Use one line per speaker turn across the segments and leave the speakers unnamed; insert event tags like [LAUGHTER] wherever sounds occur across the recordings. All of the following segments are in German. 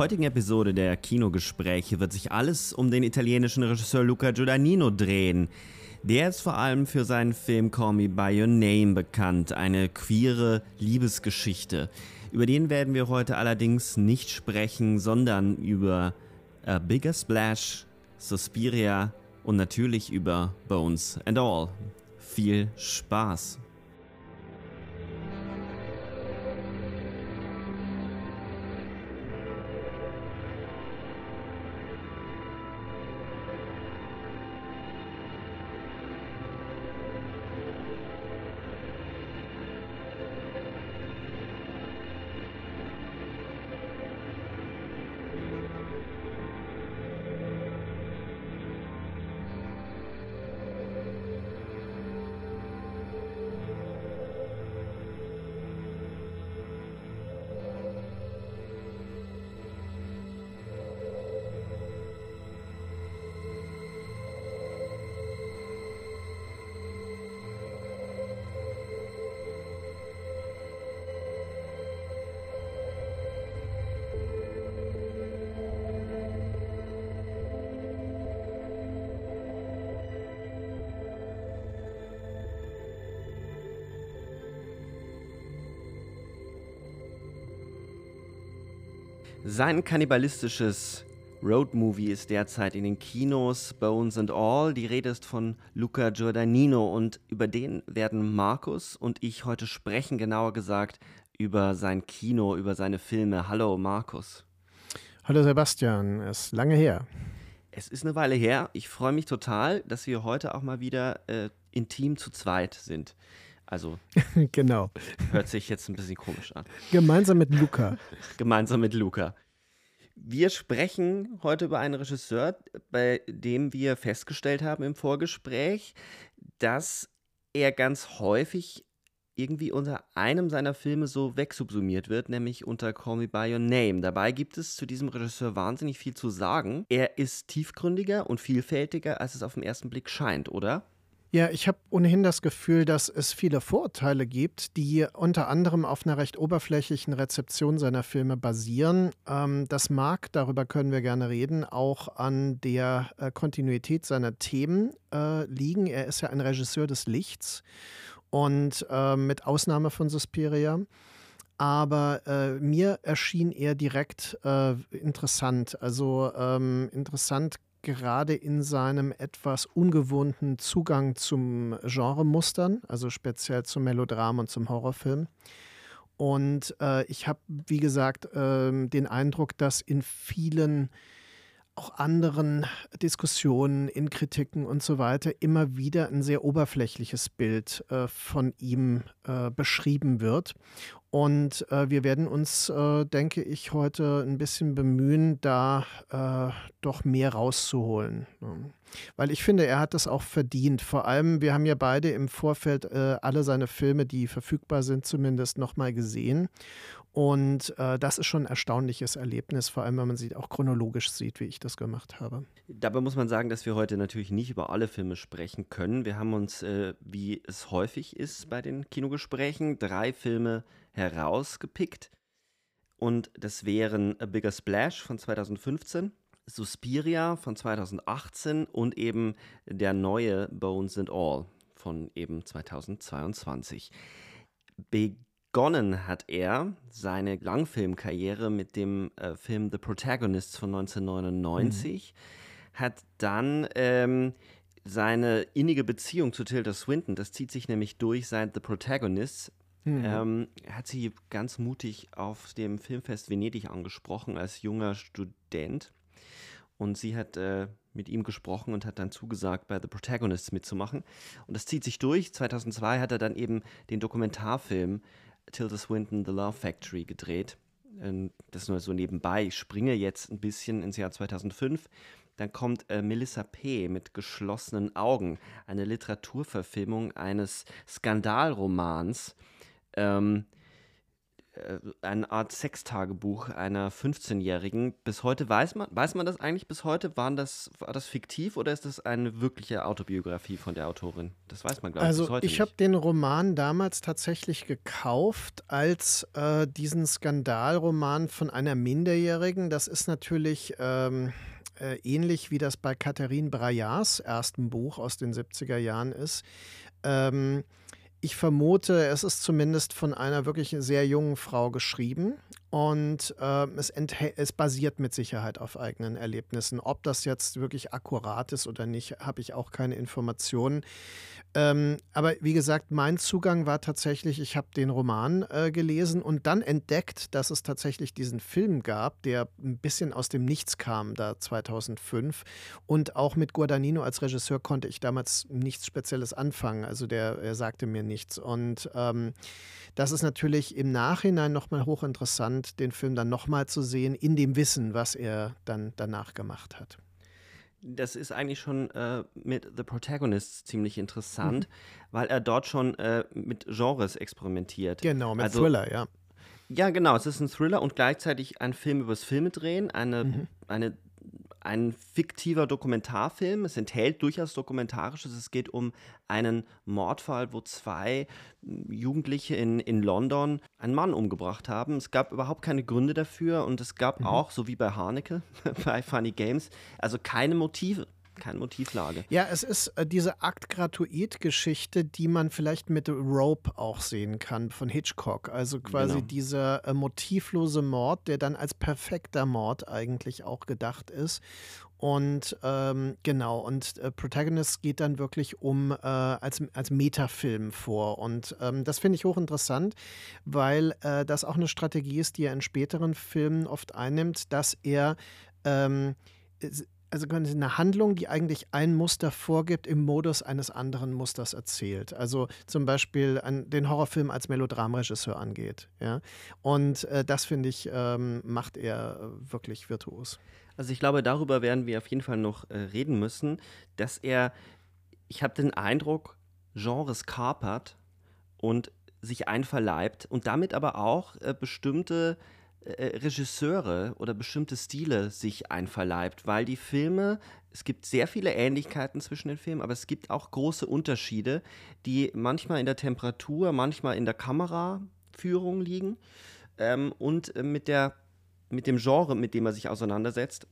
Heutigen Episode der Kinogespräche wird sich alles um den italienischen Regisseur Luca Giordannino drehen. Der ist vor allem für seinen Film Call Me By Your Name bekannt, eine queere Liebesgeschichte. Über den werden wir heute allerdings nicht sprechen, sondern über A Bigger Splash, Suspiria und natürlich über Bones and All. Viel Spaß! Sein kannibalistisches Roadmovie ist derzeit in den Kinos Bones and All. Die Rede ist von Luca Giordannino und über den werden Markus und ich heute sprechen, genauer gesagt über sein Kino, über seine Filme. Hallo Markus.
Hallo Sebastian, es ist lange her.
Es ist eine Weile her. Ich freue mich total, dass wir heute auch mal wieder äh, intim zu zweit sind. Also [LAUGHS]
genau.
Hört sich jetzt ein bisschen komisch an.
Gemeinsam mit Luca.
Gemeinsam mit Luca. Wir sprechen heute über einen Regisseur, bei dem wir festgestellt haben im Vorgespräch, dass er ganz häufig irgendwie unter einem seiner Filme so wegsubsumiert wird, nämlich unter Call Me By Your Name. Dabei gibt es zu diesem Regisseur wahnsinnig viel zu sagen. Er ist tiefgründiger und vielfältiger, als es auf den ersten Blick scheint, oder?
Ja, ich habe ohnehin das Gefühl, dass es viele Vorurteile gibt, die unter anderem auf einer recht oberflächlichen Rezeption seiner Filme basieren. Ähm, das mag, darüber können wir gerne reden, auch an der äh, Kontinuität seiner Themen äh, liegen. Er ist ja ein Regisseur des Lichts und äh, mit Ausnahme von Suspiria aber äh, mir erschien er direkt äh, interessant. Also ähm, interessant gerade in seinem etwas ungewohnten Zugang zum Genremustern, also speziell zum Melodram und zum Horrorfilm. Und äh, ich habe, wie gesagt, äh, den Eindruck, dass in vielen auch anderen Diskussionen, in Kritiken und so weiter immer wieder ein sehr oberflächliches Bild äh, von ihm äh, beschrieben wird. Und äh, wir werden uns, äh, denke ich, heute ein bisschen bemühen, da äh, doch mehr rauszuholen. Weil ich finde, er hat das auch verdient. Vor allem, wir haben ja beide im Vorfeld äh, alle seine Filme, die verfügbar sind, zumindest nochmal gesehen. Und äh, das ist schon ein erstaunliches Erlebnis, vor allem wenn man sie auch chronologisch sieht, wie ich das gemacht habe.
Dabei muss man sagen, dass wir heute natürlich nicht über alle Filme sprechen können. Wir haben uns, äh, wie es häufig ist bei den Kinogesprächen, drei Filme herausgepickt. Und das wären A Bigger Splash von 2015, Suspiria von 2018 und eben der neue Bones and All von eben 2022. Be begonnen hat er seine Langfilmkarriere mit dem äh, Film The Protagonists von 1999, mhm. hat dann ähm, seine innige Beziehung zu Tilda Swinton, das zieht sich nämlich durch seit The Protagonists, mhm. ähm, hat sie ganz mutig auf dem Filmfest Venedig angesprochen als junger Student. Und sie hat äh, mit ihm gesprochen und hat dann zugesagt, bei The Protagonists mitzumachen. Und das zieht sich durch. 2002 hat er dann eben den Dokumentarfilm Tilda Swinton, The Love Factory gedreht. Ähm, das nur so nebenbei. Ich springe jetzt ein bisschen ins Jahr 2005. Dann kommt äh, Melissa P. mit geschlossenen Augen, eine Literaturverfilmung eines Skandalromans. Ähm, äh, eine Art Sextagebuch einer 15-Jährigen. Bis heute weiß man, weiß man das eigentlich bis heute? Waren das, war das fiktiv oder ist das eine wirkliche Autobiografie von der Autorin? Das weiß man, glaube ich,
also,
bis heute
ich habe den Roman damals tatsächlich gekauft als äh, diesen Skandalroman von einer Minderjährigen. Das ist natürlich. Ähm äh, ähnlich wie das bei Catherine Braillards ersten Buch aus den 70er Jahren ist. Ähm, ich vermute, es ist zumindest von einer wirklich sehr jungen Frau geschrieben und äh, es, es, basiert mit Sicherheit auf eigenen Erlebnissen. Ob das jetzt wirklich akkurat ist oder nicht, habe ich auch keine Informationen. Ähm, aber wie gesagt, mein Zugang war tatsächlich, ich habe den Roman äh, gelesen und dann entdeckt, dass es tatsächlich diesen Film gab, der ein bisschen aus dem Nichts kam, da 2005. Und auch mit Guadagnino als Regisseur konnte ich damals nichts Spezielles anfangen. Also der er sagte mir nichts. Und ähm, das ist natürlich im Nachhinein nochmal hochinteressant, den Film dann nochmal zu sehen, in dem Wissen, was er dann danach gemacht hat
das ist eigentlich schon äh, mit The Protagonist ziemlich interessant, mhm. weil er dort schon äh, mit Genres experimentiert.
Genau, mit also, Thriller, ja.
Ja, genau. Es ist ein Thriller und gleichzeitig ein Film übers Filme drehen, eine, mhm. eine ein fiktiver Dokumentarfilm. Es enthält durchaus Dokumentarisches. Es geht um einen Mordfall, wo zwei Jugendliche in, in London einen Mann umgebracht haben. Es gab überhaupt keine Gründe dafür und es gab mhm. auch, so wie bei Haneke, [LAUGHS] bei Funny Games, also keine Motive keine Motivlage.
Ja, es ist äh, diese Akt-Gratuit-Geschichte, die man vielleicht mit Rope auch sehen kann von Hitchcock. Also quasi genau. dieser äh, motivlose Mord, der dann als perfekter Mord eigentlich auch gedacht ist. Und ähm, genau, und äh, Protagonist geht dann wirklich um äh, als, als Metafilm vor. Und ähm, das finde ich hochinteressant, weil äh, das auch eine Strategie ist, die er in späteren Filmen oft einnimmt, dass er ähm, also eine Handlung, die eigentlich ein Muster vorgibt, im Modus eines anderen Musters erzählt. Also zum Beispiel an den Horrorfilm als Melodramregisseur angeht. Ja? Und äh, das, finde ich, ähm, macht er wirklich virtuos.
Also ich glaube, darüber werden wir auf jeden Fall noch äh, reden müssen, dass er, ich habe den Eindruck, Genres kapert und sich einverleibt und damit aber auch äh, bestimmte äh, Regisseure oder bestimmte Stile sich einverleibt, weil die Filme, es gibt sehr viele Ähnlichkeiten zwischen den Filmen, aber es gibt auch große Unterschiede, die manchmal in der Temperatur, manchmal in der Kameraführung liegen ähm, und äh, mit, der, mit dem Genre, mit dem er sich auseinandersetzt.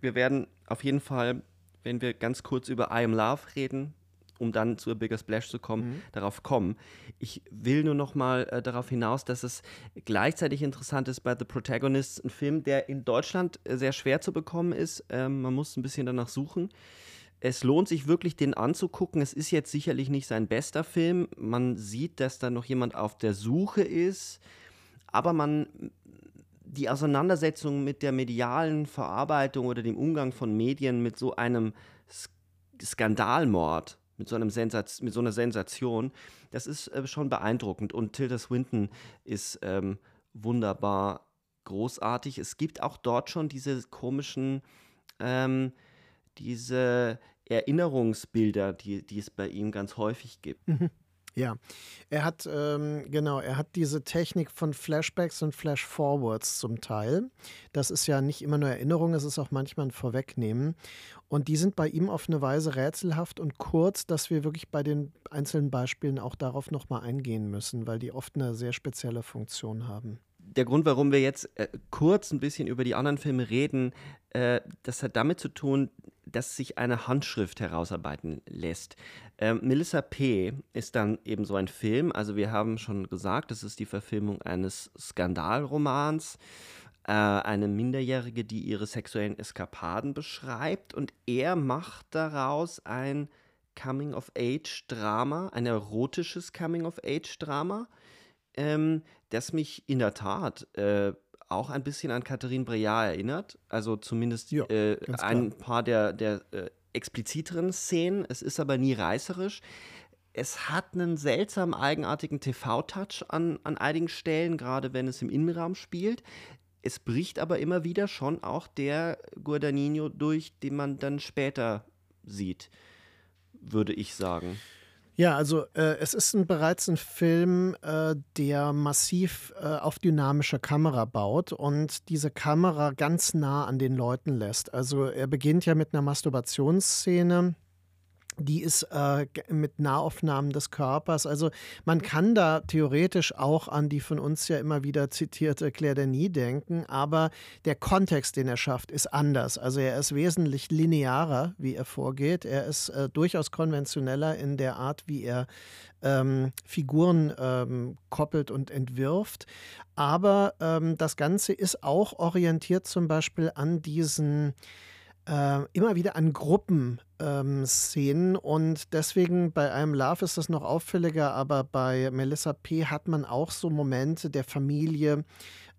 Wir werden auf jeden Fall, wenn wir ganz kurz über I Am Love reden, um dann zur Bigger Splash zu kommen, mhm. darauf kommen. Ich will nur noch mal äh, darauf hinaus, dass es gleichzeitig interessant ist bei The Protagonist, ein Film, der in Deutschland äh, sehr schwer zu bekommen ist. Ähm, man muss ein bisschen danach suchen. Es lohnt sich wirklich, den anzugucken. Es ist jetzt sicherlich nicht sein bester Film. Man sieht, dass da noch jemand auf der Suche ist. Aber man, die Auseinandersetzung mit der medialen Verarbeitung oder dem Umgang von Medien mit so einem Skandalmord mit so, einem Sensaz mit so einer Sensation. Das ist äh, schon beeindruckend. Und Tilda Swinton ist ähm, wunderbar großartig. Es gibt auch dort schon diese komischen, ähm, diese Erinnerungsbilder, die, die es bei ihm ganz häufig gibt.
Mhm. Ja, er hat, ähm, genau, er hat diese Technik von Flashbacks und Flashforwards zum Teil. Das ist ja nicht immer nur Erinnerung, es ist auch manchmal ein Vorwegnehmen. Und die sind bei ihm auf eine Weise rätselhaft und kurz, dass wir wirklich bei den einzelnen Beispielen auch darauf nochmal eingehen müssen, weil die oft eine sehr spezielle Funktion haben
der Grund, warum wir jetzt äh, kurz ein bisschen über die anderen Filme reden, äh, das hat damit zu tun, dass sich eine Handschrift herausarbeiten lässt. Ähm, Melissa P. ist dann eben so ein Film. Also wir haben schon gesagt, es ist die Verfilmung eines Skandalromans. Äh, eine Minderjährige, die ihre sexuellen Eskapaden beschreibt. Und er macht daraus ein Coming-of-Age-Drama, ein erotisches Coming-of-Age-Drama, ähm, das mich in der Tat äh, auch ein bisschen an Catherine Breillat erinnert. Also zumindest
Ja,
äh, ein paar der, der äh, expliziteren Szenen. Es ist aber nie reißerisch. Es hat einen seltsam eigenartigen TV-Touch an, an einigen Stellen, gerade wenn es im Innenraum spielt. Es bricht aber immer wieder schon auch der Guadagnino durch, den man dann später sieht, würde ich sagen.
Ja, also äh, es ist ein, bereits ein Film, äh, der massiv äh, auf dynamische Kamera baut und diese Kamera ganz nah an den Leuten lässt. Also er beginnt ja mit einer Masturbationsszene. Die ist äh, mit Nahaufnahmen des Körpers. Also man kann da theoretisch auch an die von uns ja immer wieder zitierte Claire Denis denken, aber der Kontext, den er schafft, ist anders. Also er ist wesentlich linearer, wie er vorgeht. Er ist äh, durchaus konventioneller in der Art, wie er ähm, Figuren ähm, koppelt und entwirft. Aber ähm, das Ganze ist auch orientiert zum Beispiel an diesen äh, immer wieder an Gruppenszenen ähm, Szenen. und deswegen bei einem Love ist das noch auffälliger, aber bei Melissa P. hat man auch so Momente der Familie,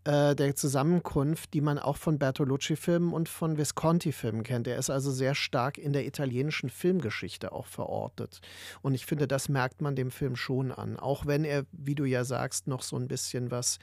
äh, der Zusammenkunft, die man auch von Bertolucci-Filmen und von Visconti-Filmen kennt. Er ist also sehr stark in der italienischen Filmgeschichte auch verortet. Und ich finde, das merkt man dem Film schon an. Auch wenn er, wie du ja sagst, noch so ein bisschen was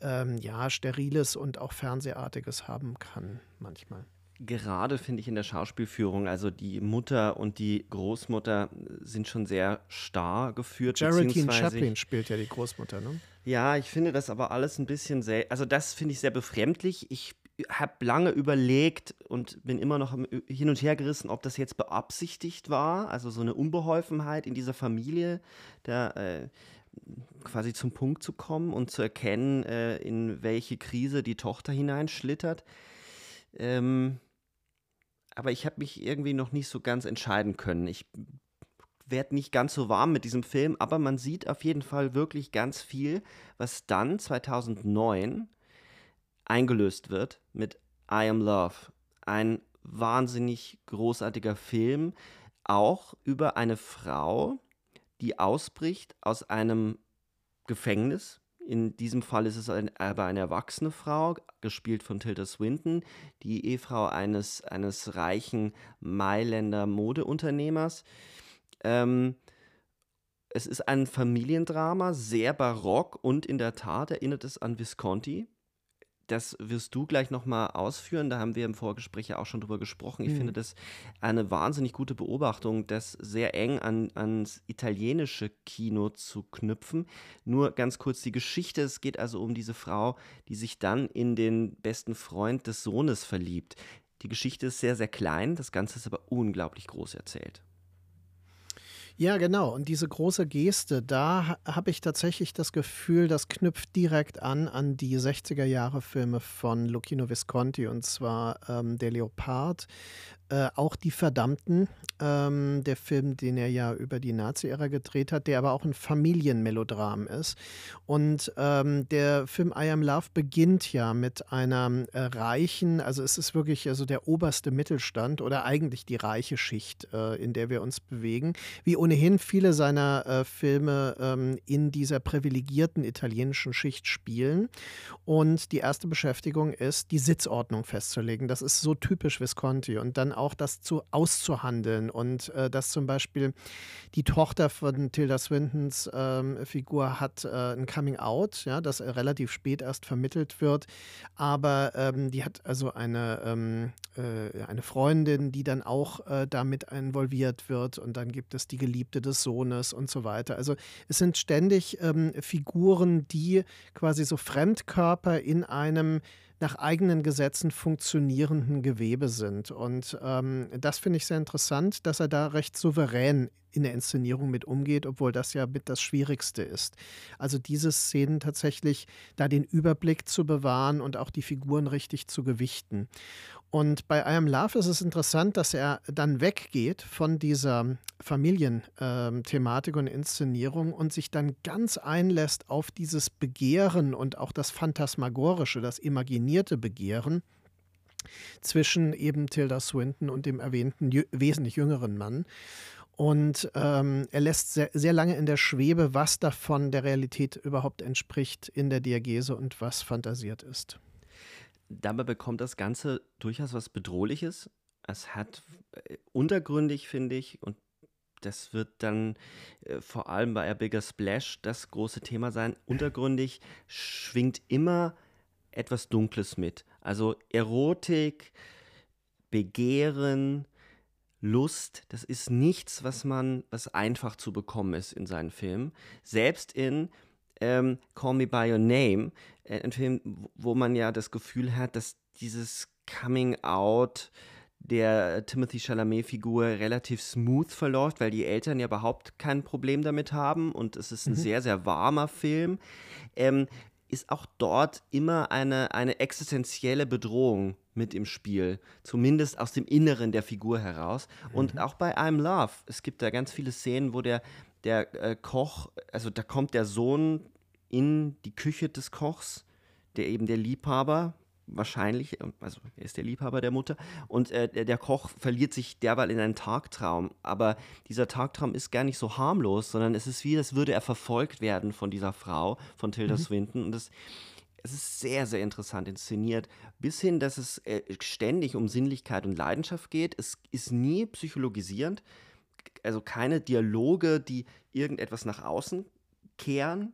ähm, ja, Steriles und auch Fernsehartiges haben kann manchmal.
Gerade finde ich in der Schauspielführung, also die Mutter und die Großmutter sind schon sehr starr geführt.
Geraldine Chaplin spielt ja die Großmutter, ne?
Ja, ich finde das aber alles ein bisschen sehr, also das finde ich sehr befremdlich. Ich habe lange überlegt und bin immer noch hin und her gerissen, ob das jetzt beabsichtigt war, also so eine Unbeholfenheit in dieser Familie, da äh, quasi zum Punkt zu kommen und zu erkennen, äh, in welche Krise die Tochter hineinschlittert. Ähm, aber ich habe mich irgendwie noch nicht so ganz entscheiden können. Ich werde nicht ganz so warm mit diesem Film, aber man sieht auf jeden Fall wirklich ganz viel, was dann 2009 eingelöst wird mit I Am Love. Ein wahnsinnig großartiger Film, auch über eine Frau, die ausbricht aus einem Gefängnis. In diesem Fall ist es ein, aber eine erwachsene Frau, gespielt von Tilda Swinton, die Ehefrau eines, eines reichen Mailänder Modeunternehmers. Ähm, es ist ein Familiendrama, sehr barock und in der Tat erinnert es an Visconti. Das wirst du gleich nochmal ausführen. Da haben wir im Vorgespräch ja auch schon drüber gesprochen. Ich
Mhm.
finde das eine wahnsinnig gute Beobachtung, das sehr eng an, ans italienische Kino zu knüpfen. Nur ganz kurz die Geschichte. Es geht also um diese Frau, die sich dann in den besten Freund des Sohnes verliebt. Die Geschichte ist sehr, sehr klein. Das Ganze ist aber unglaublich groß erzählt.
Ja, genau. Und diese große Geste, da ha- habe ich tatsächlich das Gefühl, das knüpft direkt an an die 60er Jahre Filme von Lucchino Visconti und zwar ähm, Der Leopard, äh, auch Die Verdammten, ähm, der Film, den er ja über die Nazi-Ära gedreht hat, der aber auch ein Familienmelodram ist. Und ähm, der Film I Am Love beginnt ja mit einer äh, reichen, also es ist wirklich also der oberste Mittelstand oder eigentlich die reiche Schicht, äh, in der wir uns bewegen, wie ohnehin viele seiner äh, Filme ähm, in dieser privilegierten italienischen Schicht spielen. Und die erste Beschäftigung ist, die Sitzordnung festzulegen. Das ist so typisch Visconti. Und dann auch das zu auszuhandeln. Und äh, dass zum Beispiel die Tochter von Tilda Swintons ähm, Figur hat äh, ein Coming Out, ja, das äh, relativ spät erst vermittelt wird, aber ähm, die hat also eine, ähm, äh, eine Freundin, die dann auch äh, damit involviert wird. Und dann gibt es die Geliebte des Sohnes und so weiter. Also es sind ständig ähm, Figuren, die quasi so Fremdkörper in einem nach eigenen Gesetzen funktionierenden Gewebe sind. Und ähm, das finde ich sehr interessant, dass er da recht souverän in der Inszenierung mit umgeht, obwohl das ja mit das Schwierigste ist. Also diese Szenen tatsächlich da den Überblick zu bewahren und auch die Figuren richtig zu gewichten. Und bei I Am Love ist es interessant, dass er dann weggeht von dieser Familienthematik ähm, und Inszenierung und sich dann ganz einlässt auf dieses Begehren und auch das Phantasmagorische, das imaginierte Begehren zwischen eben Tilda Swinton und dem erwähnten wesentlich jüngeren Mann. Und ähm, er lässt sehr, sehr lange in der Schwebe, was davon der Realität überhaupt entspricht in der Diagese und was fantasiert ist
dabei bekommt das Ganze durchaus was Bedrohliches. Es hat äh, untergründig, finde ich, und das wird dann äh, vor allem bei A Bigger Splash das große Thema sein. Untergründig schwingt immer etwas Dunkles mit. Also Erotik, Begehren, Lust, das ist nichts, was man, was einfach zu bekommen ist in seinen Filmen. Selbst in ähm, Call Me By Your Name, äh, ein Film, wo man ja das Gefühl hat, dass dieses Coming Out der Timothy Chalamet-Figur relativ smooth verläuft, weil die Eltern ja überhaupt kein Problem damit haben und es ist ein mhm. sehr, sehr warmer Film, ähm, ist auch dort immer eine, eine existenzielle Bedrohung mit im Spiel, zumindest aus dem Inneren der Figur heraus. Mhm. Und auch bei I'm Love, es gibt da ganz viele Szenen, wo der, der äh, Koch, also da kommt der Sohn in die Küche des Kochs, der eben der Liebhaber, wahrscheinlich, also er ist der Liebhaber der Mutter, und äh, der, der, Koch verliert sich derweil in einen Tagtraum. Aber dieser Tagtraum ist gar nicht so harmlos, sondern es ist wie, als würde er verfolgt werden von dieser Frau, von Tilda mhm. Swinton. Und das, es ist sehr, sehr interessant inszeniert, bis hin, dass es äh, ständig um Sinnlichkeit und Leidenschaft geht. Es ist nie psychologisierend, also keine Dialoge, die irgendetwas nach außen kehren.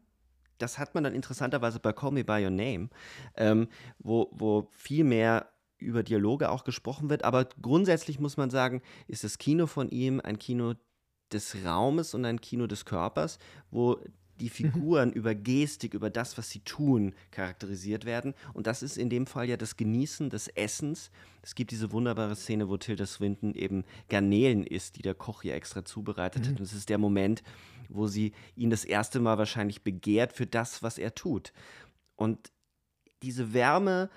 Das hat man dann interessanterweise bei Call Me By Your Name, ähm, wo, wo viel mehr über Dialoge auch gesprochen wird. Aber grundsätzlich muss man sagen, ist das Kino von ihm ein Kino des Raumes und ein Kino des Körpers, wo die mhm. Figuren über Gestik, über das, was sie tun, charakterisiert werden. Und das ist in dem Fall ja das Genießen des Essens. Es gibt diese wunderbare Szene, wo Tilda Swinton eben Garnelen isst, die der Koch hier extra zubereitet mhm. hat. Und es ist der Moment, wo sie ihn das erste Mal wahrscheinlich begehrt für das, was er tut. Und diese Wärme,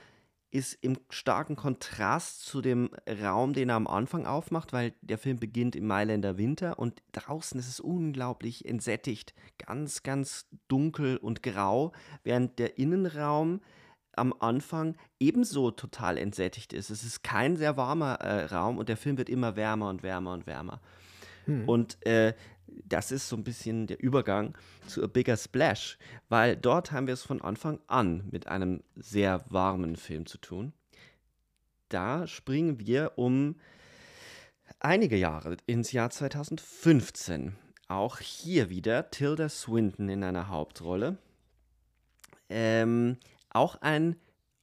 ist im starken Kontrast zu dem Raum, den er am Anfang aufmacht, weil der Film beginnt im Mailänder Winter und draußen ist es unglaublich entsättigt, ganz, ganz dunkel und grau, während der Innenraum am Anfang ebenso total entsättigt ist. Es ist kein sehr warmer äh, Raum und der Film wird immer wärmer und wärmer und wärmer. Hm. Und äh, das ist so ein bisschen der Übergang zu A Bigger Splash, weil dort haben wir es von Anfang an mit einem sehr warmen Film zu tun. Da springen wir um einige Jahre ins Jahr 2015. Auch hier wieder Tilda Swinton in einer Hauptrolle. Ähm, auch ein,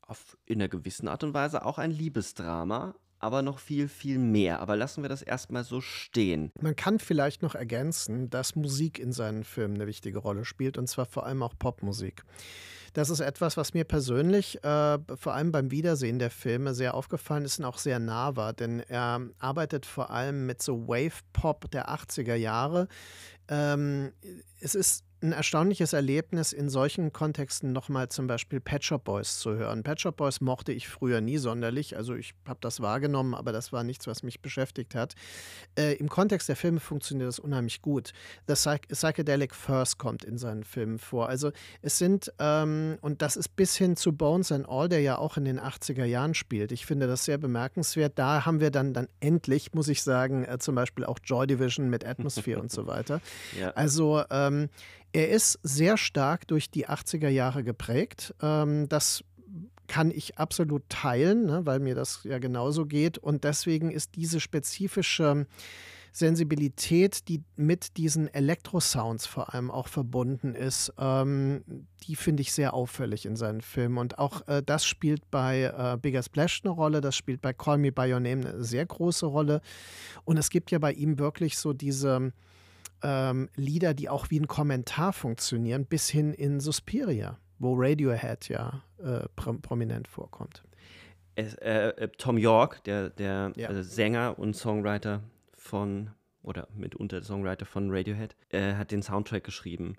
auf, in einer gewissen Art und Weise auch ein Liebesdrama, aber noch viel, viel mehr. Aber lassen wir das erstmal so stehen.
Man kann vielleicht noch ergänzen, dass Musik in seinen Filmen eine wichtige Rolle spielt und zwar vor allem auch Popmusik. Das ist etwas, was mir persönlich äh, vor allem beim Wiedersehen der Filme sehr aufgefallen ist und auch sehr nah war, denn er arbeitet vor allem mit so Wave-Pop der 80er Jahre. Ähm, es ist ein erstaunliches Erlebnis, in solchen Kontexten nochmal zum Beispiel Pet Shop Boys zu hören. Pet Shop Boys mochte ich früher nie sonderlich, also ich habe das wahrgenommen, aber das war nichts, was mich beschäftigt hat. Äh, Im Kontext der Filme funktioniert das unheimlich gut. The Psych Psychedelic First kommt in seinen Filmen vor. Also es sind, ähm, und das ist bis hin zu Bones and All, der ja auch in den 80er Jahren spielt. Ich finde das sehr bemerkenswert. Da haben wir dann, dann endlich, muss ich sagen, äh, zum Beispiel auch Joy Division mit Atmosphere und so weiter. [LAUGHS] Ja. Also ähm, er ist sehr stark durch die 80er Jahre geprägt. Ähm, das kann ich absolut teilen, ne, weil mir das ja genauso geht. Und deswegen ist diese spezifische Sensibilität, die mit diesen Elektrosounds vor allem auch verbunden ist, ähm, die finde ich sehr auffällig in seinen Filmen. Und auch äh, das spielt bei äh, Bigger Splash eine Rolle, das spielt bei Call Me By Your Name eine sehr große Rolle. Und es gibt ja bei ihm wirklich so diese ähm, Lieder, die auch wie ein Kommentar funktionieren, bis hin in Suspiria, wo Radiohead ja äh, prominent vorkommt.
Es, äh, äh, Tom York, der, der ja. äh, Sänger und Songwriter von oder mitunter Songwriter von Radiohead, äh, hat den Soundtrack geschrieben.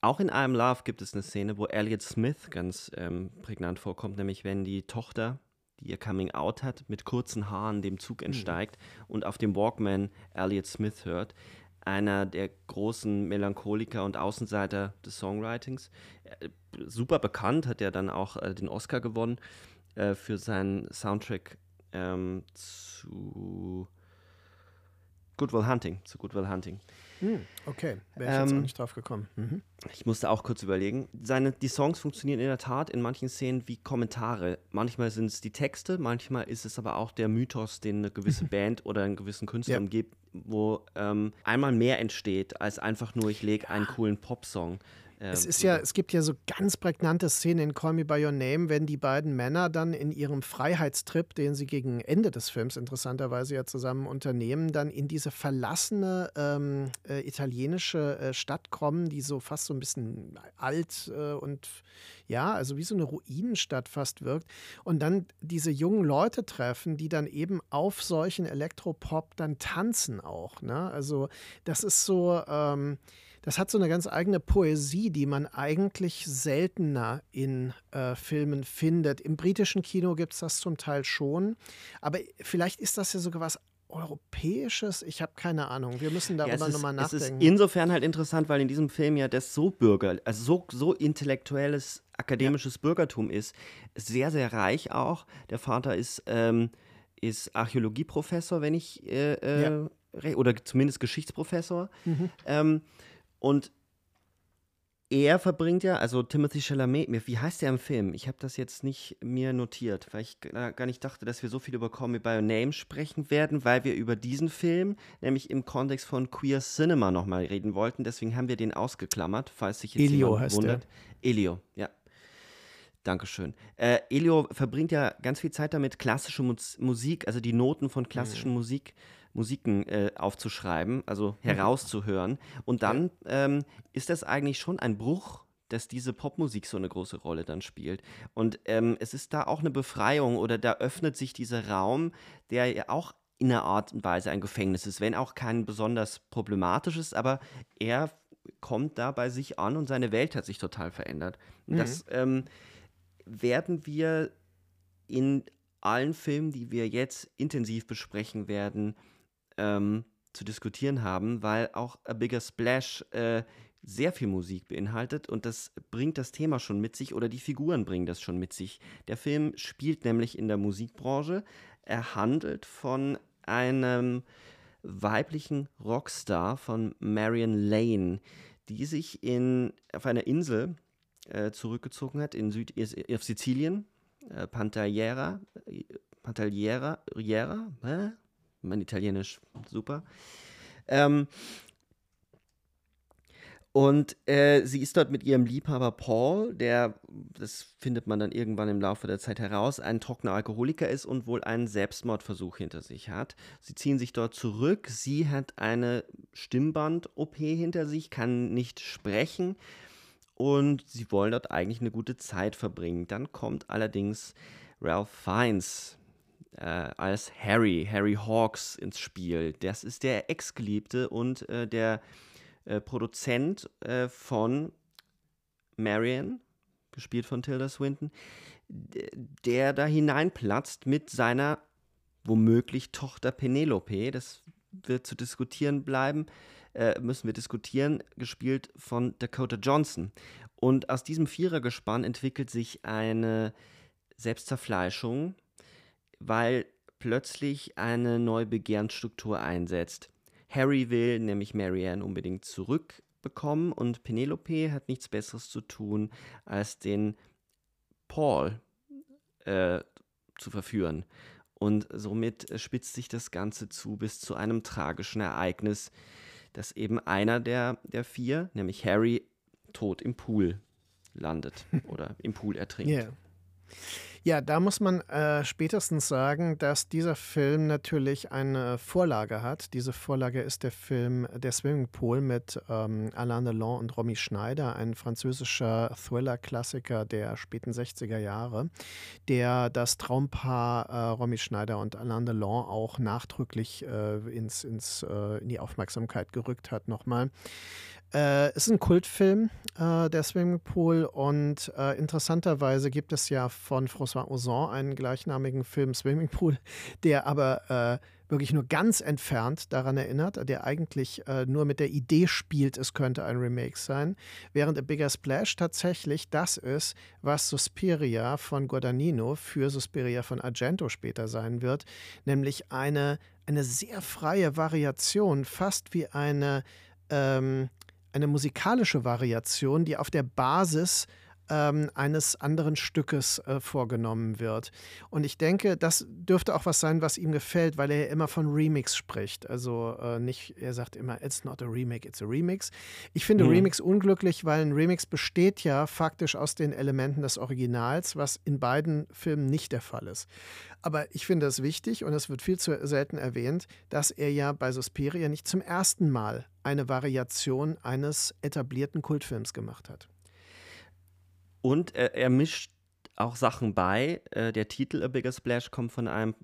Auch in I Am Love gibt es eine Szene, wo Elliot Smith ganz ähm, prägnant vorkommt, nämlich wenn die Tochter, die ihr Coming Out hat, mit kurzen Haaren dem Zug mhm. entsteigt mhm. und auf dem Walkman Elliot Smith hört. Einer der großen Melancholiker und Außenseiter des Songwritings. Äh, super bekannt, hat ja dann auch äh, den Oscar gewonnen äh, für seinen Soundtrack ähm, zu Good Will Hunting, zu Good Will Hunting.
Hm, okay, wäre ich ähm, jetzt auch nicht drauf gekommen. Mhm.
Ich musste auch kurz überlegen. Seine, die Songs funktionieren in der Tat in manchen Szenen wie Kommentare. Manchmal sind es die Texte, manchmal ist es aber auch der Mythos, den eine gewisse [LAUGHS] Band oder einen gewissen Künstler ja. umgibt, wo ähm, einmal mehr entsteht, als einfach nur, ich lege einen coolen Popsong.
Es ist ja, es gibt ja so ganz prägnante Szenen in Call Me By Your Name, wenn die beiden Männer dann in ihrem Freiheitstrip, den sie gegen Ende des Films interessanterweise ja zusammen unternehmen, dann in diese verlassene ähm, äh, italienische äh, Stadt kommen, die so fast so ein bisschen alt äh, und ja, also wie so eine Ruinenstadt fast wirkt. Und dann diese jungen Leute treffen, die dann eben auf solchen Elektropop dann tanzen auch. Ne? Also das ist so. Ähm, das hat so eine ganz eigene Poesie, die man eigentlich seltener in äh, Filmen findet. Im britischen Kino gibt es das zum Teil schon, aber vielleicht ist das ja sogar was Europäisches? Ich habe keine Ahnung. Wir müssen darüber ja, nochmal nachdenken. Es ist
insofern halt interessant, weil in diesem Film ja das so Bürger, also so, so intellektuelles, akademisches ja. Bürgertum ist. Sehr, sehr reich auch. Der Vater ist, ähm, ist Archäologieprofessor, wenn ich, äh, äh, ja. oder zumindest Geschichtsprofessor. Mhm. Ähm, und er verbringt ja, also Timothy Chalamet, wie heißt der im Film? Ich habe das jetzt nicht mir notiert, weil ich gar nicht dachte, dass wir so viel über Call Me By Your Name sprechen werden, weil wir über diesen Film, nämlich im Kontext von Queer Cinema nochmal reden wollten. Deswegen haben wir den ausgeklammert, falls sich jetzt Elio jemand wundert. Der. Elio, ja. Dankeschön. Äh, Elio verbringt ja ganz viel Zeit damit, klassische Musik, also die Noten von klassischen mhm. Musik Musiken äh, aufzuschreiben, also mhm. herauszuhören. Und dann ähm, ist das eigentlich schon ein Bruch dass diese Popmusik so eine große Rolle dann spielt. Und ähm, es ist da auch eine Befreiung oder da öffnet sich dieser Raum, der ja auch in einer Art und Weise ein Gefängnis ist, wenn auch kein besonders problematisches, aber er kommt da bei sich an und seine Welt hat sich total verändert. Mhm. Das ähm, werden wir in allen Filmen, die wir jetzt intensiv besprechen werden, ähm, zu diskutieren haben, weil auch A Bigger Splash äh, sehr viel Musik beinhaltet und das bringt das Thema schon mit sich oder die Figuren bringen das schon mit sich. Der Film spielt nämlich in der Musikbranche. Er handelt von einem weiblichen Rockstar von Marion Lane, die sich in, auf einer Insel äh, zurückgezogen hat, in Süd auf Sizilien, äh, Pantagliera, äh, Pantagliera, Riera, äh? Mein Italienisch super. Ähm, und äh, sie ist dort mit ihrem Liebhaber Paul, der, das findet man dann irgendwann im Laufe der Zeit heraus, ein trockener Alkoholiker ist und wohl einen Selbstmordversuch hinter sich hat. Sie ziehen sich dort zurück. Sie hat eine Stimmband-OP hinter sich, kann nicht sprechen und sie wollen dort eigentlich eine gute Zeit verbringen. Dann kommt allerdings Ralph Fiennes äh, als Harry, Harry Hawks ins Spiel. Das ist der Ex-Geliebte und äh, der äh, Produzent äh, von Marion, gespielt von Tilda Swinton, der da hineinplatzt mit seiner womöglich Tochter Penelope. Das wird zu diskutieren bleiben, äh, müssen wir diskutieren, gespielt von Dakota Johnson. Und aus diesem Vierergespann entwickelt sich eine Selbstzerfleischung, weil plötzlich eine neue Begehrensstruktur einsetzt. Harry will nämlich Marianne unbedingt zurückbekommen und Penelope hat nichts Besseres zu tun, als den Paul äh, zu verführen. Und somit spitzt sich das Ganze zu bis zu einem tragischen Ereignis, dass eben einer der, der vier, nämlich Harry, tot im Pool landet [LAUGHS] oder im Pool ertrinkt.
Yeah. Ja, da muss man äh, spätestens sagen, dass dieser Film natürlich eine Vorlage hat. Diese Vorlage ist der Film Der Swimmingpool mit ähm, Alain Delon und Romy Schneider, ein französischer Thriller-Klassiker der späten 60er Jahre, der das Traumpaar äh, Romy Schneider und Alain Delon auch nachdrücklich äh, ins, ins, äh, in die Aufmerksamkeit gerückt hat nochmal. Äh, ist ein Kultfilm, äh, der Swimmingpool. Und äh, interessanterweise gibt es ja von François Ozon einen gleichnamigen Film Swimmingpool, [LAUGHS] der aber äh, wirklich nur ganz entfernt daran erinnert, der eigentlich äh, nur mit der Idee spielt, es könnte ein Remake sein. Während A Bigger Splash tatsächlich das ist, was Suspiria von Guadagnino für Suspiria von Argento später sein wird, nämlich eine, eine sehr freie Variation, fast wie eine. Ähm, eine musikalische Variation, die auf der Basis ähm, eines anderen Stückes äh, vorgenommen wird. Und ich denke, das dürfte auch was sein, was ihm gefällt, weil er immer von Remix spricht. Also äh, nicht, er sagt immer, it's not a remake, it's a remix. Ich finde mhm. Remix unglücklich, weil ein Remix besteht ja faktisch aus den Elementen des Originals, was in beiden Filmen nicht der Fall ist. Aber ich finde es wichtig und es wird viel zu selten erwähnt, dass er ja bei Suspiria nicht zum ersten Mal eine Variation eines etablierten Kultfilms gemacht hat.
Und er, er mischt auch Sachen bei. Äh, der Titel A Bigger Splash kommt von einem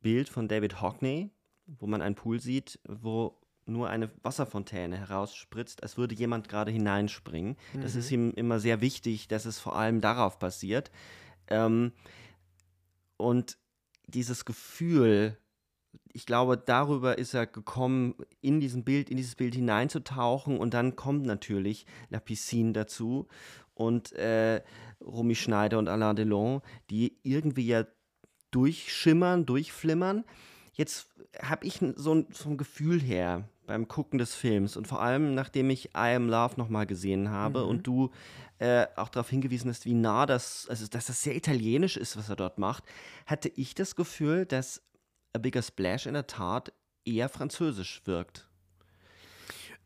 Bild von David Hockney, wo man einen Pool sieht, wo nur eine Wasserfontäne herausspritzt, als würde jemand gerade hineinspringen. Mhm. Das ist ihm immer sehr wichtig, dass es vor allem darauf basiert. Ähm, und dieses Gefühl, ich glaube, darüber ist er gekommen, in diesem Bild, in dieses Bild hineinzutauchen und dann kommt natürlich La Piscine dazu und äh, Romy Schneider und Alain Delon, die irgendwie ja durchschimmern, durchflimmern. Jetzt habe ich so, so ein Gefühl her beim Gucken des Films und vor allem nachdem ich I Am Love nochmal gesehen habe mhm. und du äh, auch darauf hingewiesen hast, wie nah das, also dass das sehr italienisch ist, was er dort macht, hatte ich das Gefühl, dass A Bigger Splash in der Tat eher französisch wirkt.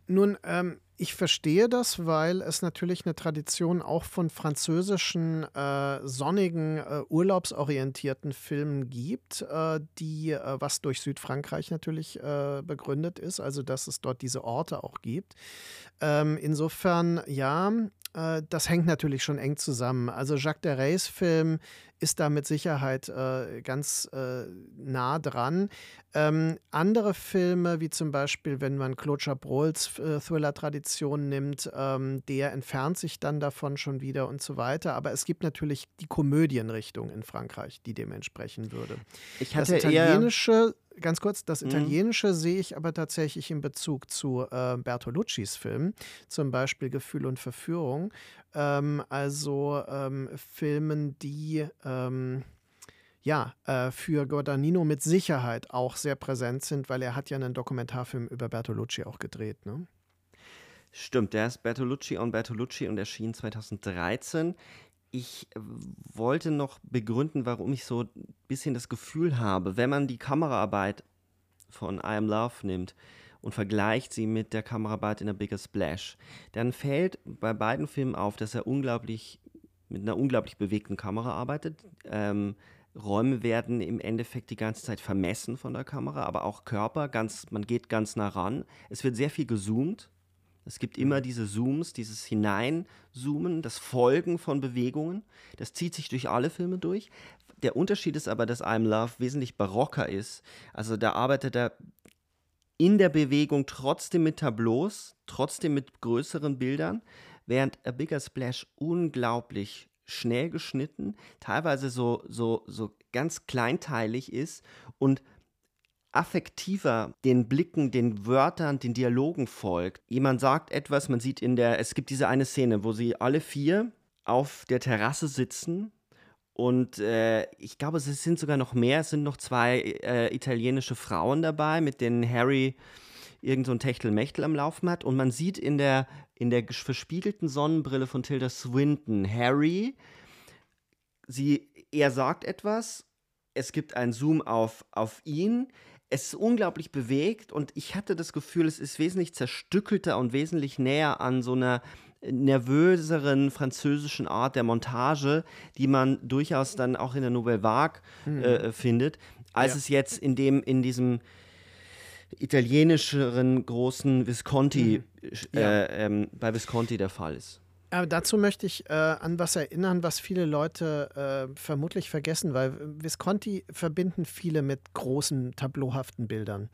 Nun, ähm, ich verstehe das, weil es natürlich eine Tradition auch von französischen, äh, sonnigen, äh, urlaubsorientierten Filmen gibt, äh, die, äh, was durch Südfrankreich natürlich äh, begründet ist, also dass es dort diese Orte auch gibt. Ähm, insofern, ja, äh, das hängt natürlich schon eng zusammen. Also Jacques Dereys Film ist da mit Sicherheit äh, ganz äh, nah dran. Ähm, andere Filme, wie zum Beispiel, wenn man Claude Chabrol's äh, Thriller-Tradition nimmt, ähm, der entfernt sich dann davon schon wieder und so weiter. Aber es gibt natürlich die Komödienrichtung in Frankreich, die dem entsprechen würde.
Ich hatte das italienische
Ganz kurz, das mhm. Italienische mhm. sehe ich aber tatsächlich in Bezug zu äh, Bertoluccis Filmen, zum Beispiel Gefühl und Verführung. Ähm, also ähm, Filmen, die ähm, ja, äh, für Guadagnino mit Sicherheit auch sehr präsent sind, weil er hat ja einen Dokumentarfilm über Bertolucci auch gedreht. Ne?
Stimmt, der ist Bertolucci on Bertolucci und erschien 2013 ich wollte noch begründen, warum ich so ein bisschen das Gefühl habe, wenn man die Kameraarbeit von I Am Love nimmt und vergleicht sie mit der Kameraarbeit in A Bigger Splash, dann fällt bei beiden Filmen auf, dass er unglaublich mit einer unglaublich bewegten Kamera arbeitet. Ähm, Räume werden im Endeffekt die ganze Zeit vermessen von der Kamera, aber auch Körper, ganz, man geht ganz nah ran. Es wird sehr viel gezoomt es gibt immer diese Zooms, dieses Hineinzoomen, das Folgen von Bewegungen. Das zieht sich durch alle Filme durch. Der Unterschied ist aber, dass I'm Love wesentlich barocker ist. Also da arbeitet er in der Bewegung trotzdem mit Tableaus, trotzdem mit größeren Bildern, während A Bigger Splash unglaublich schnell geschnitten, teilweise so, so, so ganz kleinteilig ist und affektiver den Blicken, den Wörtern, den Dialogen folgt. Jemand sagt etwas, man sieht in der, es gibt diese eine Szene, wo sie alle vier auf der Terrasse sitzen und äh, ich glaube, es sind sogar noch mehr, es sind noch zwei äh, italienische Frauen dabei, mit denen Harry irgend so ein Techtelmechtel am Laufen hat. Und man sieht in der, in der verspiegelten Sonnenbrille von Tilda Swinton Harry, sie, er sagt etwas, es gibt einen Zoom auf, auf ihn, es ist unglaublich bewegt. Und ich hatte das Gefühl, es ist wesentlich zerstückelter und wesentlich näher an so einer nervöseren französischen Art der Montage, die man durchaus dann auch in der Nouvelle Vague mhm. äh, findet, als ja. es jetzt in dem, in diesem italienischeren großen Visconti, mhm. Äh, ja. äh, ähm, bei Visconti der Fall ist.
Aber dazu möchte ich äh, an was erinnern, was viele Leute äh, vermutlich vergessen, weil Visconti verbinden viele mit großen, tableauhaften Bildern.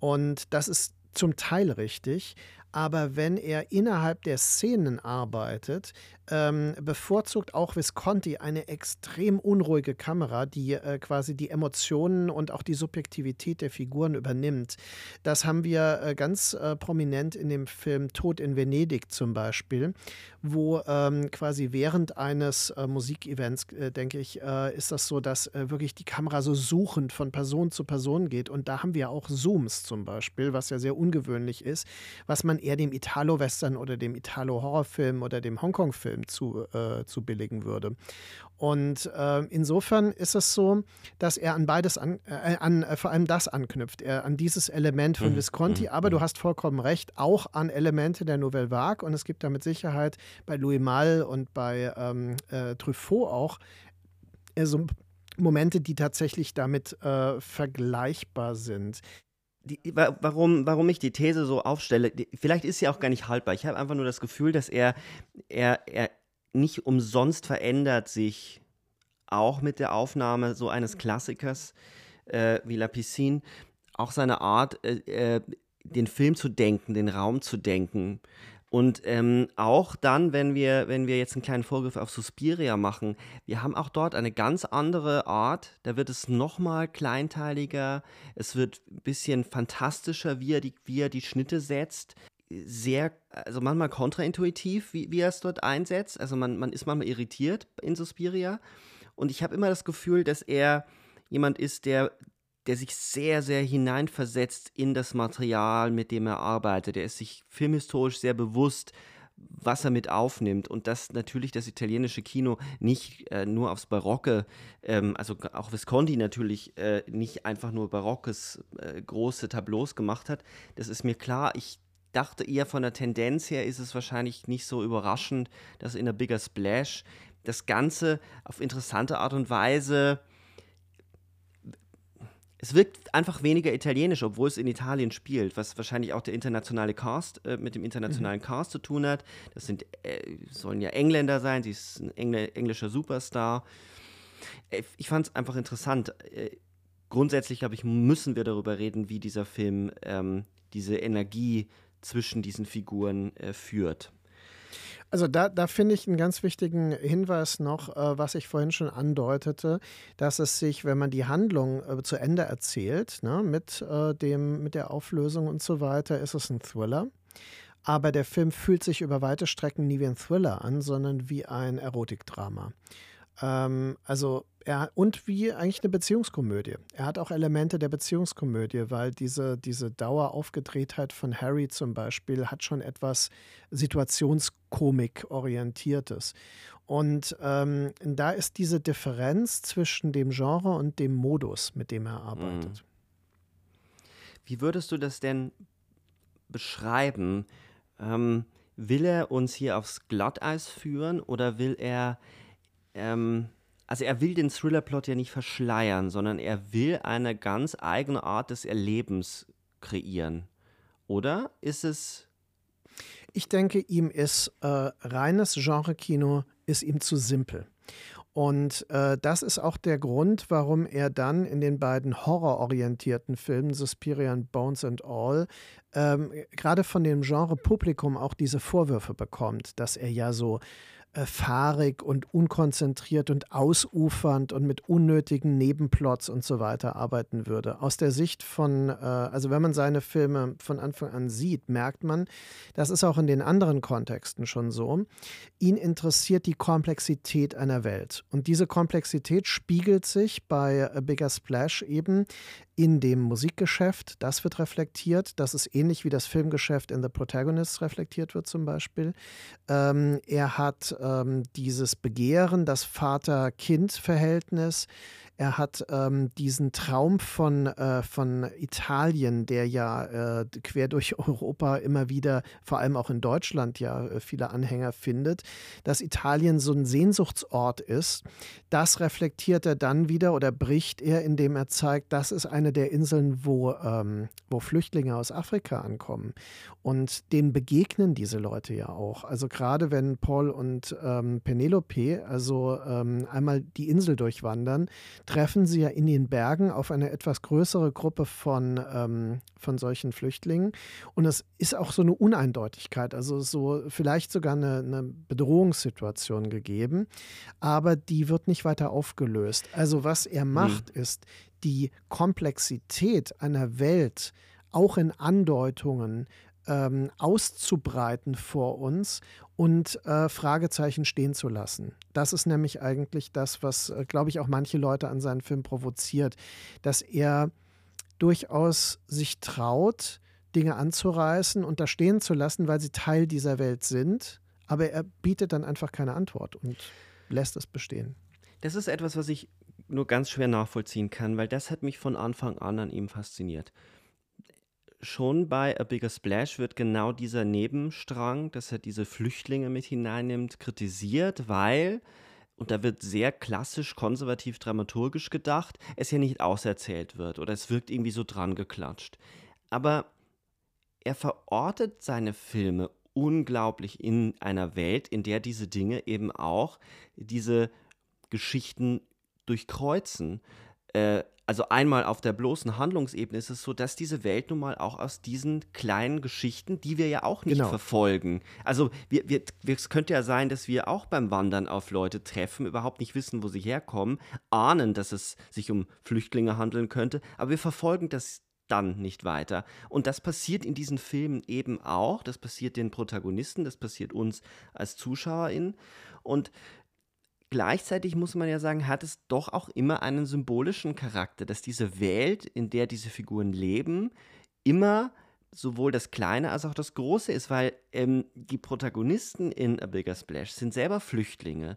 Und das ist zum Teil richtig, aber wenn er innerhalb der Szenen arbeitet, ähm, bevorzugt auch Visconti eine extrem unruhige Kamera, die äh, quasi die Emotionen und auch die Subjektivität der Figuren übernimmt. Das haben wir äh, ganz äh, prominent in dem Film Tod in Venedig zum Beispiel, wo ähm, quasi während eines äh, Musikevents, äh, denke ich, äh, ist das so, dass wirklich die Kamera so suchend von Person zu Person geht. Und da haben wir auch Zooms zum Beispiel, was ja sehr ungewöhnlich ist, was man eher dem Italo-Western oder dem Italo-Horrorfilm oder dem Hongkong-Film zu, äh, zu billigen würde. Und äh, insofern ist es so, dass er an beides an, äh, an äh, vor allem das anknüpft, er an dieses Element von mhm. Visconti, mhm. aber du mhm. hast vollkommen recht, auch an Elemente der Nouvelle Vague und es gibt da mit Sicherheit bei Louis Malle und bei ähm, äh, Truffaut auch äh, so Momente, die tatsächlich damit vergleichbar sind
die, warum, warum ich die These so aufstelle, die, vielleicht ist sie auch gar nicht haltbar. Ich habe einfach nur das Gefühl, dass er, er, er nicht umsonst verändert sich auch mit der Aufnahme so eines Klassikers äh, wie La Piscine, auch seine Art, äh, äh, den Film zu denken, den Raum zu denken. Und ähm, auch dann, wenn wir, wenn wir jetzt einen kleinen Vorgriff auf Suspiria machen, wir haben auch dort eine ganz andere Art. Da wird es nochmal kleinteiliger, es wird ein bisschen fantastischer, wie er die, wie er die Schnitte setzt. Sehr, also manchmal kontraintuitiv, wie, wie er es dort einsetzt. Also man, man ist manchmal irritiert in Suspiria. Und ich habe immer das Gefühl, dass er jemand ist, der der sich sehr, sehr hineinversetzt in das Material, mit dem er arbeitet. Er ist sich filmhistorisch sehr bewusst, was er mit aufnimmt und dass natürlich das italienische Kino nicht äh, nur aufs Barocke, ähm, also auch Visconti natürlich äh, nicht einfach nur barockes äh, große Tableaus gemacht hat. Das ist mir klar. Ich dachte eher von der Tendenz her ist es wahrscheinlich nicht so überraschend, dass in der Bigger Splash das Ganze auf interessante Art und Weise es wirkt einfach weniger italienisch, obwohl es in Italien spielt, was wahrscheinlich auch der internationale Cast äh, mit dem internationalen mhm. Cast zu tun hat. Das sind äh, sollen ja Engländer sein, sie ist ein Engl englischer Superstar. Äh, ich fand es einfach interessant. Äh, grundsätzlich, glaube ich, müssen wir darüber reden, wie dieser Film ähm, diese Energie zwischen diesen Figuren äh, führt.
Also da, da finde ich einen ganz wichtigen Hinweis noch, äh, was ich vorhin schon andeutete, dass es sich, wenn man die Handlung äh, zu Ende erzählt, ne, mit, äh, dem, mit der Auflösung und so weiter, ist es ein Thriller. Aber der Film fühlt sich über weite Strecken nie wie ein Thriller an, sondern wie ein Erotikdrama. Ähm, also er, und wie eigentlich eine Beziehungskomödie. Er hat auch Elemente der Beziehungskomödie, weil diese, diese Daueraufgedrehtheit von Harry zum Beispiel hat schon etwas Situationskomik-orientiertes. Und ähm, da ist diese Differenz zwischen dem Genre und dem Modus, mit dem er arbeitet. Mhm.
Wie würdest du das denn beschreiben? Ähm, will er uns hier aufs Glatteis führen oder will er ähm, also er will den Thriller-Plot ja nicht verschleiern, sondern er will eine ganz eigene Art des Erlebens kreieren. Oder ist es.
Ich denke, ihm ist äh, reines Genre-Kino ist ihm zu simpel. Und äh, das ist auch der Grund, warum er dann in den beiden horrororientierten Filmen Suspiria und Bones and All ähm, gerade von dem Genre Publikum auch diese Vorwürfe bekommt, dass er ja so äh, fahrig und unkonzentriert und ausufernd und mit unnötigen Nebenplots und so weiter arbeiten würde. Aus der Sicht von, äh, also wenn man seine Filme von Anfang an sieht, merkt man, das ist auch in den anderen Kontexten schon so, ihn interessiert die Komplexität einer Welt. Und diese Komplexität spiegelt sich bei A Bigger Splash eben in dem Musikgeschäft. Das wird reflektiert. Das ist ähnlich wie das Filmgeschäft in The Protagonists reflektiert wird zum Beispiel. Ähm, er hat ähm, dieses Begehren, das Vater-Kind-Verhältnis. Er hat ähm, diesen Traum von, äh, von Italien, der ja äh, quer durch [LAUGHS] Europa immer wieder, vor allem auch in Deutschland, ja äh, viele Anhänger findet, dass Italien so ein Sehnsuchtsort ist. Das reflektiert er dann wieder oder bricht er, indem er zeigt, das ist eine der Inseln, wo, ähm, wo Flüchtlinge aus Afrika ankommen. Und denen begegnen diese Leute ja auch. Also gerade wenn Paul und ähm, Penelope also ähm, einmal die Insel durchwandern, treffen sie ja in den Bergen auf eine etwas größere Gruppe von, ähm, von solchen Flüchtlingen. Und es ist auch so eine Uneindeutigkeit, also so vielleicht sogar eine, eine Bedrohungssituation gegeben, aber die wird nicht weiter aufgelöst. Also was er mhm. macht, mhm. ist die Komplexität einer Welt auch in Andeutungen ähm, auszubreiten vor uns und äh, Fragezeichen stehen zu lassen. Das ist nämlich eigentlich das, was, äh, glaube ich, auch manche Leute an seinen Film provoziert, dass er durchaus sich traut, Dinge anzureißen und da stehen zu lassen, weil sie Teil dieser Welt sind, aber er bietet dann einfach keine Antwort und lässt es bestehen.
Das ist etwas, was ich nur ganz schwer nachvollziehen kann, weil das hat mich von Anfang an an ihm fasziniert schon bei A Bigger Splash wird genau dieser Nebenstrang, dass er diese Flüchtlinge mit hineinnimmt, kritisiert, weil, und da wird sehr klassisch konservativ dramaturgisch gedacht, es ja nicht auserzählt wird oder es wirkt irgendwie so dran geklatscht. Aber er verortet seine Filme unglaublich in einer Welt, in der diese Dinge eben auch diese Geschichten durchkreuzen. Äh, also einmal auf der bloßen Handlungsebene ist es so, dass diese Welt nun mal auch aus diesen kleinen Geschichten, die wir ja auch nicht genau. verfolgen. Also wir, wir, es könnte ja sein, dass wir auch beim Wandern auf Leute treffen, überhaupt nicht wissen, wo sie herkommen, ahnen, dass es sich um Flüchtlinge handeln könnte, aber wir verfolgen das dann nicht weiter. Und das passiert in diesen Filmen eben auch. Das passiert den Protagonisten, das passiert uns als ZuschauerInnen. Und Gleichzeitig muss man ja sagen, hat es doch auch immer einen symbolischen Charakter, dass diese Welt, in der diese Figuren leben, immer sowohl das Kleine als auch das Große ist, weil ähm, die Protagonisten in A Bigger Splash sind selber Flüchtlinge.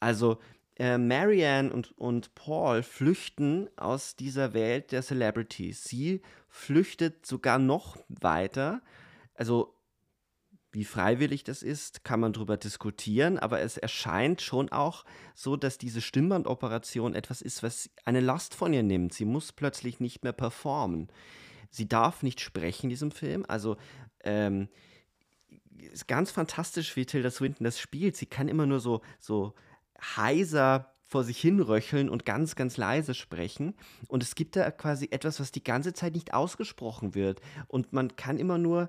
Also äh, Marianne und, und Paul flüchten aus dieser Welt der Celebrities. Sie flüchtet sogar noch weiter. Also wie freiwillig das ist, kann man darüber diskutieren, aber es erscheint schon auch so, dass diese Stimmbandoperation etwas ist, was eine Last von ihr nimmt. Sie muss plötzlich nicht mehr performen. Sie darf nicht sprechen in diesem Film. Also ähm, ist ganz fantastisch, wie Tilda Swinton das spielt. Sie kann immer nur so, so heiser vor sich hin röcheln und ganz, ganz leise sprechen. Und es gibt da quasi etwas, was die ganze Zeit nicht ausgesprochen wird. Und man kann immer nur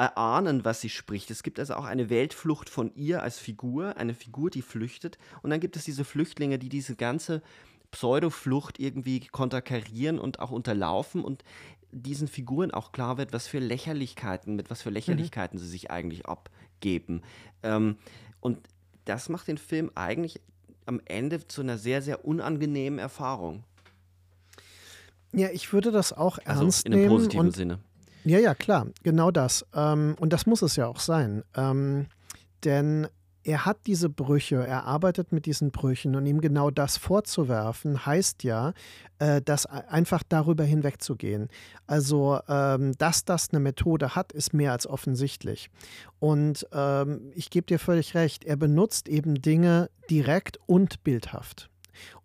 erahnen, was sie spricht. Es gibt also auch eine Weltflucht von ihr als Figur, eine Figur, die flüchtet. Und dann gibt es diese Flüchtlinge, die diese ganze Pseudoflucht irgendwie konterkarieren und auch unterlaufen und diesen Figuren auch klar wird, was für Lächerlichkeiten, mit was für Lächerlichkeiten mhm. sie sich eigentlich abgeben. Ähm, und das macht den Film eigentlich am Ende zu einer sehr, sehr unangenehmen Erfahrung.
Ja, ich würde das auch
also
ernst
in einem
nehmen.
positiven Sinne.
Ja, ja, klar, genau das. Ähm, und das muss es ja auch sein. Ähm, denn er hat diese Brüche, er arbeitet mit diesen Brüchen und ihm genau das vorzuwerfen, heißt ja, äh, das einfach darüber hinwegzugehen. Also, ähm, dass das eine Methode hat, ist mehr als offensichtlich. Und ähm, ich gebe dir völlig recht, er benutzt eben Dinge direkt und bildhaft.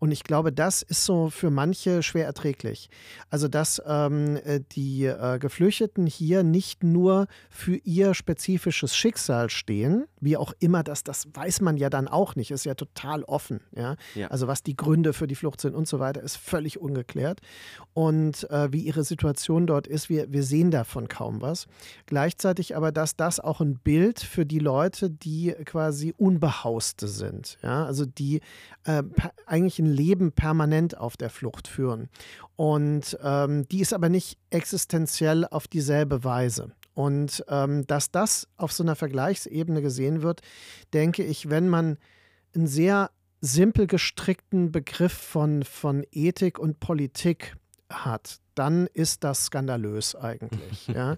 Und ich glaube, das ist so für manche schwer erträglich. Also, dass ähm, äh, die äh, Geflüchteten hier nicht nur für ihr spezifisches Schicksal stehen, wie auch immer das, das weiß man ja dann auch nicht, ist ja total offen. Ja? ja. Also, was die Gründe für die Flucht sind und so weiter, ist völlig ungeklärt. Und äh, wie ihre Situation dort ist, wir, wir sehen davon kaum was. Gleichzeitig aber, dass das auch ein Bild für die Leute, die quasi Unbehauste sind. Ja? Also, die äh, eigentlich ein Leben permanent auf der Flucht führen. Und ähm, die ist aber nicht existenziell auf dieselbe Weise. Und ähm, dass das auf so einer Vergleichsebene gesehen wird, denke ich, wenn man einen sehr simpel gestrickten Begriff von, von Ethik und Politik hat, dann ist das skandalös eigentlich. ja.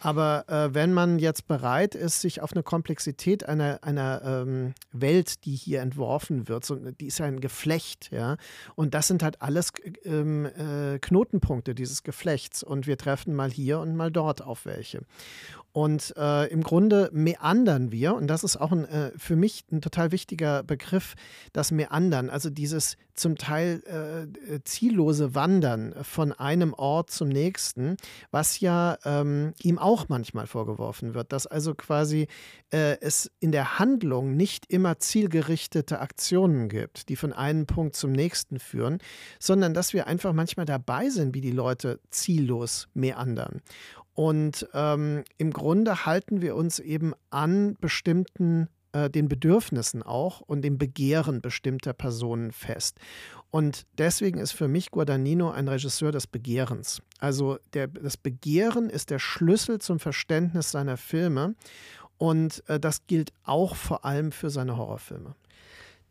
Aber äh, wenn man jetzt bereit ist, sich auf eine Komplexität einer, einer ähm, Welt, die hier entworfen wird, so, die ist ja ein Geflecht, ja, und das sind halt alles ähm, äh, Knotenpunkte dieses Geflechts und wir treffen mal hier und mal dort auf welche. Und äh, im Grunde meandern wir, und das ist auch ein, äh, für mich ein total wichtiger Begriff, das Meandern, also dieses zum Teil äh, ziellose Wandern von einem Ort zum nächsten, was ja ähm, ihm auch manchmal vorgeworfen wird, dass also quasi äh, es in der Handlung nicht immer zielgerichtete Aktionen gibt, die von einem Punkt zum nächsten führen, sondern dass wir einfach manchmal dabei sind, wie die Leute ziellos meandern. Und ähm, im Grunde halten wir uns eben an bestimmten äh, den Bedürfnissen auch und dem Begehren bestimmter Personen fest. Und deswegen ist für mich Guadagnino ein Regisseur des Begehrens. Also der, das Begehren ist der Schlüssel zum Verständnis seiner Filme und äh, das gilt auch vor allem für seine Horrorfilme.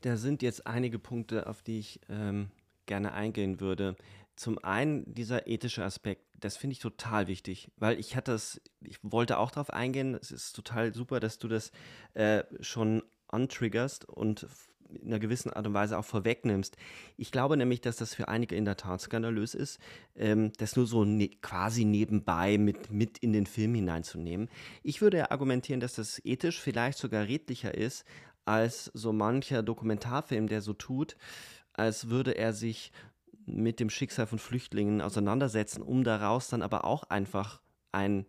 Da sind jetzt einige Punkte, auf die ich ähm, gerne eingehen würde. Zum einen dieser ethische Aspekt, das finde ich total wichtig, weil ich hatte das, ich wollte auch darauf eingehen, es ist total super, dass du das äh, schon antriggerst und in einer gewissen Art und Weise auch vorwegnimmst. Ich glaube nämlich, dass das für einige in der Tat skandalös ist, ähm, das nur so ne quasi nebenbei mit, mit in den Film hineinzunehmen. Ich würde argumentieren, dass das ethisch vielleicht sogar redlicher ist als so mancher Dokumentarfilm, der so tut, als würde er sich mit dem Schicksal von Flüchtlingen auseinandersetzen, um daraus dann aber auch einfach ein,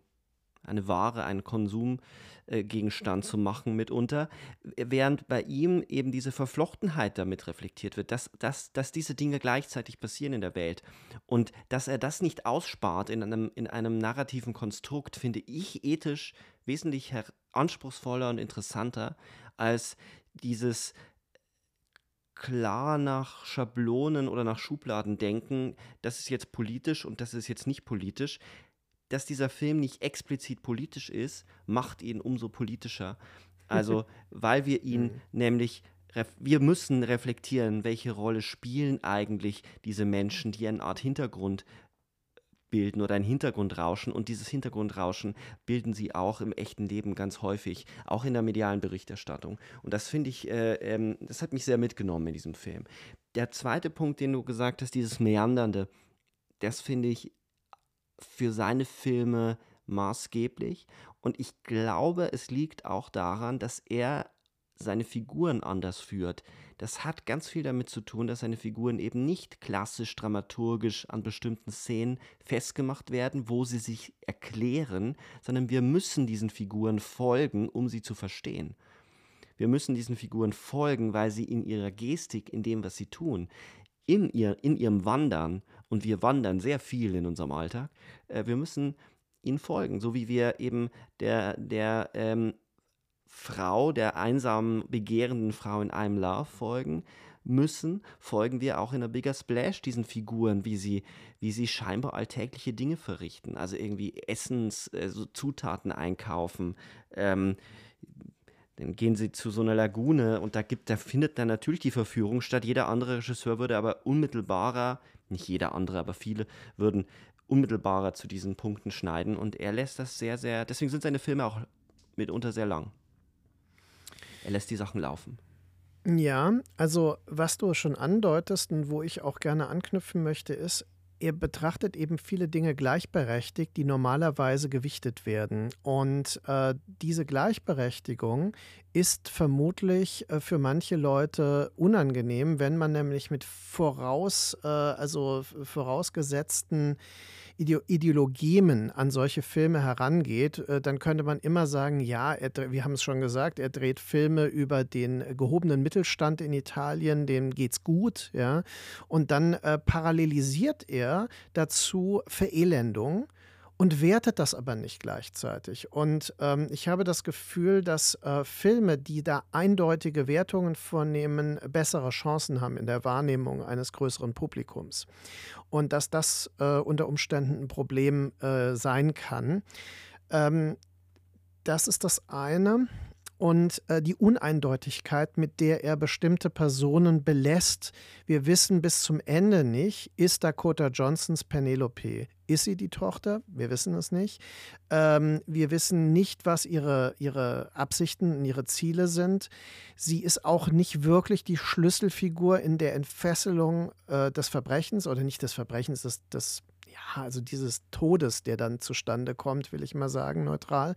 eine Ware, einen Konsumgegenstand zu machen mitunter, während bei ihm eben diese Verflochtenheit damit reflektiert wird, dass, dass, dass diese Dinge gleichzeitig passieren in der Welt. Und dass er das nicht ausspart in einem, in einem narrativen Konstrukt, finde ich ethisch wesentlich anspruchsvoller und interessanter als dieses klar nach Schablonen oder nach Schubladen denken, das ist jetzt politisch und das ist jetzt nicht politisch. Dass dieser Film nicht explizit politisch ist, macht ihn umso politischer. Also, [LAUGHS] weil wir ihn mhm. nämlich, wir müssen reflektieren, welche Rolle spielen eigentlich diese Menschen, die eine Art Hintergrund bilden oder ein Hintergrundrauschen. Und dieses Hintergrundrauschen bilden sie auch im echten Leben ganz häufig, auch in der medialen Berichterstattung. Und das finde ich, äh, ähm, das hat mich sehr mitgenommen in diesem Film. Der zweite Punkt, den du gesagt hast, dieses Meandernde, das finde ich für seine Filme maßgeblich. Und ich glaube, es liegt auch daran, dass er seine Figuren anders führt. Das hat ganz viel damit zu tun, dass seine Figuren eben nicht klassisch dramaturgisch an bestimmten Szenen festgemacht werden, wo sie sich erklären, sondern wir müssen diesen Figuren folgen, um sie zu verstehen. Wir müssen diesen Figuren folgen, weil sie in ihrer Gestik, in dem, was sie tun, in, ihr, in ihrem Wandern, und wir wandern sehr viel in unserem Alltag, äh, wir müssen ihnen folgen, so wie wir eben der, der ähm, Frau, der einsamen, begehrenden Frau in einem Love folgen müssen, folgen wir auch in der Bigger Splash diesen Figuren, wie sie, wie sie scheinbar alltägliche Dinge verrichten. Also irgendwie Essens, also Zutaten einkaufen. Ähm, dann gehen sie zu so einer Lagune und da gibt, da findet dann natürlich die Verführung statt. Jeder andere Regisseur würde aber unmittelbarer, nicht jeder andere, aber viele würden unmittelbarer zu diesen Punkten schneiden und er lässt das sehr, sehr, deswegen sind seine Filme auch mitunter sehr lang. Er lässt die Sachen laufen.
Ja, also was du schon andeutest und wo ich auch gerne anknüpfen möchte, ist, er betrachtet eben viele Dinge gleichberechtigt, die normalerweise gewichtet werden. Und äh, diese Gleichberechtigung ist vermutlich äh, für manche Leute unangenehm, wenn man nämlich mit voraus, äh, also vorausgesetzten Ideologien an solche Filme herangeht, äh, dann könnte man immer sagen, ja, er, wir haben es schon gesagt, er dreht Filme über den gehobenen Mittelstand in Italien, dem geht's gut, ja. Und dann äh, parallelisiert er dazu Verelendung und wertet das aber nicht gleichzeitig. Und ähm, ich habe das Gefühl, dass äh, Filme, die da eindeutige Wertungen vornehmen, bessere Chancen haben in der Wahrnehmung eines größeren Publikums. Und dass das äh, unter Umständen ein Problem äh, sein kann. Ähm, das ist das eine. Und äh, die Uneindeutigkeit, mit der er bestimmte Personen belässt. Wir wissen bis zum Ende nicht, ist Dakota Johnsons Penelope, ist sie die Tochter? Wir wissen es nicht. Ähm, wir wissen nicht, was ihre, ihre Absichten und ihre Ziele sind. Sie ist auch nicht wirklich die Schlüsselfigur in der Entfesselung äh, des Verbrechens oder nicht des Verbrechens, des, des ja, also dieses Todes, der dann zustande kommt, will ich mal sagen, neutral.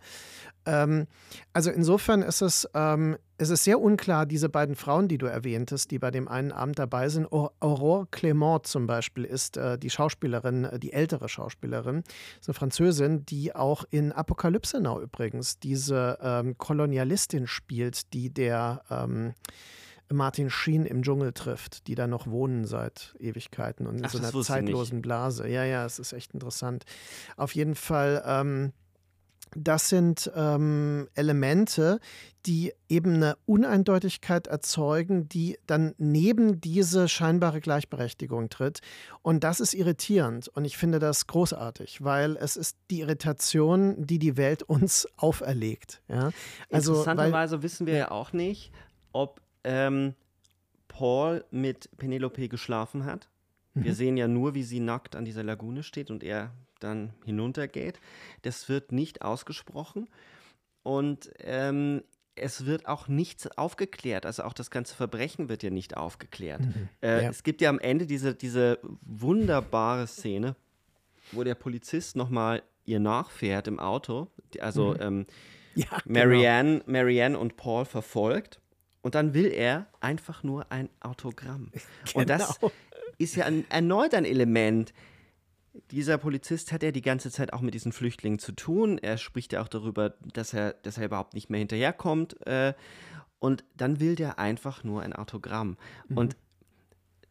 Ähm, also insofern ist es, ähm, es ist sehr unklar, diese beiden Frauen, die du erwähntest, die bei dem einen Abend dabei sind. Aurore Clément zum Beispiel ist äh, die Schauspielerin, äh, die ältere Schauspielerin, ist eine Französin, die auch in Apokalypse Now übrigens diese ähm, Kolonialistin spielt, die der ähm, Martin Sheen im Dschungel trifft, die da noch wohnen seit Ewigkeiten und in Ach, so einer zeitlosen Blase. Ja, ja, es ist echt interessant. Auf jeden Fall, ähm, das sind ähm, Elemente, die eben eine Uneindeutigkeit erzeugen, die dann neben diese scheinbare Gleichberechtigung tritt. Und das ist irritierend. Und ich finde das großartig, weil es ist die Irritation, die die Welt uns [LAUGHS] auferlegt. Ja?
Also, Interessanterweise weil, wissen wir ja auch nicht, ob ähm, Paul mit Penelope geschlafen hat. Mhm. Wir sehen ja nur, wie sie nackt an dieser Lagune steht und er dann hinuntergeht. Das wird nicht ausgesprochen und ähm, es wird auch nichts aufgeklärt. Also auch das ganze Verbrechen wird ja nicht aufgeklärt. Mhm. Äh, ja. Es gibt ja am Ende diese, diese wunderbare Szene, wo der Polizist nochmal ihr nachfährt im Auto. Also mhm. ähm, ja, Marianne, genau. Marianne und Paul verfolgt. Und dann will er einfach nur ein Autogramm. Genau. [LAUGHS] Und das genau. ist ja ein, erneut ein Element. Dieser Polizist hat ja die ganze Zeit auch mit diesen Flüchtlingen zu tun. Er spricht ja auch darüber, dass er, dass er überhaupt nicht mehr hinterherkommt. Äh, und dann will der einfach nur ein Autogramm. Mhm. Und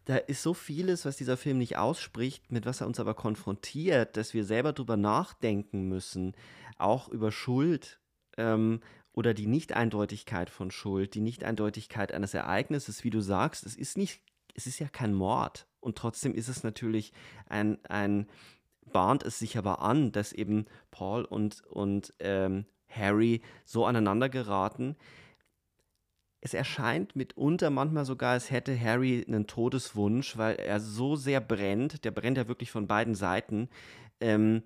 da ist so vieles, was dieser Film nicht ausspricht, mit was er uns aber konfrontiert, dass wir selber drüber nachdenken müssen, auch über Schuld ähm, oder die Nicht-Eindeutigkeit von Schuld, die Nicht-Eindeutigkeit eines Ereignisses, wie du sagst, es ist nicht, es ist ja kein Mord. Und trotzdem ist es natürlich ein, ein bahnt es sich aber an, dass eben Paul und, und ähm, Harry so aneinander geraten. Es erscheint mitunter manchmal sogar, als hätte Harry einen Todeswunsch, weil er so sehr brennt, der brennt ja wirklich von beiden Seiten, ähm,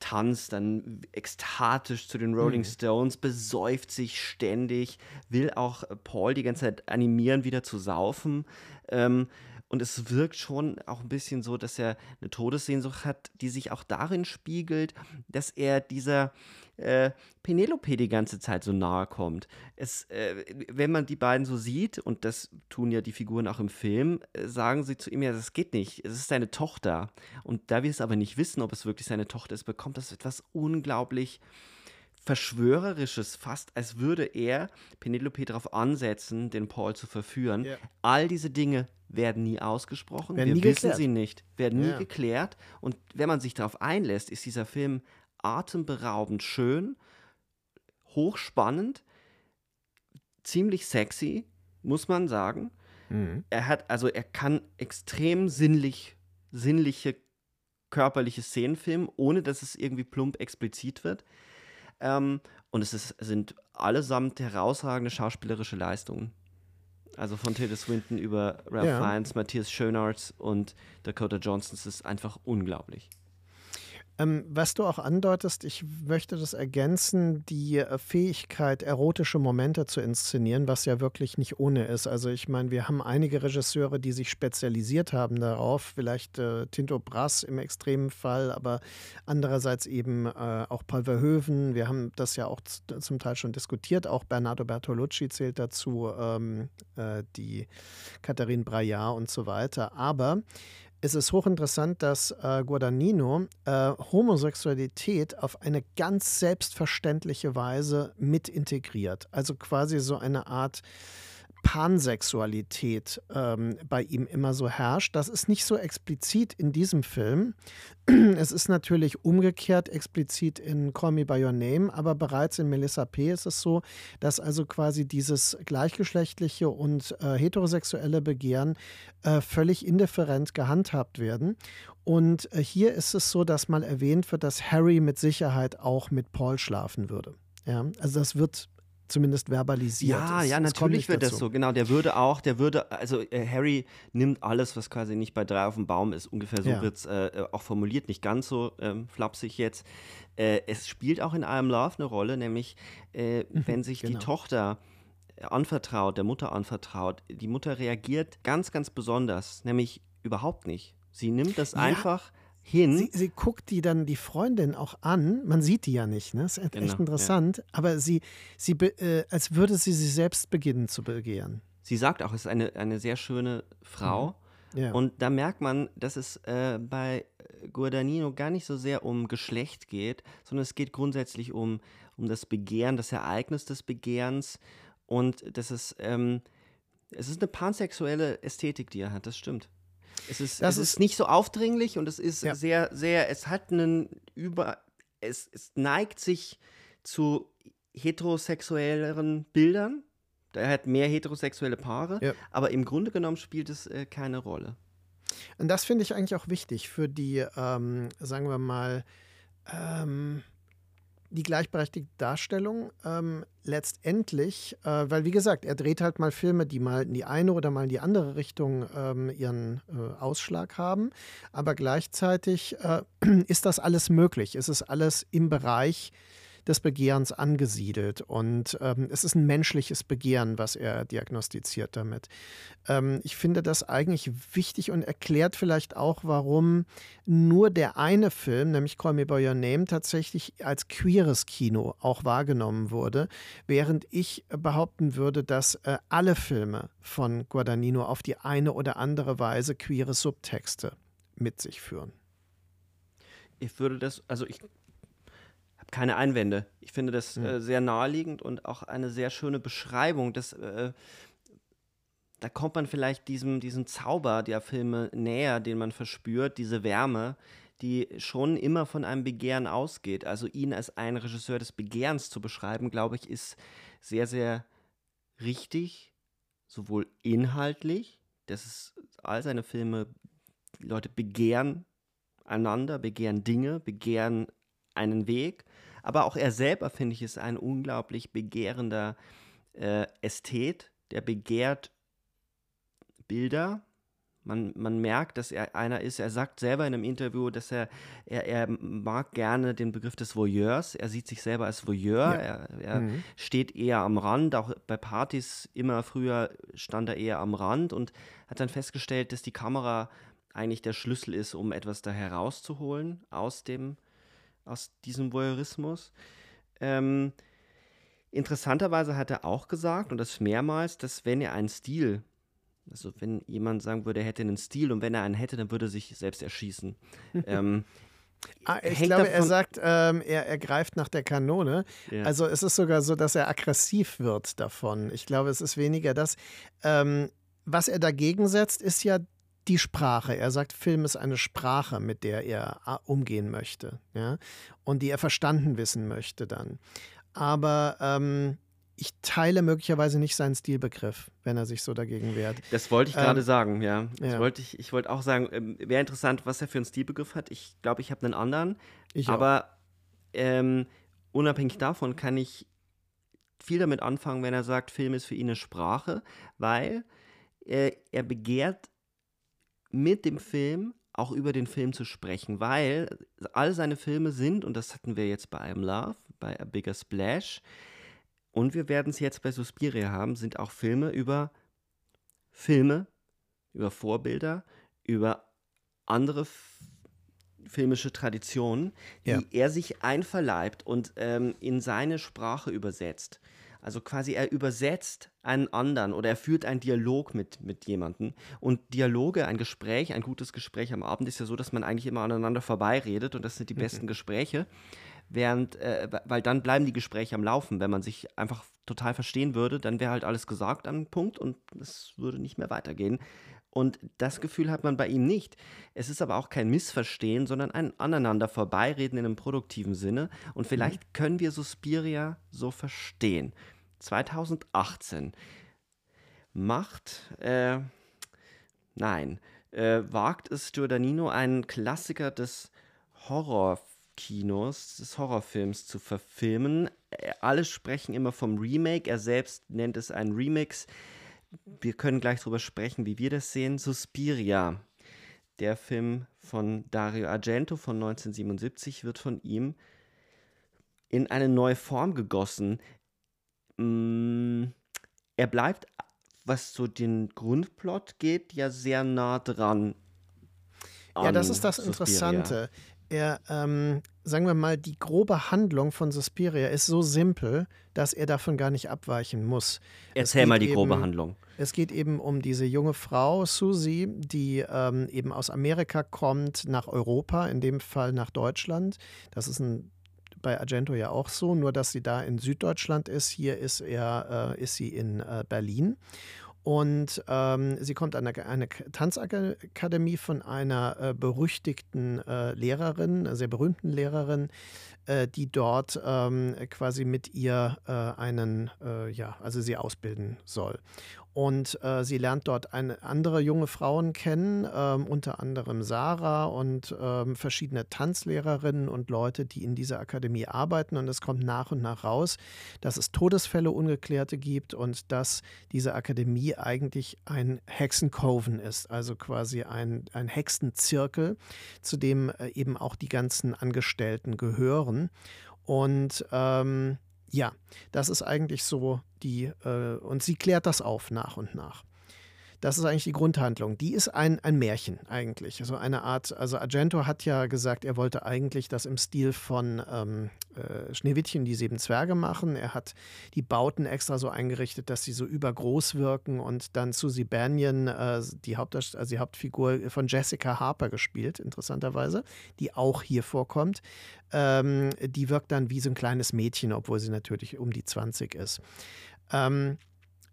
tanzt dann ekstatisch zu den Rolling mhm. Stones, besäuft sich ständig, will auch Paul die ganze Zeit animieren, wieder zu saufen. Ähm, und es wirkt schon auch ein bisschen so, dass er eine Todessehnsucht hat, die sich auch darin spiegelt, dass er dieser äh, Penelope die ganze Zeit so nahe kommt. Es, äh, wenn man die beiden so sieht, und das tun ja die Figuren auch im Film, äh, sagen sie zu ihm ja, das geht nicht, es ist seine Tochter. Und da wir es aber nicht wissen, ob es wirklich seine Tochter ist, bekommt das etwas unglaublich Verschwörerisches, fast als würde er Penelope darauf ansetzen, den Paul zu verführen. Ja. All diese Dinge werden nie ausgesprochen, werden wir nie wissen geklärt. sie nicht, werden nie geklärt. Und wenn man sich darauf einlässt, ist dieser Film atemberaubend schön, hochspannend, ziemlich sexy, muss man sagen. Mhm. Er hat, also er kann extrem sinnlich, sinnliche, körperliche Szenen filmen, ohne dass es irgendwie plump explizit wird. Ähm, und es ist, sind allesamt herausragende schauspielerische Leistungen. Also von Tilda Swinton über Ralph ja. Fiennes, Matthias Schönards und Dakota Johnson. Es ist einfach unglaublich.
Ähm, was du auch andeutest, ich möchte das ergänzen, die äh, Fähigkeit, erotische Momente zu inszenieren, was ja wirklich nicht ohne ist. Also ich meine, wir haben einige Regisseure, die sich spezialisiert haben darauf, vielleicht äh, Tinto Brass im extremen Fall, aber andererseits eben äh, auch Paul Verhoeven. Wir haben das ja auch zum Teil schon diskutiert, auch Bernardo Bertolucci zählt dazu, ähm, äh, die Katharine Braillard und so weiter. Aber es ist hochinteressant, dass äh, Guadagnino äh, Homosexualität auf eine ganz selbstverständliche Weise mit integriert. Also quasi so eine Art Pansexualität ähm, bei ihm immer so herrscht. Das ist nicht so explizit in diesem Film. [CLEARS THROAT] Es ist natürlich umgekehrt explizit in Call Me By Your Name, aber bereits in Melissa P. ist es so, dass also quasi dieses gleichgeschlechtliche und äh, heterosexuelle Begehren äh, völlig indifferent gehandhabt werden. Und äh, hier ist es so, dass mal erwähnt wird, dass Harry mit Sicherheit auch mit Paul schlafen würde. Ja, also das wird zumindest verbalisiert.
Ja,
es,
ja, natürlich wird
dazu.
das so. Genau, der würde auch, der würde, also äh, Harry nimmt alles, was quasi nicht bei drei auf dem Baum ist. Ungefähr so
Ja.
wird es äh, auch formuliert, nicht ganz so ähm, flapsig jetzt. Äh, es spielt auch in I Am Love eine Rolle, nämlich äh, wenn sich
genau.
die Tochter äh, anvertraut, der Mutter anvertraut, die Mutter reagiert ganz, ganz besonders, nämlich überhaupt nicht. Sie nimmt das
Ja.
einfach hin.
Sie, sie guckt die dann die Freundin auch an. Man sieht die ja nicht, ne? Das ist echt
Genau, ja.
interessant. Aber sie, sie be- äh, als würde sie sie selbst beginnen zu begehren.
Sie sagt auch, es ist eine, eine sehr schöne Frau.
Ja.
Und da merkt man, dass es äh, bei Guadagnino gar nicht so sehr um Geschlecht geht, sondern es geht grundsätzlich um, um das Begehren, das Ereignis des Begehrens. Und das ist, ähm, es ist eine pansexuelle Ästhetik, die er hat, das stimmt. Es ist,
Das
es
ist-
ist nicht so aufdringlich und es ist
Ja.
sehr, sehr, es hat einen über, es, es neigt sich zu heterosexuelleren Bildern. Er hat mehr heterosexuelle Paare,
Ja.
aber im Grunde genommen spielt es äh, keine Rolle.
Und das finde ich eigentlich auch wichtig für die, ähm, sagen wir mal, ähm, die gleichberechtigte Darstellung ähm, letztendlich, äh, weil wie gesagt, er dreht halt mal Filme, die mal in die eine oder mal in die andere Richtung ähm, ihren äh, Ausschlag haben, aber gleichzeitig äh, [CLEARS THROAT] ist das alles möglich. Es ist alles im Bereich des Begehrens angesiedelt und ähm, es ist ein menschliches Begehren, was er diagnostiziert damit. Ähm, ich finde das eigentlich wichtig und erklärt vielleicht auch, warum nur der eine Film, nämlich Call Me By Your Name, tatsächlich als queeres Kino auch wahrgenommen wurde, während ich behaupten würde, dass äh, alle Filme von Guadagnino auf die eine oder andere Weise queere Subtexte mit sich führen.
Ich würde das, also ich keine Einwände. Ich finde das äh, sehr naheliegend und auch eine sehr schöne Beschreibung. Des, äh, da kommt man vielleicht diesem, diesem Zauber der Filme näher, den man verspürt, diese Wärme, die schon immer von einem Begehren ausgeht. Also ihn als einen Regisseur des Begehrens zu beschreiben, glaube ich, ist sehr, sehr richtig, sowohl inhaltlich, dass es all seine Filme, die Leute begehren einander, begehren Dinge, begehren einen Weg. Aber auch er selber, finde ich, ist ein unglaublich begehrender äh, Ästhet, der begehrt Bilder. Man, man merkt, dass er einer ist, er sagt selber in einem Interview, dass er, er, er mag gerne den Begriff des Voyeurs. Er sieht sich selber als Voyeur.
Ja.
Er, er
Mhm.
steht eher am Rand. Auch bei Partys immer früher stand er eher am Rand und hat dann festgestellt, dass die Kamera eigentlich der Schlüssel ist, um etwas da herauszuholen aus dem, aus diesem Voyeurismus. Ähm, interessanterweise hat er auch gesagt, und das mehrmals, dass wenn er einen Stil, also wenn jemand sagen würde, er hätte einen Stil und wenn er einen hätte, dann würde er sich selbst erschießen. [LAUGHS] ähm,
Ah, ich glaube, er sagt, ähm, er, er greift nach der Kanone.
Ja.
Also es ist sogar so, dass er aggressiv wird davon. Ich glaube, es ist weniger das. Ähm, was er dagegen setzt, ist ja die Sprache. Er sagt, Film ist eine Sprache, mit der er umgehen möchte. Ja? Und die er verstanden wissen möchte dann. Aber ähm, ich teile möglicherweise nicht seinen Stilbegriff, wenn er sich so dagegen wehrt.
Das wollte ich
Ähm,
gerade sagen, ja. Das
ja.
wollte ich, ich wollte auch sagen, ähm, wäre interessant, was er für einen Stilbegriff hat. Ich glaube, ich habe einen anderen.
Ich auch.
aber ähm, unabhängig davon kann ich viel damit anfangen, wenn er sagt, Film ist für ihn eine Sprache, weil äh, er begehrt mit dem Film auch über den Film zu sprechen, weil all seine Filme sind, und das hatten wir jetzt bei I'm Love, bei A Bigger Splash, und wir werden es jetzt bei Suspiria haben, sind auch Filme über Filme, über Vorbilder, über andere filmische Traditionen, die
Ja.
er sich einverleibt und ähm, in seine Sprache übersetzt. Also quasi er übersetzt einen anderen oder er führt einen Dialog mit, mit jemandem. Und Dialoge, ein Gespräch, ein gutes Gespräch am Abend ist ja so, dass man eigentlich immer aneinander vorbeiredet und das sind die besten Gespräche. Während, äh, weil dann bleiben die Gespräche am Laufen. Wenn man sich einfach total verstehen würde, dann wäre halt alles gesagt an einem Punkt und es würde nicht mehr weitergehen. Und das Gefühl hat man bei ihm nicht. Es ist aber auch kein Missverstehen, sondern ein aneinander vorbeireden in einem produktiven Sinne. Und vielleicht können wir Suspiria so verstehen. 2018 macht, äh, nein, äh, wagt es Giordannino, einen Klassiker des Horrorkinos, des Horrorfilms zu verfilmen. äh, alle sprechen immer vom Remake. Er selbst nennt es ein Remix. Wir können gleich darüber sprechen, wie wir das sehen. Suspiria, der Film von Dario Argento von 1977, wird von ihm in eine neue Form gegossen. Mm, er bleibt, was so den Grundplot geht, ja sehr nah dran.
Ja, das ist das Suspiria. Interessante. Er, ähm, sagen wir mal, die grobe Handlung von Suspiria ist so simpel, dass er davon gar nicht abweichen muss.
Erzähl mal die grobe eben, Handlung.
Es geht eben um diese junge Frau, Susie, die ähm, eben aus Amerika kommt nach Europa, in dem Fall nach Deutschland. Das ist ein bei Argento ja auch so, nur dass sie da in Süddeutschland ist. Hier ist, er, äh, ist sie in äh, Berlin. Und ähm, sie kommt an eine, eine Tanzakademie von einer äh, berüchtigten äh, Lehrerin, sehr berühmten Lehrerin, äh, die dort ähm, quasi mit ihr äh, einen, äh, ja, also sie ausbilden soll. Und äh, sie lernt dort eine, andere junge Frauen kennen, ähm, unter anderem Sarah und ähm, verschiedene Tanzlehrerinnen und Leute, die in dieser Akademie arbeiten. Und es kommt nach und nach raus, dass es Todesfälle Ungeklärte gibt und dass diese Akademie eigentlich ein Hexencoven ist, also quasi ein, ein Hexenzirkel, zu dem äh, eben auch die ganzen Angestellten gehören. Und ähm, ja, das ist eigentlich so die, äh, und sie klärt das auf nach und nach. Das ist eigentlich die Grundhandlung. Die ist ein, ein Märchen eigentlich. Also eine Art, also Argento hat ja gesagt, er wollte eigentlich das im Stil von ähm, äh, Schneewittchen die sieben Zwerge machen. Er hat die Bauten extra so eingerichtet, dass sie so übergroß wirken und dann Susie Banyan, äh, die, also die Hauptfigur von Jessica Harper gespielt, interessanterweise, die auch hier vorkommt. Ähm, die wirkt dann wie so ein kleines Mädchen, obwohl sie natürlich um die 20 ist. Ähm,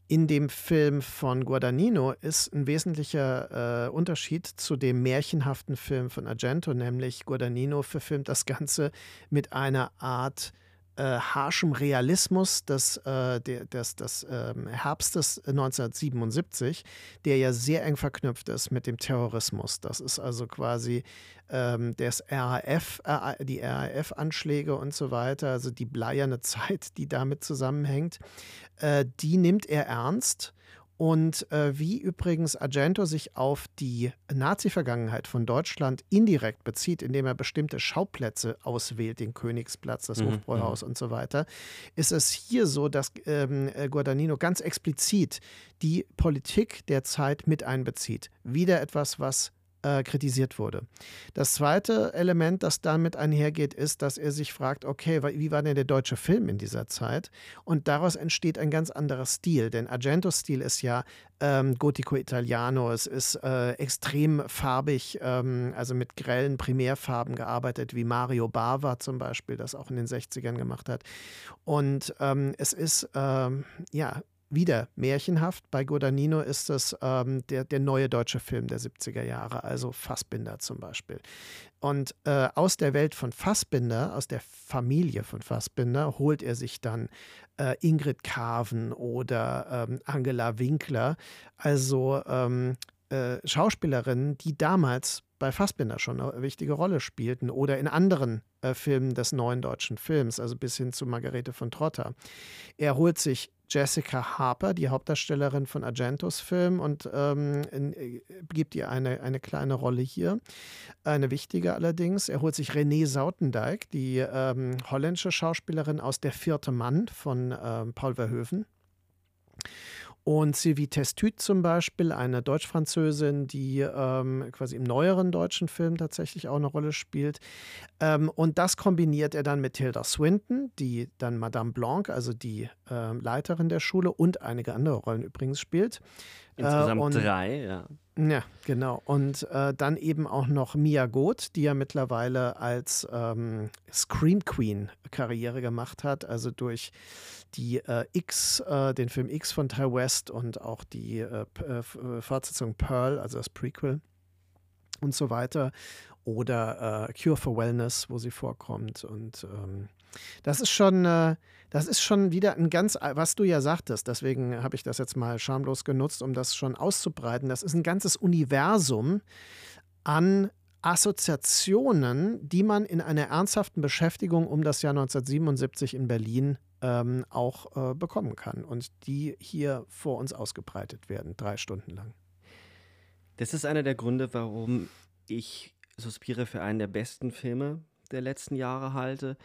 in dem Film von Guadagnino ist ein wesentlicher äh, Unterschied zu dem märchenhaften Film von Argento, nämlich Guadagnino verfilmt das Ganze mit einer Art äh, harschem Realismus des, äh, des, des ähm, Herbstes 1977, der ja sehr eng verknüpft ist mit dem Terrorismus. Das ist also quasi ähm, das RAF, äh, die RAF-Anschläge und so weiter, also die bleierne [LAUGHS] Zeit, die damit zusammenhängt, äh, die nimmt er ernst und äh, wie übrigens Argento sich auf die Nazi-Vergangenheit von Deutschland indirekt bezieht, indem er bestimmte Schauplätze auswählt, den Königsplatz, das mhm. Hofbräuhaus mhm. und so weiter, ist es hier so, dass ähm, äh, Guadagnino ganz explizit die Politik der Zeit mit einbezieht. Wieder etwas, was äh, kritisiert wurde. Das zweite Element, das damit einhergeht, ist, dass er sich fragt, okay, wie war denn der deutsche Film in dieser Zeit? Und daraus entsteht ein ganz anderer Stil, denn Argentos Stil ist ja ähm, Gotico Italiano, es ist äh, extrem farbig, ähm, also mit grellen Primärfarben gearbeitet, wie Mario Bava zum Beispiel, das auch in den 60ern gemacht hat. Und ähm, es ist, ähm, ja, wieder märchenhaft. Bei Guadagnino ist es ähm, der, der neue deutsche Film der 70er Jahre, also Fassbinder zum Beispiel. Und äh, aus der Welt von Fassbinder, aus der Familie von Fassbinder, holt er sich dann äh, Ingrid Carven oder ähm, Angela Winkler, also ähm, äh, Schauspielerinnen, die damals bei Fassbinder schon eine wichtige Rolle spielten oder in anderen äh, Filmen des neuen deutschen Films, also bis hin zu Margarete von Trotter. Er holt sich Jessica Harper, die Hauptdarstellerin von Argentos Film, und ähm, in, äh, gibt ihr eine, eine kleine Rolle hier, eine wichtige allerdings. Er holt sich Renée Sautendijk, die ähm, holländische Schauspielerin aus Der vierte Mann von ähm, Paul Verhoeven. Und Sylvie Testut zum Beispiel, eine Deutsch-Französin, die ähm, quasi im neueren deutschen Film tatsächlich auch eine Rolle spielt. Ähm, und das kombiniert er dann mit Tilda Swinton, die dann Madame Blanc, also die äh, Leiterin der Schule und einige andere Rollen übrigens spielt.
Insgesamt äh, drei, ja.
Ja, genau. Und äh, dann eben auch noch Mia Goth, die ja mittlerweile als ähm, Scream Queen Karriere gemacht hat, also durch die äh, X, äh, den Film X von Ty West und auch die äh, äh, Fortsetzung Pearl, also das Prequel und so weiter. Oder äh, Cure for Wellness, wo sie vorkommt. Und ähm, das ist schon, äh, das ist schon wieder ein ganz, was du ja sagtest, deswegen habe ich das jetzt mal schamlos genutzt, um das schon auszubreiten. Das ist ein ganzes Universum an Assoziationen, die man in einer ernsthaften Beschäftigung um das Jahr 1977 in Berlin ähm, auch äh, bekommen kann und die hier vor uns ausgebreitet werden, drei Stunden lang.
Das ist einer der Gründe, warum ich Suspire für einen der besten Filme der letzten Jahre halte,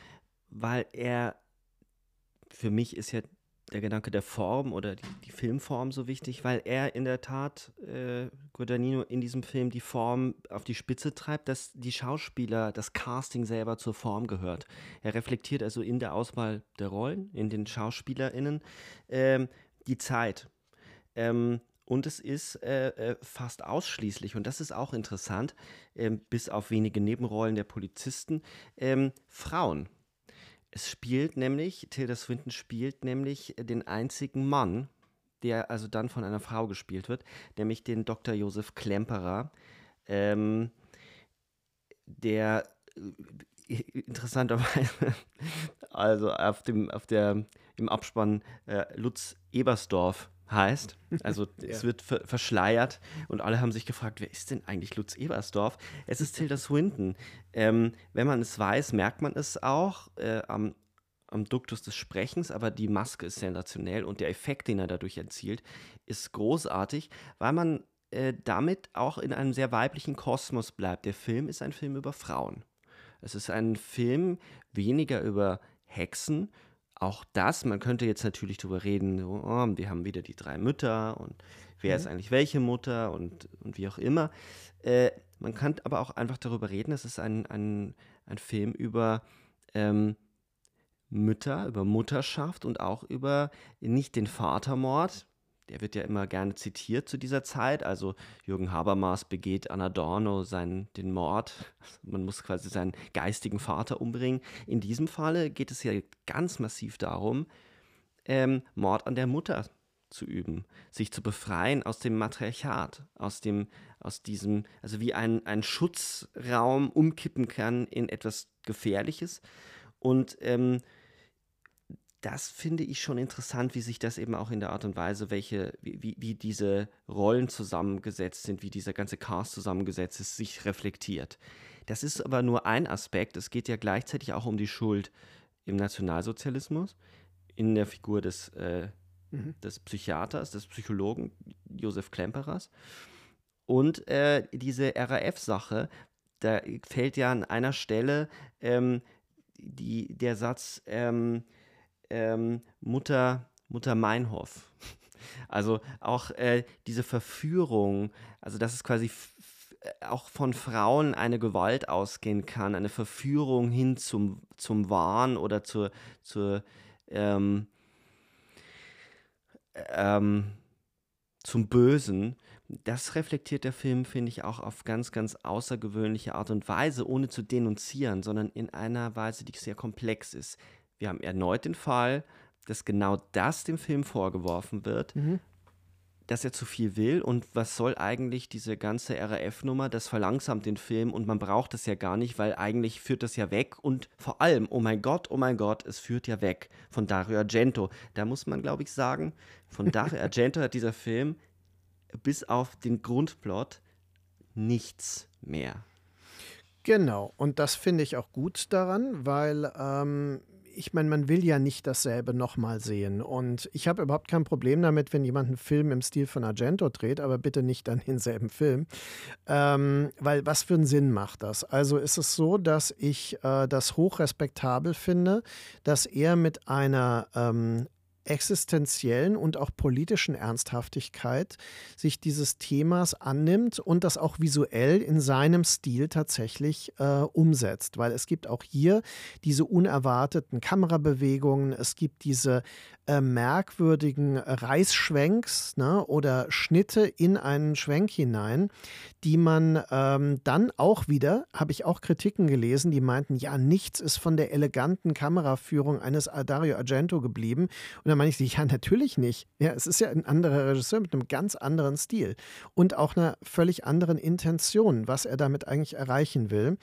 weil er für mich ist ja der Gedanke der Form oder die, die, Filmform so wichtig, weil er in der Tat, äh, Guadagnino, in diesem Film die Form auf die Spitze treibt, dass die Schauspieler, das Casting selber zur Form gehört. Er reflektiert also in der Auswahl der Rollen, in den SchauspielerInnen, ähm, die Zeit. Ähm, und es ist äh, äh fast ausschließlich, und das ist auch interessant, äh, bis auf wenige Nebenrollen der Polizisten, ähm, Frauen. Es spielt nämlich, Tilda Swinton spielt nämlich den einzigen Mann, der also dann von einer Frau gespielt wird, nämlich den Dr. Josef Klemperer, ähm, der äh, interessanterweise, [LAUGHS] also auf dem, auf der, im Abspann äh, Lutz Ebersdorf heißt. Also [LAUGHS] ja. es wird ver verschleiert und alle haben sich gefragt, wer ist denn eigentlich Lutz Ebersdorf? Es ist Tilda Swinton. Ähm, wenn man es weiß, merkt man es auch äh, am, am Duktus des Sprechens, aber die Maske ist sensationell und der Effekt, den er dadurch erzielt, ist großartig, weil man äh, damit auch in einem sehr weiblichen Kosmos bleibt. Der Film ist ein Film über Frauen. Es ist ein Film weniger über Hexen, auch das, man könnte jetzt natürlich darüber reden, so, oh, wir haben wieder die drei Mütter und wer mhm. ist eigentlich welche Mutter und, und wie auch immer. Äh, man kann aber auch einfach darüber reden, es ist ein, ein, ein Film über ähm, Mütter, über Mutterschaft und auch über nicht den Vatermord, der wird ja immer gerne zitiert zu dieser Zeit. Also Jürgen Habermas begeht an Adorno seinen, den Mord. [LAUGHS] Man muss quasi seinen geistigen Vater umbringen. In diesem Falle geht es ja ganz massiv darum, ähm, Mord an der Mutter zu üben, sich zu befreien aus dem Matriarchat, aus dem, aus diesem, also wie ein, ein Schutzraum umkippen kann in etwas Gefährliches. Und ähm, das finde ich schon interessant, wie sich das eben auch in der Art und Weise, welche, wie, wie diese Rollen zusammengesetzt sind, wie dieser ganze Cast zusammengesetzt ist, sich reflektiert. Das ist aber nur ein Aspekt. Es geht ja gleichzeitig auch um die Schuld im Nationalsozialismus, in der Figur des, äh, mhm. des Psychiaters, des Psychologen Josef Klemperers. Und äh, diese RAF-Sache, da fällt ja an einer Stelle ähm, die, der Satz, ähm, ähm, Mutter, Mutter Meinhof. [LAUGHS] Also auch äh, diese Verführung, also dass es quasi auch von Frauen eine Gewalt ausgehen kann, eine Verführung hin zum, zum Wahn oder zur, zur ähm, ähm, zum Bösen. Das reflektiert der Film, finde ich, auch auf ganz, ganz außergewöhnliche Art und Weise, ohne zu denunzieren, sondern in einer Weise, die sehr komplex ist. Wir haben erneut den Fall, dass genau das dem Film vorgeworfen wird, mhm. dass er zu viel will und was soll eigentlich diese ganze RAF-Nummer, das verlangsamt den Film und man braucht es ja gar nicht, weil eigentlich führt das ja weg und vor allem, oh mein Gott, oh mein Gott, es führt ja weg von Dario Argento. Da muss man, glaube ich, sagen, von Dario [LAUGHS] Argento hat dieser Film bis auf den Grundplot nichts mehr.
Genau, und das finde ich auch gut daran, weil ähm, ich meine, man will ja nicht dasselbe nochmal sehen. Und ich habe überhaupt kein Problem damit, wenn jemand einen Film im Stil von Argento dreht, aber bitte nicht dann denselben Film. Ähm, weil was für einen Sinn macht das? Also ist es so, dass ich äh, das hochrespektabel finde, dass er mit einer ähm, existenziellen und auch politischen Ernsthaftigkeit sich dieses Themas annimmt und das auch visuell in seinem Stil tatsächlich äh, umsetzt. Weil es gibt auch hier diese unerwarteten Kamerabewegungen, es gibt diese äh, merkwürdigen Reißschwenks ne, oder Schnitte in einen Schwenk hinein, die man ähm, dann auch wieder, habe ich auch Kritiken gelesen, die meinten, ja, nichts ist von der eleganten Kameraführung eines Dario Argento geblieben. Und dann meine ich, ja, natürlich nicht. Ja, es ist ja ein anderer Regisseur mit einem ganz anderen Stil und auch einer völlig anderen Intention, was er damit eigentlich erreichen will.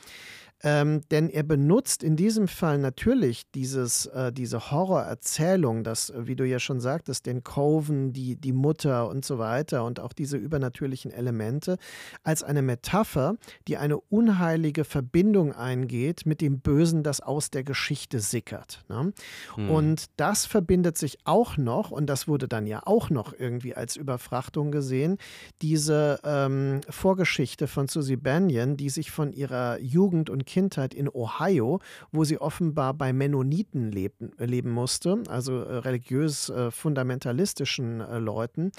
Ähm, denn er benutzt in diesem Fall natürlich dieses, äh, diese Horrorerzählung, das, wie du ja schon sagtest, den Coven, die, die Mutter und so weiter und auch diese übernatürlichen Elemente als eine Metapher, die eine unheilige Verbindung eingeht mit dem Bösen, das aus der Geschichte sickert. Ne? Hm. Und das verbindet sich auch noch, und das wurde dann ja auch noch irgendwie als Überfrachtung gesehen, diese ähm, Vorgeschichte von Susie Banyan, die sich von ihrer Jugend und Kindheit in Ohio, wo sie offenbar bei Mennoniten leben, leben musste, also äh, religiös äh, fundamentalistischen äh, Leuten,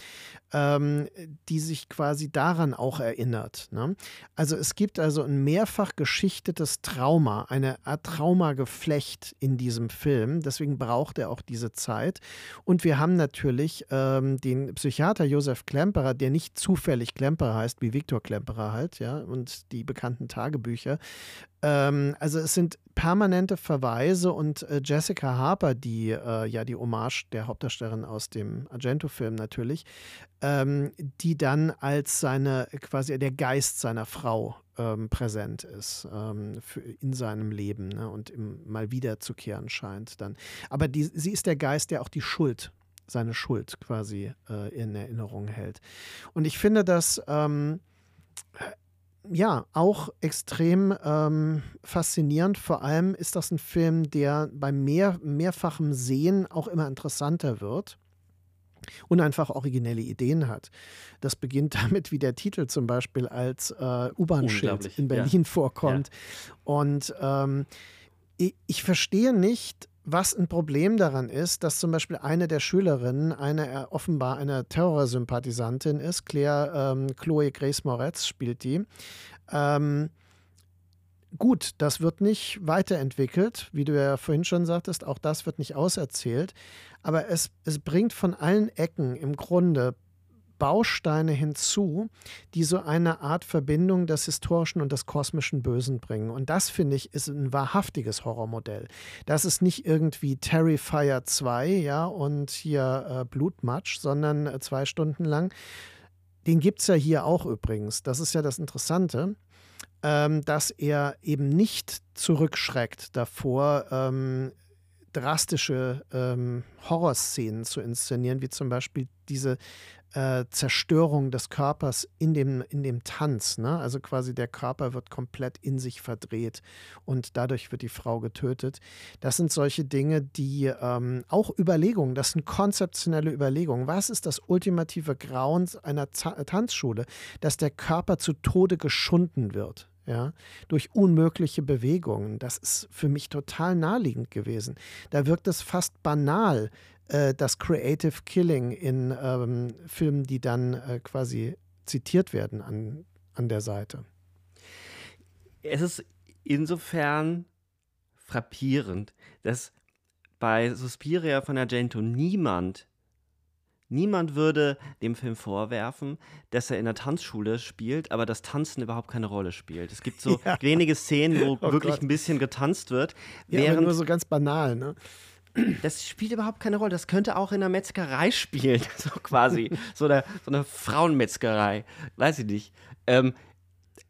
ähm, die sich quasi daran auch erinnert. Ne? Also es gibt also ein mehrfach geschichtetes Trauma, eine Art Traumageflecht in diesem Film. Deswegen braucht er auch diese Zeit. Und wir haben natürlich ähm, den Psychiater Josef Klemperer, der nicht zufällig Klemperer heißt, wie Viktor Klemperer halt, ja, und die bekannten Tagebücher, ähm, also es sind permanente Verweise und äh, Jessica Harper, die äh, ja die Hommage der Hauptdarstellerin aus dem Argento-Film natürlich, ähm, die dann als seine quasi der Geist seiner Frau ähm, präsent ist ähm, für, in seinem Leben ne, und im, mal wiederzukehren scheint dann. Aber die, sie ist der Geist, der auch die Schuld seine Schuld quasi äh, in Erinnerung hält. Und ich finde das ähm, ja, auch extrem ähm, faszinierend. Vor allem ist das ein Film, der beim mehr, mehrfachen Sehen auch immer interessanter wird und einfach originelle Ideen hat. Das beginnt [LAUGHS] damit, wie der Titel zum Beispiel als äh, U-Bahn-Schild in Berlin ja. vorkommt. Ja. Und ähm, ich, ich verstehe nicht, was ein Problem daran ist, dass zum Beispiel eine der Schülerinnen eine äh, offenbar eine Terrorsympathisantin ist, Claire ähm, Chloe Grace Moretz spielt die. Ähm, gut, das wird nicht weiterentwickelt, wie du ja vorhin schon sagtest, auch das wird nicht auserzählt, aber es, es bringt von allen Ecken im Grunde Bausteine hinzu, die so eine Art Verbindung des historischen und des kosmischen Bösen bringen. Und das, finde ich, ist ein wahrhaftiges Horrormodell. Das ist nicht irgendwie Terrifier 2, ja, und hier äh, Blutmatsch, sondern äh, zwei Stunden lang. Den gibt es ja hier auch übrigens. Das ist ja das Interessante. Ähm, dass er eben nicht zurückschreckt davor, ähm, drastische ähm, Horrorszenen zu inszenieren, wie zum Beispiel diese äh, Zerstörung des Körpers in dem, in dem Tanz. Ne? Also quasi der Körper wird komplett in sich verdreht und dadurch wird die Frau getötet. Das sind solche Dinge, die ähm, auch Überlegungen, das sind konzeptionelle Überlegungen. Was ist das ultimative Grauen einer Z Tanzschule? Dass der Körper zu Tode geschunden wird ja, durch unmögliche Bewegungen. Das ist für mich total naheliegend gewesen. Da wirkt es fast banal, äh, das Creative Killing in ähm, Filmen, die dann äh, quasi zitiert werden an, an der Seite.
Es ist insofern frappierend, dass bei Suspiria von Argento niemand Niemand würde dem Film vorwerfen, dass er in der Tanzschule spielt, aber das Tanzen überhaupt keine Rolle spielt. Es gibt so [LAUGHS] ja. wenige Szenen, wo oh wirklich Gott. ein bisschen getanzt wird.
Ja, während, nur so ganz banal, ne?
Das spielt überhaupt keine Rolle. Das könnte auch in der Metzgerei [LAUGHS] spielen, so quasi. so, eine, so eine Frauenmetzgerei. Weiß ich nicht. Ähm,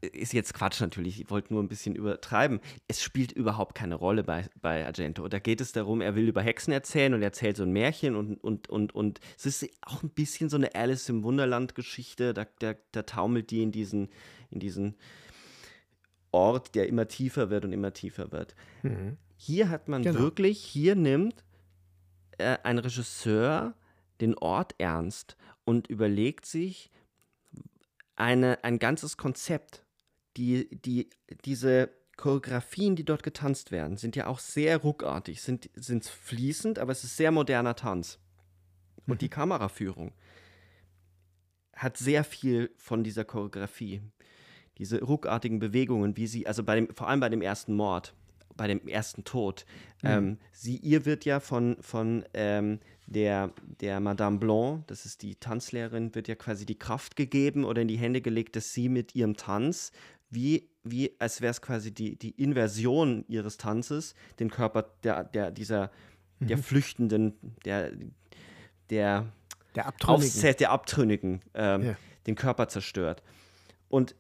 ist jetzt Quatsch natürlich, ich wollte nur ein bisschen übertreiben. Es spielt überhaupt keine Rolle bei, bei Argento. Da geht es darum, er will über Hexen erzählen und erzählt so ein Märchen und, und, und, und es ist auch ein bisschen so eine Alice im Wunderland-Geschichte. Da, da, da taumelt die in diesen, in diesen Ort, der immer tiefer wird und immer tiefer wird. Mhm. Hier hat man genau. wirklich, hier nimmt äh, ein Regisseur den Ort ernst und überlegt sich, eine, ein ganzes Konzept die, die, diese Choreografien, die dort getanzt werden, sind ja auch sehr ruckartig, sind, sind fließend, aber es ist sehr moderner Tanz. Und mhm. die Kameraführung hat sehr viel von dieser Choreografie. Diese ruckartigen Bewegungen, wie sie, also bei dem, vor allem bei dem ersten Mord, bei dem ersten Tod. Mhm. Ähm, sie, ihr wird ja von, von ähm, der, der Madame Blanc, das ist die Tanzlehrerin, wird ja quasi die Kraft gegeben oder in die Hände gelegt, dass sie mit ihrem Tanz wie, wie als wäre es quasi die, die Inversion ihres Tanzes, den Körper der, der, dieser, mhm. der Flüchtenden, der, der,
der Abtrünnigen,
der Abtrünnigen ähm, ja. den Körper zerstört. Und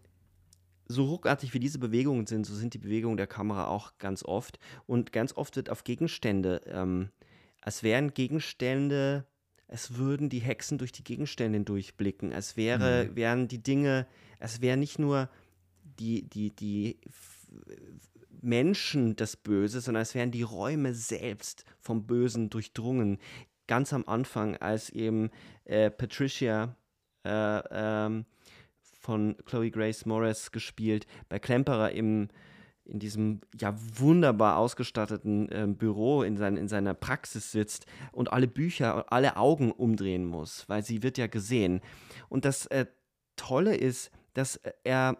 so ruckartig wie diese Bewegungen sind, so sind die Bewegungen der Kamera auch ganz oft. Und ganz oft wird auf Gegenstände, ähm, als wären Gegenstände, es würden die Hexen durch die Gegenstände durchblicken. Es wäre, mhm. wären die Dinge, es wären nicht nur die, die, die Menschen das Böse, sondern es wären die Räume selbst vom Bösen durchdrungen. Ganz am Anfang, als eben äh, Patricia äh, ähm, von Chloe Grace Morris gespielt, bei Klemperer im, in diesem ja wunderbar ausgestatteten äh, Büro in, sein, in seiner Praxis sitzt und alle Bücher, alle Augen umdrehen muss, weil sie wird ja gesehen. Und das äh, Tolle ist, dass äh, er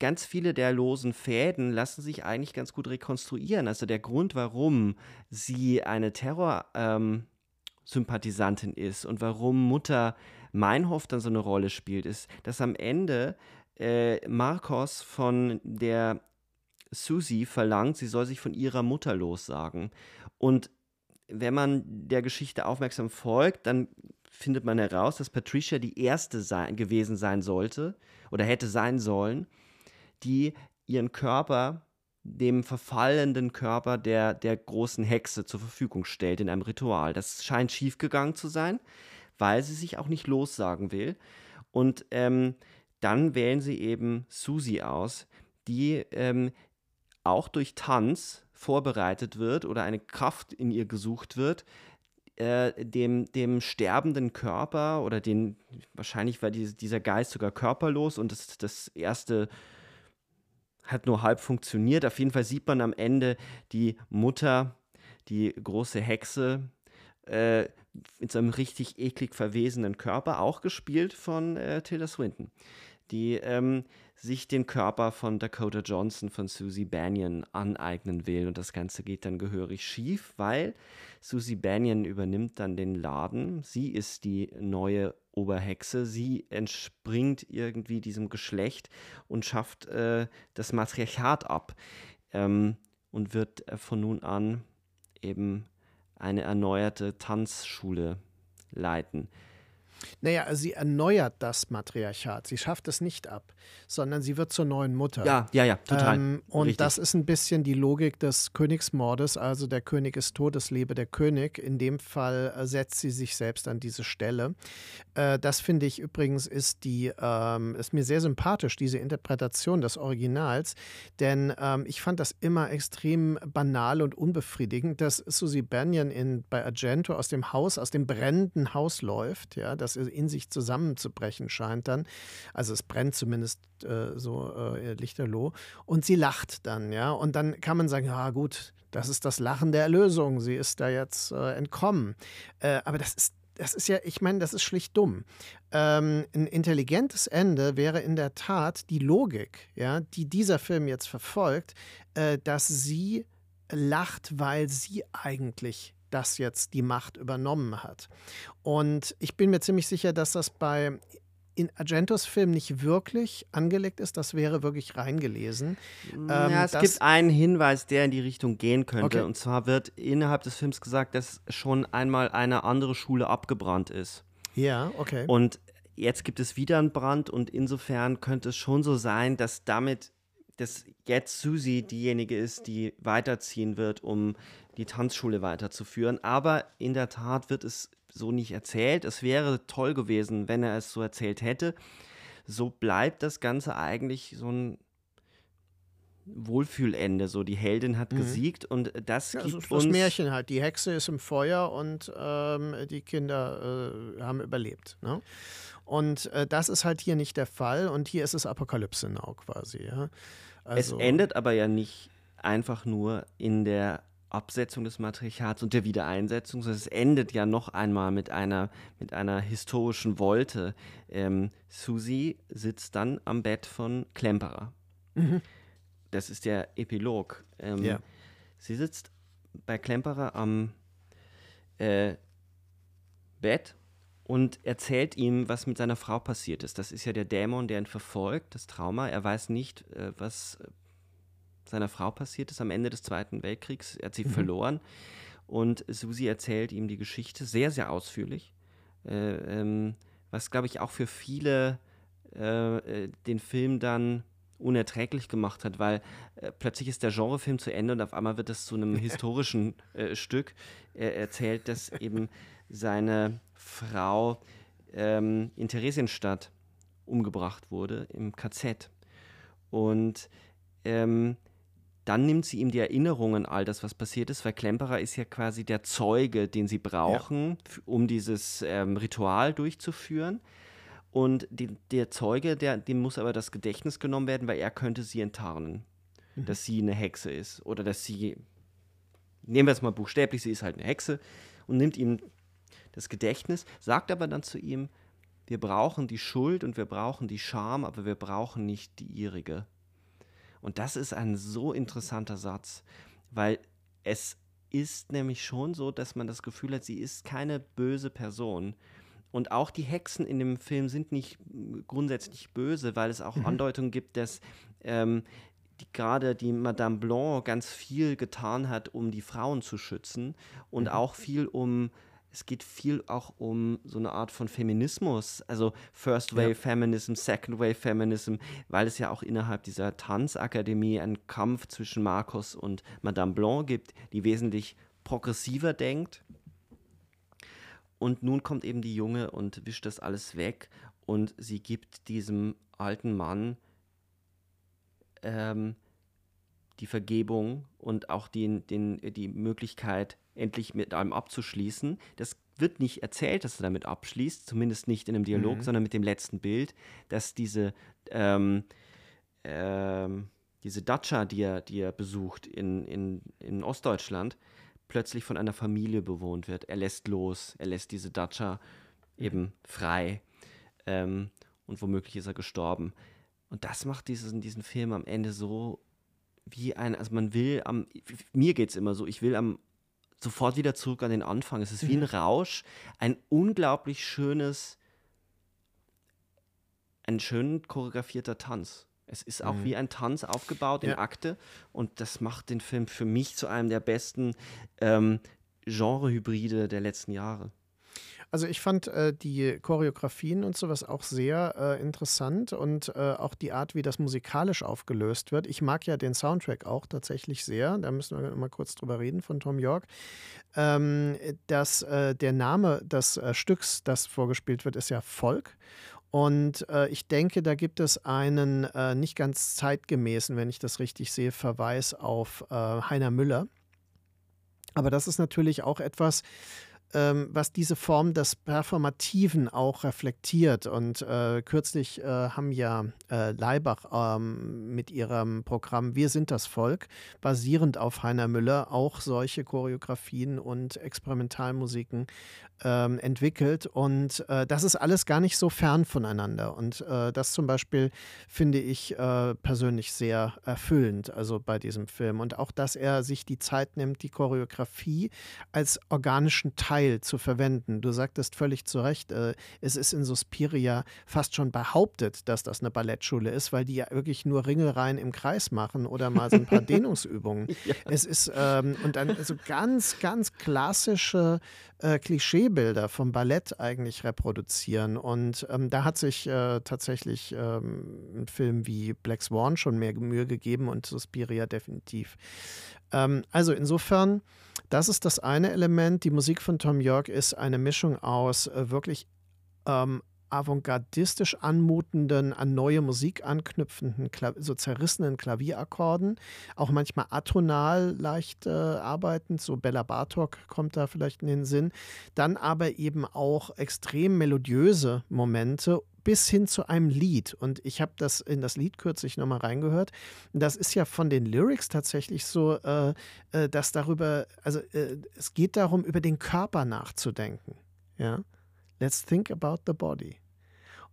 ganz viele der losen Fäden lassen sich eigentlich ganz gut rekonstruieren. Also der Grund, warum sie eine Terror-Sympathisantin ähm, ist und warum Mutter Meinhof dann so eine Rolle spielt, ist, dass am Ende äh, Marcos von der Susie verlangt, sie soll sich von ihrer Mutter lossagen. Und wenn man der Geschichte aufmerksam folgt, dann findet man heraus, dass Patricia die erste sein, gewesen sein sollte oder hätte sein sollen, die ihren Körper dem verfallenden Körper der, der großen Hexe zur Verfügung stellt in einem Ritual. Das scheint schiefgegangen zu sein weil sie sich auch nicht lossagen will. Und ähm, dann wählen sie eben Susi aus, die ähm, auch durch Tanz vorbereitet wird oder eine Kraft in ihr gesucht wird, äh, dem, dem sterbenden Körper oder den, wahrscheinlich war die, dieser Geist sogar körperlos und das, das erste hat nur halb funktioniert. Auf jeden Fall sieht man am Ende die Mutter, die große Hexe, äh, in so einem richtig eklig verwesenen Körper, auch gespielt von äh, Tilda Swinton, die ähm, sich den Körper von Dakota Johnson, von Susie Banyan aneignen will. Und das Ganze geht dann gehörig schief, weil Susie Banyan übernimmt dann den Laden. Sie ist die neue Oberhexe. Sie entspringt irgendwie diesem Geschlecht und schafft äh, das Matriarchat ab ähm, und wird äh, von nun an eben eine erneuerte Tanzschule leiten.
Naja, sie erneuert das Matriarchat. Sie schafft es nicht ab, sondern sie wird zur neuen Mutter.
Ja, ja, ja, total. Ähm,
und Richtig. das ist ein bisschen die Logik des Königsmordes. Also der König ist tot, es lebe der König. In dem Fall äh, setzt sie sich selbst an diese Stelle. Äh, das finde ich übrigens ist die, ähm, ist mir sehr sympathisch, diese Interpretation des Originals. Denn ähm, ich fand das immer extrem banal und unbefriedigend, dass Susie Banyan in, bei Argento aus dem Haus, aus dem brennenden Haus läuft. Ja, das in sich zusammenzubrechen scheint dann. Also es brennt zumindest äh, so äh, lichterloh. Und sie lacht dann, ja. Und dann kann man sagen, ja gut, das ist das Lachen der Erlösung. Sie ist da jetzt äh, entkommen. Äh, aber das ist das ist ja, ich meine, das ist schlicht dumm. Ähm, ein intelligentes Ende wäre in der Tat die Logik, ja, die dieser Film jetzt verfolgt, äh, dass sie lacht, weil sie eigentlich das jetzt die Macht übernommen hat. Und ich bin mir ziemlich sicher, dass das bei in Argentos Film nicht wirklich angelegt ist, das wäre wirklich reingelesen.
Mm, ähm, ja, es gibt einen Hinweis, der in die Richtung gehen könnte. Okay. Und zwar wird innerhalb des Films gesagt, dass schon einmal eine andere Schule abgebrannt ist.
Ja, okay.
Und jetzt gibt es wieder einen Brand und insofern könnte es schon so sein, dass damit dass jetzt Susi diejenige ist, die weiterziehen wird, um die Tanzschule weiterzuführen. Aber in der Tat wird es so nicht erzählt. Es wäre toll gewesen, wenn er es so erzählt hätte. So bleibt das Ganze eigentlich so ein Wohlfühlende. So, die Heldin hat mhm. gesiegt und das ja, gibt
das
uns...
Märchen halt. Die Hexe ist im Feuer und ähm, die Kinder äh, haben überlebt. Ne? Und äh, das ist halt hier nicht der Fall und hier ist es Apokalypse now quasi. Ja?
Also, es endet aber ja nicht einfach nur in der Absetzung des Matriarchats und der Wiedereinsetzung, es endet ja noch einmal mit einer, mit einer historischen Wolte. Ähm, Susi sitzt dann am Bett von Klemperer. Mhm. Das ist der Epilog. Ähm, ja. Sie sitzt bei Klemperer am äh, Bett und erzählt ihm, was mit seiner Frau passiert ist. Das ist ja der Dämon, der ihn verfolgt, das Trauma. Er weiß nicht, äh, was seiner Frau passiert ist am Ende des Zweiten Weltkriegs. Er hat sie mhm. verloren. Und Susi erzählt ihm die Geschichte sehr, sehr ausführlich. Äh, ähm, was, glaube ich, auch für viele äh, den Film dann unerträglich gemacht hat, weil äh, plötzlich ist der Genrefilm zu Ende und auf einmal wird es zu einem [LAUGHS] historischen äh, Stück. Er erzählt, dass eben seine Frau ähm, in Theresienstadt umgebracht wurde im KZ. Und ähm, dann nimmt sie ihm die Erinnerungen an all das, was passiert ist, weil Klemperer ist ja quasi der Zeuge, den sie brauchen, ja. um dieses ähm, Ritual durchzuführen. Und die, der Zeuge, der, dem muss aber das Gedächtnis genommen werden, weil er könnte sie enttarnen, mhm. dass sie eine Hexe ist oder dass sie, nehmen wir es mal buchstäblich, sie ist halt eine Hexe und nimmt ihm das Gedächtnis, sagt aber dann zu ihm, wir brauchen die Schuld und wir brauchen die Scham, aber wir brauchen nicht die ihrige. Und das ist ein so interessanter Satz, weil es ist nämlich schon so, dass man das Gefühl hat, sie ist keine böse Person. Und auch die Hexen in dem Film sind nicht grundsätzlich böse, weil es auch mhm. Andeutungen gibt, dass ähm, die, gerade die Madame Blanc ganz viel getan hat, um die Frauen zu schützen und mhm. auch viel um es geht viel auch um so eine Art von Feminismus, also First Wave ja. Feminism, Second Wave Feminism, weil es ja auch innerhalb dieser Tanzakademie einen Kampf zwischen Marcos und Madame Blanc gibt, die wesentlich progressiver denkt. Und nun kommt eben die Junge und wischt das alles weg und sie gibt diesem alten Mann ähm, die Vergebung und auch den, den, die Möglichkeit, endlich mit einem abzuschließen. Das wird nicht erzählt, dass er damit abschließt, zumindest nicht in einem Dialog, mhm. sondern mit dem letzten Bild, dass diese, ähm, ähm, diese Datscha, die er, die er besucht in, in, in Ostdeutschland, plötzlich von einer Familie bewohnt wird. Er lässt los, er lässt diese Datscha mhm. eben frei ähm, und womöglich ist er gestorben. Und das macht diesen, diesen Film am Ende so wie ein, also man will am, mir geht es immer so, ich will am sofort wieder zurück an den Anfang. Es ist wie ein mhm. Rausch, ein unglaublich schönes, ein schön choreografierter Tanz. Es ist auch mhm. wie ein Tanz aufgebaut in ja. Akte und das macht den Film für mich zu einem der besten ähm, Genrehybride der letzten Jahre.
Also ich fand äh, die Choreografien und sowas auch sehr äh, interessant und äh, auch die Art, wie das musikalisch aufgelöst wird. Ich mag ja den Soundtrack auch tatsächlich sehr. Da müssen wir mal kurz drüber reden von Tom York. Ähm, dass äh, der Name des äh, Stücks, das vorgespielt wird, ist ja Volk. Und äh, ich denke, da gibt es einen äh, nicht ganz zeitgemäßen, wenn ich das richtig sehe, Verweis auf äh, Heiner Müller. Aber das ist natürlich auch etwas, was diese Form des Performativen auch reflektiert. Und äh, kürzlich äh, haben ja äh, Leibach ähm, mit ihrem Programm Wir sind das Volk, basierend auf Heiner Müller, auch solche Choreografien und Experimentalmusiken ähm, entwickelt. Und äh, das ist alles gar nicht so fern voneinander. Und äh, das zum Beispiel finde ich äh, persönlich sehr erfüllend, also bei diesem Film. Und auch, dass er sich die Zeit nimmt, die Choreografie als organischen Teil zu verwenden. Du sagtest völlig zu Recht, äh, es ist in Suspiria fast schon behauptet, dass das eine Ballettschule ist, weil die ja wirklich nur Ringelreihen im Kreis machen oder mal so ein paar [LAUGHS] Dehnungsübungen. ja. Es ist, ähm, und dann so ganz, ganz klassische äh, Klischeebilder vom Ballett eigentlich reproduzieren. Und ähm, da hat sich äh, tatsächlich ähm, ein Film wie Black Swan schon mehr Mühe gegeben und Suspiria definitiv. Ähm, also insofern, das ist das eine Element. Die Musik von Tom York ist eine Mischung aus äh, wirklich ähm, avantgardistisch anmutenden, an neue Musik anknüpfenden, so zerrissenen Klavierakkorden, auch manchmal atonal leicht äh, arbeitend, so Bella Bartok kommt da vielleicht in den Sinn, dann aber eben auch extrem melodiöse Momente bis hin zu einem Lied. Und ich habe das in das Lied kürzlich nochmal reingehört. Das ist ja von den Lyrics tatsächlich so, äh, äh, dass darüber, also äh, es geht darum, über den Körper nachzudenken. Ja. Let's think about the body.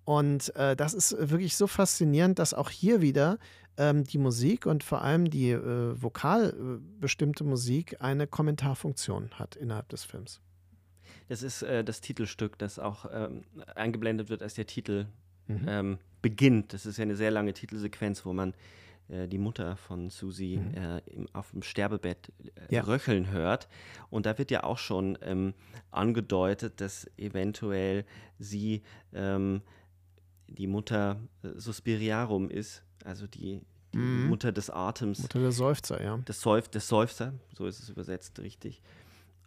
Und äh, das ist wirklich so faszinierend, dass auch hier wieder ähm, die Musik und vor allem die äh, vokal bestimmte Musik eine Kommentarfunktion hat innerhalb des Films.
Das ist äh, das Titelstück, das auch ähm, eingeblendet wird, als der Titel mhm. ähm, beginnt. Das ist ja eine sehr lange Titelsequenz, wo man äh, die Mutter von Susi mhm. äh, im, auf dem Sterbebett äh, ja. röcheln hört. Und da wird ja auch schon ähm, angedeutet, dass eventuell sie ähm, die Mutter äh, Suspiriarum ist, also die, die
Mhm.
Mutter des Atems,
Mutter der Seufzer, ja.
des, Seuf des Seufzer, so ist es übersetzt richtig.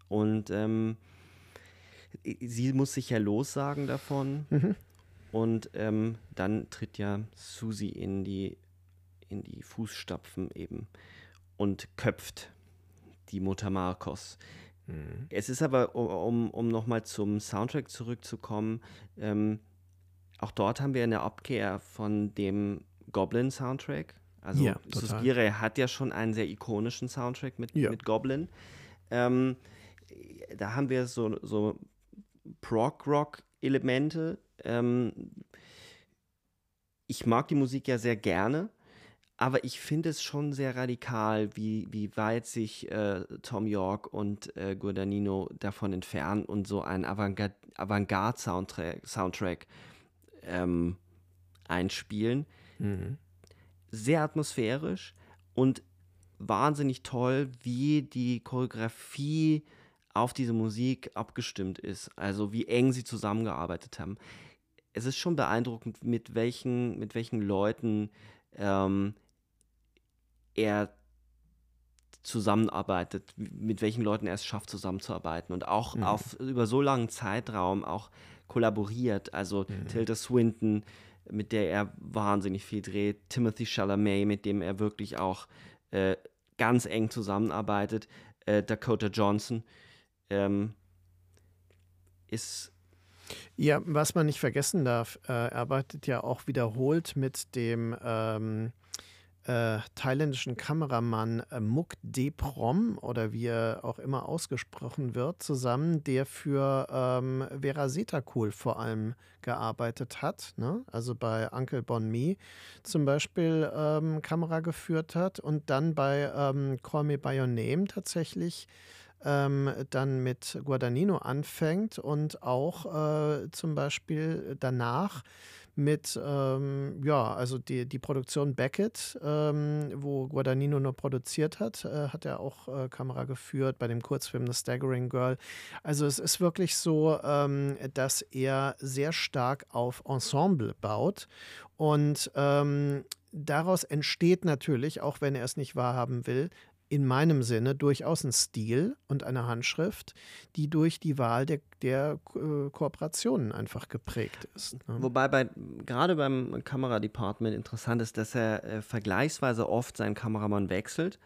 Und ähm, sie muss sich ja lossagen davon.
Mhm.
Und ähm, dann tritt ja Susi in die, in die Fußstapfen eben und köpft die Mutter Marcos.
Mhm.
Es ist aber, um, um, nochmal zum Soundtrack zurückzukommen, ähm, auch dort haben wir eine Abkehr von dem Goblin-Soundtrack. Also
Ja.
Suspiria hat ja schon einen sehr ikonischen Soundtrack mit,
Ja.
mit Goblin. Ähm, da haben wir so, so Prog-Rock-Elemente. Ähm, ich mag die Musik ja sehr gerne, aber ich finde es schon sehr radikal, wie, wie weit sich äh, Tom York und äh, Guadagnino davon entfernen und so einen Avantgarde- Avantgarde-Soundtrack Soundtrack, ähm, einspielen.
Mhm.
Sehr atmosphärisch und wahnsinnig toll, wie die Choreografie auf diese Musik abgestimmt ist. Also wie eng sie zusammengearbeitet haben. Es ist schon beeindruckend, mit welchen, mit welchen Leuten ähm, er zusammenarbeitet, mit welchen Leuten er es schafft, zusammenzuarbeiten und auch
Mhm.
auf über so langen Zeitraum auch kollaboriert. Also
Mhm.
Tilda Swinton, mit der er wahnsinnig viel dreht, Timothy Chalamet, mit dem er wirklich auch äh, ganz eng zusammenarbeitet, äh, Dakota Johnson ähm, ist
Ja, was man nicht vergessen darf, äh, er arbeitet ja auch wiederholt mit dem ähm, äh, thailändischen Kameramann äh, Muk Deprom oder wie er auch immer ausgesprochen wird, zusammen, der für ähm, Vera Setakul vor allem gearbeitet hat. Ne? Also bei Uncle Bon Me zum Beispiel ähm, Kamera geführt hat und dann bei ähm, Call Me By Your Name tatsächlich ähm, dann mit Guadagnino anfängt und auch äh, zum Beispiel danach mit, ähm, ja, also die, die Produktion Beckett, ähm, wo Guadagnino nur produziert hat, äh, hat er auch äh, Kamera geführt bei dem Kurzfilm The Staggering Girl. Also es ist wirklich so, ähm, dass er sehr stark auf Ensemble baut und ähm, daraus entsteht natürlich, auch wenn er es nicht wahrhaben will, in meinem Sinne durchaus ein Stil und eine Handschrift, die durch die Wahl der, der äh, Kooperationen einfach geprägt ist. Ne?
Wobei bei, gerade beim Kameradepartment interessant ist, dass er äh, vergleichsweise oft seinen Kameramann wechselt.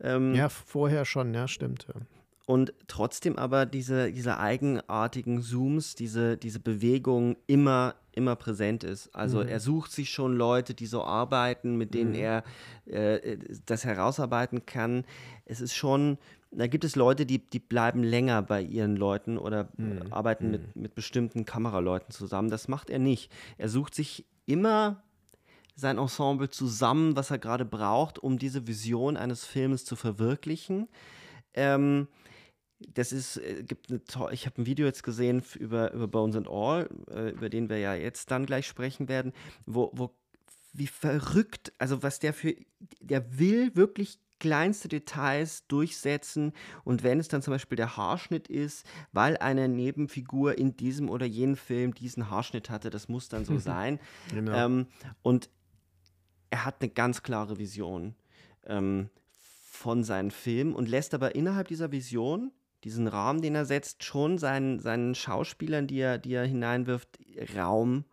Ähm,
Ja, vorher schon, ja, stimmt. Ja.
Und trotzdem aber diese, diese eigenartigen Zooms, diese, diese Bewegung immer, immer präsent ist. Also
Mhm.
er sucht sich schon Leute, die so arbeiten, mit denen
Mhm.
er äh, das herausarbeiten kann. Es ist schon, da gibt es Leute, die, die bleiben länger bei ihren Leuten oder äh,
Mhm.
arbeiten mit, mit bestimmten Kameraleuten zusammen. Das macht er nicht. Er sucht sich immer sein Ensemble zusammen, was er gerade braucht, um diese Vision eines Filmes zu verwirklichen. Ähm, das ist, äh, gibt eine ich habe ein Video jetzt gesehen über, über Bones and All, äh, über den wir ja jetzt dann gleich sprechen werden, wo, wo wie verrückt, also was der für, der will wirklich kleinste Details durchsetzen und wenn es dann zum Beispiel der Haarschnitt ist, weil eine Nebenfigur in diesem oder jenem Film diesen Haarschnitt hatte, das muss dann so [LAUGHS] sein.
Genau.
Ähm, und er hat eine ganz klare Vision ähm, von seinen Filmen und lässt aber innerhalb dieser Vision, diesen Rahmen, den er setzt, schon seinen, seinen Schauspielern, die er, die er hineinwirft, Raum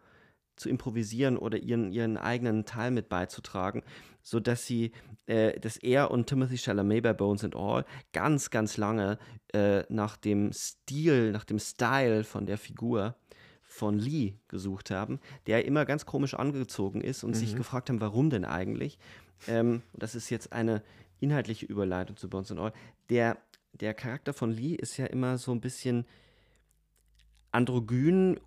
zu improvisieren oder ihren, ihren eigenen Teil mit beizutragen, sodass sie, äh, dass er und Timothy Chalamet bei Bones and All ganz, ganz lange äh, nach dem Stil, nach dem Style von der Figur von Lee gesucht haben, der immer ganz komisch angezogen ist und sich gefragt haben, warum denn eigentlich. Ähm, das ist jetzt eine inhaltliche Überleitung zu Bones and All. Der, der Charakter von Lee ist ja immer so ein bisschen androgyn,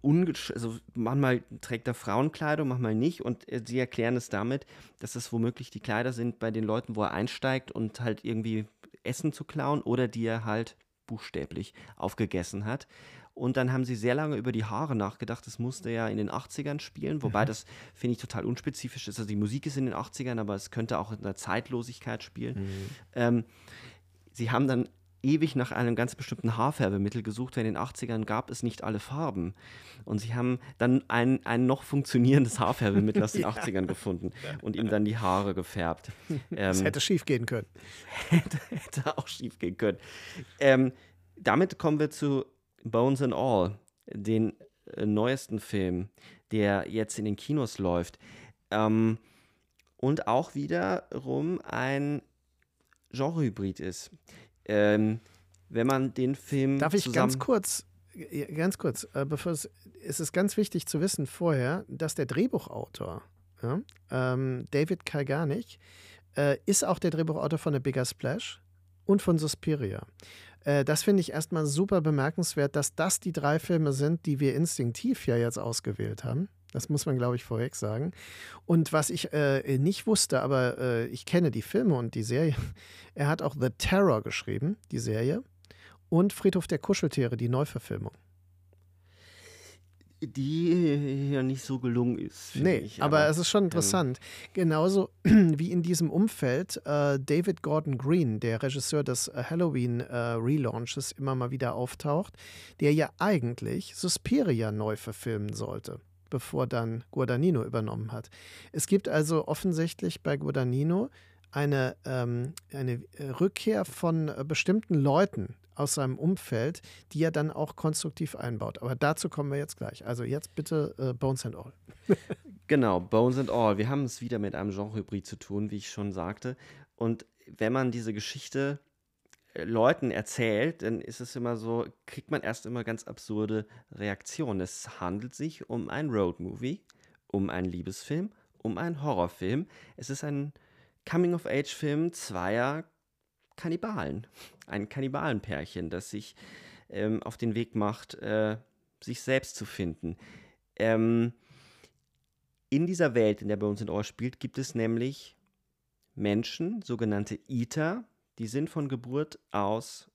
also manchmal trägt er Frauenkleidung, manchmal nicht und äh, sie erklären es damit, dass es womöglich die Kleider sind bei den Leuten, wo er einsteigt und halt irgendwie Essen zu klauen oder die er halt buchstäblich aufgegessen hat. Und dann haben sie sehr lange über die Haare nachgedacht. Das musste ja in den 80ern spielen, wobei das, finde ich, total unspezifisch ist. Also die Musik ist in den 80ern, aber es könnte auch in der Zeitlosigkeit spielen. Ähm, sie haben dann ewig nach einem ganz bestimmten Haarfärbemittel gesucht, weil in den 80ern gab es nicht alle Farben. Und sie haben dann ein, ein noch funktionierendes Haarfärbemittel aus [LAUGHS] den ja. 80ern gefunden und ihm dann die Haare gefärbt. [LAUGHS]
Das ähm, hätte schief gehen können. [LAUGHS]
hätte, hätte auch schief gehen können. Ähm, damit kommen wir zu Bones and All, den äh, neuesten Film, der jetzt in den Kinos läuft. Ähm, und auch wiederum ein Genrehybrid ist. Ähm, wenn man den Film.
Darf ich ganz kurz, ganz kurz, äh, bevor es, es ist ganz wichtig zu wissen vorher, dass der Drehbuchautor, ja, ähm, David Kalganich, äh, ist auch der Drehbuchautor von The Bigger Splash und von Suspiria. Äh, das finde ich erstmal super bemerkenswert, dass das die drei Filme sind, die wir instinktiv ja jetzt ausgewählt haben. Das muss man, glaube ich, vorweg sagen. Und was ich äh, nicht wusste, aber äh, ich kenne die Filme und die Serie. [LAUGHS] Er hat auch The Terror geschrieben, die Serie, und Friedhof der Kuscheltiere, die Neuverfilmung.
Die ja nicht so gelungen ist.
Nee, ich, aber, aber, es ist schon interessant. Ähm, Genauso [CLEARS THROAT] wie in diesem Umfeld äh, David Gordon Green, der Regisseur des äh, Halloween-Relaunches, äh, immer mal wieder auftaucht, der ja eigentlich Suspiria neu verfilmen sollte bevor dann Guadagnino übernommen hat. Es gibt also offensichtlich bei Guadagnino eine, ähm, eine Rückkehr von äh, bestimmten Leuten aus seinem Umfeld, die er dann auch konstruktiv einbaut. Aber dazu kommen wir jetzt gleich. Also jetzt bitte äh, Bones and All. [LAUGHS]
genau, Bones and All. Wir haben es wieder mit einem Genrehybrid zu tun, wie ich schon sagte. Und wenn man diese Geschichte Leuten erzählt, dann ist es immer so, kriegt man erst immer ganz absurde Reaktionen. Es handelt sich um ein Roadmovie, um einen Liebesfilm, um einen Horrorfilm. Es ist ein Coming-of-Age-Film zweier Kannibalen. Ein Kannibalenpärchen, das sich ähm, auf den Weg macht, äh, sich selbst zu finden. Ähm, in dieser Welt, in der bei uns in Ohr spielt, gibt es nämlich Menschen, sogenannte Eater, die sind von Geburt aus,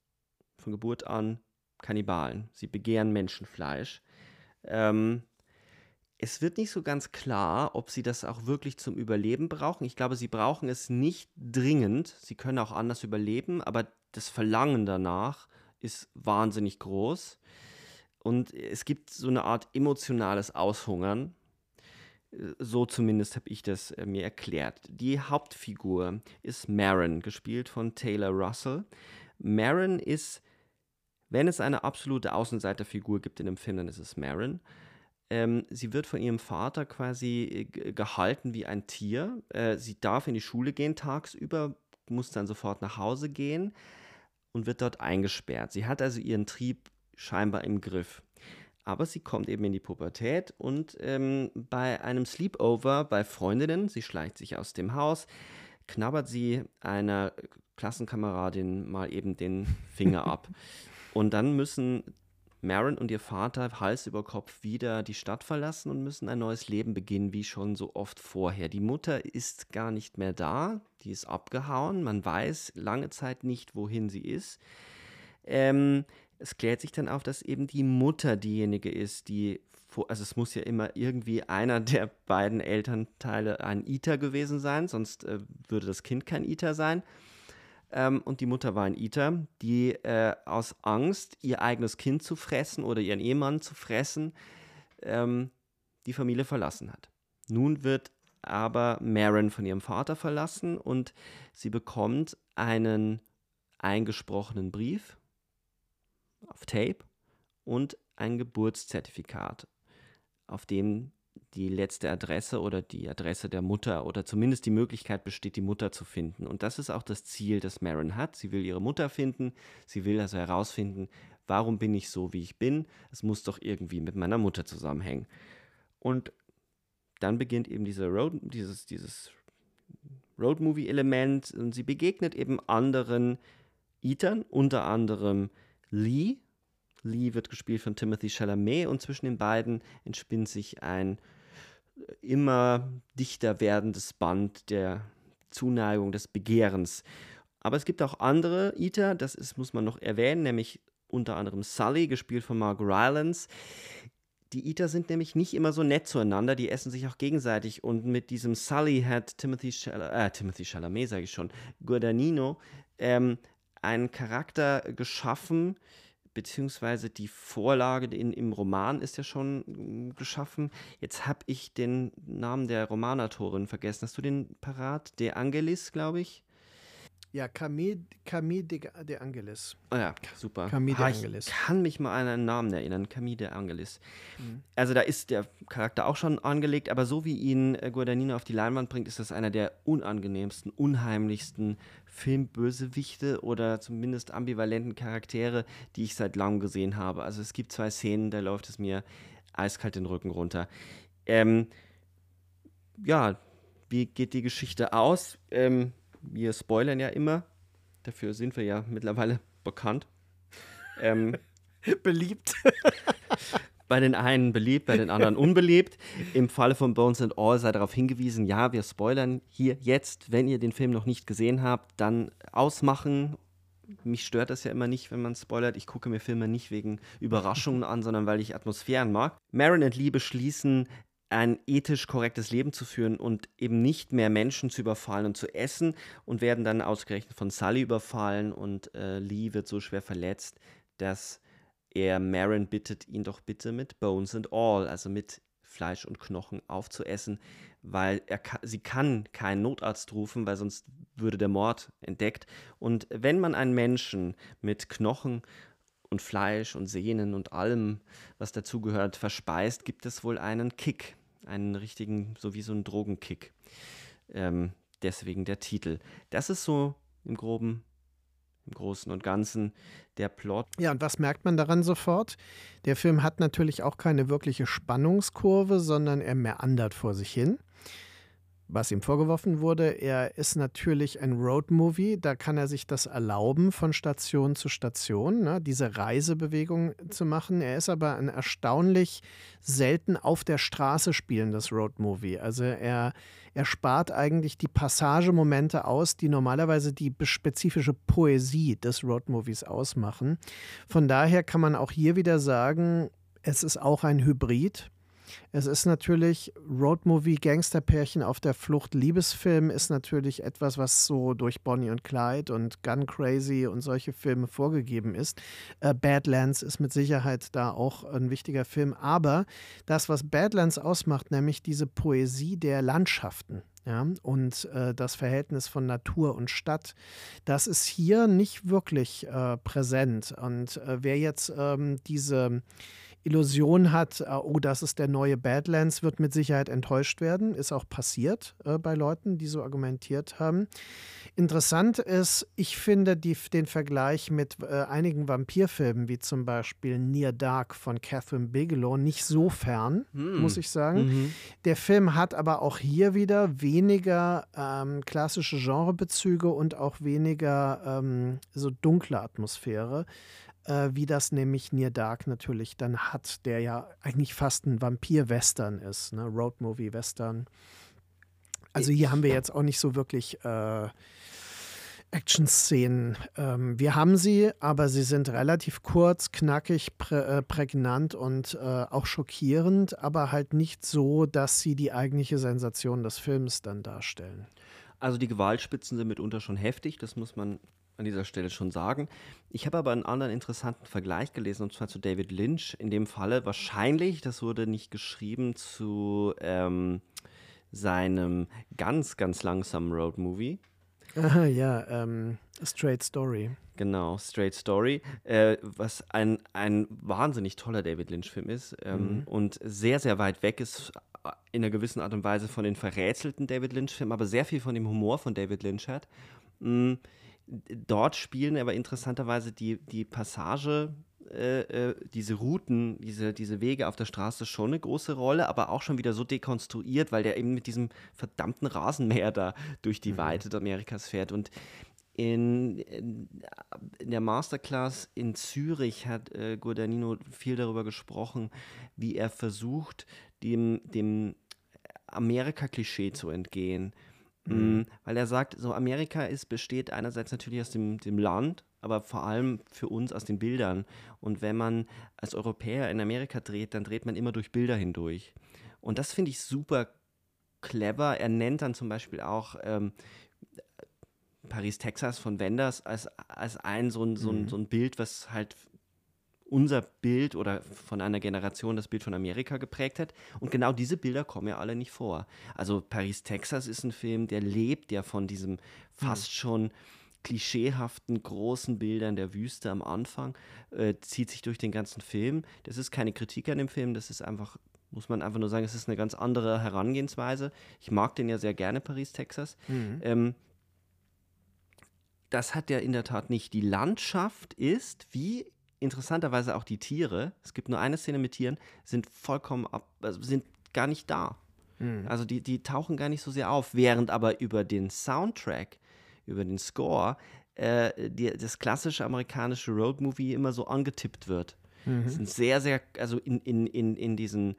von Geburt an Kannibalen. Sie begehren Menschenfleisch. Ähm, es wird nicht so ganz klar, ob sie das auch wirklich zum Überleben brauchen. Ich glaube, sie brauchen es nicht dringend. Sie können auch anders überleben, aber das Verlangen danach ist wahnsinnig groß. Und es gibt so eine Art emotionales Aushungern. So zumindest habe ich das äh, mir erklärt. Die Hauptfigur ist Marin, gespielt von Taylor Russell. Marin ist, wenn es eine absolute Außenseiterfigur gibt in dem Film, dann ist es Marin. Ähm, sie wird von ihrem Vater quasi äh, gehalten wie ein Tier. Äh, sie darf in die Schule gehen tagsüber, muss dann sofort nach Hause gehen und wird dort eingesperrt. Sie hat also ihren Trieb scheinbar im Griff. Aber sie kommt eben in die Pubertät und ähm, bei einem Sleepover bei Freundinnen, sie schleicht sich aus dem Haus, knabbert sie einer Klassenkameradin mal eben den Finger [LAUGHS] ab. Und dann müssen Maren und ihr Vater Hals über Kopf wieder die Stadt verlassen und müssen ein neues Leben beginnen, wie schon so oft vorher. Die Mutter ist gar nicht mehr da, die ist abgehauen, man weiß lange Zeit nicht, wohin sie ist. Ähm, es klärt sich dann auf, dass eben die Mutter diejenige ist, die, also es muss ja immer irgendwie einer der beiden Elternteile ein Iter gewesen sein, sonst äh, würde das Kind kein Iter sein. Ähm, und die Mutter war ein Iter, die äh, aus Angst, ihr eigenes Kind zu fressen oder ihren Ehemann zu fressen, ähm, die Familie verlassen hat. Nun wird aber Maren von ihrem Vater verlassen und sie bekommt einen eingesprochenen Brief auf Tape und ein Geburtszertifikat, auf dem die letzte Adresse oder die Adresse der Mutter oder zumindest die Möglichkeit besteht, die Mutter zu finden. Und das ist auch das Ziel, das Marin hat. Sie will ihre Mutter finden. Sie will also herausfinden, warum bin ich so, wie ich bin. Es muss doch irgendwie mit meiner Mutter zusammenhängen. Und dann beginnt eben diese Road, dieses, dieses Road-Movie-Element und sie begegnet eben anderen Etern, unter anderem Lee. Lee wird gespielt von Timothy Chalamet und zwischen den beiden entspinnt sich ein immer dichter werdendes Band der Zuneigung, des Begehrens. Aber es gibt auch andere Eater, das ist, muss man noch erwähnen, nämlich unter anderem Sully, gespielt von Mark Rylance. Die Eater sind nämlich nicht immer so nett zueinander, die essen sich auch gegenseitig. Und mit diesem Sully hat Timothy, Chal äh, Timothy Chalamet, sage ich schon, Guadagnino, ähm, einen Charakter geschaffen, beziehungsweise die Vorlage in, im Roman ist ja schon mm, geschaffen. Jetzt habe ich den Namen der Romanautorin vergessen. Hast du den parat? De Angelis, glaube ich.
Ja, Camille, Camille de, de Angelis.
Oh ja, super.
Camille de
Ah,
Angelis.
Ich kann mich mal an einen Namen erinnern. Camille de Angelis.
Mhm.
Also da ist der Charakter auch schon angelegt, aber so wie ihn äh, Guadagnino auf die Leinwand bringt, ist das einer der unangenehmsten, unheimlichsten Filmbösewichte oder zumindest ambivalenten Charaktere, die ich seit langem gesehen habe. Also es gibt zwei Szenen, da läuft es mir eiskalt den Rücken runter. Ähm, ja, wie geht die Geschichte aus? Ähm, wir spoilern ja immer. Dafür sind wir ja mittlerweile bekannt. Ähm, [LAUGHS]
Beliebt. [LAUGHS]
bei den einen beliebt, bei den anderen unbeliebt. Im Falle von Bones and All sei darauf hingewiesen, ja, wir spoilern hier jetzt. Wenn ihr den Film noch nicht gesehen habt, dann ausmachen. Mich stört das ja immer nicht, wenn man spoilert. Ich gucke mir Filme nicht wegen Überraschungen an, sondern weil ich Atmosphären mag. Marin und Lee beschließen, ein ethisch korrektes Leben zu führen und eben nicht mehr Menschen zu überfallen und zu essen und werden dann ausgerechnet von Sully überfallen und äh, Lee wird so schwer verletzt, dass er Marin bittet, ihn doch bitte mit Bones and All, also mit Fleisch und Knochen aufzuessen, weil er sie kann keinen Notarzt rufen, weil sonst würde der Mord entdeckt. Und wenn man einen Menschen mit Knochen und Fleisch und Sehnen und allem, was dazugehört, verspeist, gibt es wohl einen Kick, einen richtigen, so wie so einen Drogenkick. Ähm, deswegen der Titel. Das ist so im Groben, im Großen und Ganzen der Plot.
Ja, und was merkt man daran sofort? Der Film hat natürlich auch keine wirkliche Spannungskurve, sondern er meandert vor sich hin. Was ihm vorgeworfen wurde, er ist natürlich ein Roadmovie, da kann er sich das erlauben, von Station zu Station, ne, diese Reisebewegung zu machen. Er ist aber ein erstaunlich selten auf der Straße spielendes Roadmovie. Also er, er spart eigentlich die Passagemomente aus, die normalerweise die spezifische Poesie des Roadmovies ausmachen. Von daher kann man auch hier wieder sagen, es ist auch ein Hybrid. Es ist natürlich Roadmovie, Gangsterpärchen auf der Flucht, Liebesfilm ist natürlich etwas, was so durch Bonnie und Clyde und Gun Crazy und solche Filme vorgegeben ist. Äh, Badlands ist mit Sicherheit da auch ein wichtiger Film. Aber das, was Badlands ausmacht, nämlich diese Poesie der Landschaften, ja, und äh, das Verhältnis von Natur und Stadt, das ist hier nicht wirklich äh, präsent. Und äh, wer jetzt ähm, diese Illusion hat, äh, oh, das ist der neue Badlands, wird mit Sicherheit enttäuscht werden. Ist auch passiert äh, bei Leuten, die so argumentiert haben. Interessant ist, ich finde die, den Vergleich mit äh, einigen Vampirfilmen, wie zum Beispiel Near Dark von Catherine Bigelow, nicht so fern,
Hm.
muss ich sagen.
Mhm.
Der Film hat aber auch hier wieder weniger ähm, klassische Genrebezüge und auch weniger ähm, so dunkle Atmosphäre, äh, wie das nämlich Near Dark natürlich dann hat, der ja eigentlich fast ein Vampir-Western ist, ne? Roadmovie-Western. Also hier haben wir jetzt auch nicht so wirklich äh, Action-Szenen. Ähm, wir haben sie, aber sie sind relativ kurz, knackig, prä äh, prägnant und äh, auch schockierend, aber halt nicht so, dass sie die eigentliche Sensation des Films dann darstellen.
Also die Gewaltspitzen sind mitunter schon heftig, das muss man an dieser Stelle schon sagen. Ich habe aber einen anderen interessanten Vergleich gelesen, und zwar zu David Lynch. In dem Falle wahrscheinlich, das wurde nicht geschrieben, zu ähm, seinem ganz, ganz langsamen Roadmovie.
Aha, ja, ähm, Straight Story.
Genau, Straight Story, äh, was ein, ein wahnsinnig toller David Lynch-Film ist ähm,
Mhm.
und sehr, sehr weit weg ist äh, in einer gewissen Art und Weise von den verrätselten David Lynch-Filmen, aber sehr viel von dem Humor von David Lynch hat. Mm, dort spielen aber interessanterweise die, die Passage, äh, äh, diese Routen, diese, diese Wege auf der Straße schon eine große Rolle, aber auch schon wieder so dekonstruiert, weil der eben mit diesem verdammten Rasenmäher da durch die Weite Amerikas fährt. Und in, in, in der Masterclass in Zürich hat äh, Guadagnino viel darüber gesprochen, wie er versucht, dem, dem Amerika-Klischee zu entgehen. Mm, Weil er sagt, so Amerika ist, besteht einerseits natürlich aus dem, dem Land, aber vor allem für uns aus den Bildern. Und wenn man als Europäer in Amerika dreht, dann dreht man immer durch Bilder hindurch. Und das finde ich super clever. Er nennt dann zum Beispiel auch ähm, Paris, Texas von Wenders als, als ein so, ein so ein mhm. so ein Bild, was halt unser Bild oder von einer Generation das Bild von Amerika geprägt hat. Und genau diese Bilder kommen ja alle nicht vor. Also Paris, Texas ist ein Film, der lebt ja von diesem fast mhm. schon klischeehaften großen Bildern der Wüste am Anfang, äh, zieht sich durch den ganzen Film. Das ist keine Kritik an dem Film, das ist einfach, muss man einfach nur sagen, es ist eine ganz andere Herangehensweise. Ich mag den ja sehr gerne, Paris, Texas. Mhm. Ähm, das hat er in der Tat nicht. Die Landschaft ist, wie interessanterweise auch die Tiere, es gibt nur eine Szene mit Tieren, sind vollkommen ab, also sind gar nicht da. Mhm. Also die, die tauchen gar nicht so sehr auf, während aber über den Soundtrack über den Score, äh, die, das klassische amerikanische Roadmovie immer so angetippt wird. Mhm. Das ein sehr, sehr, also in, in, in, in diesen,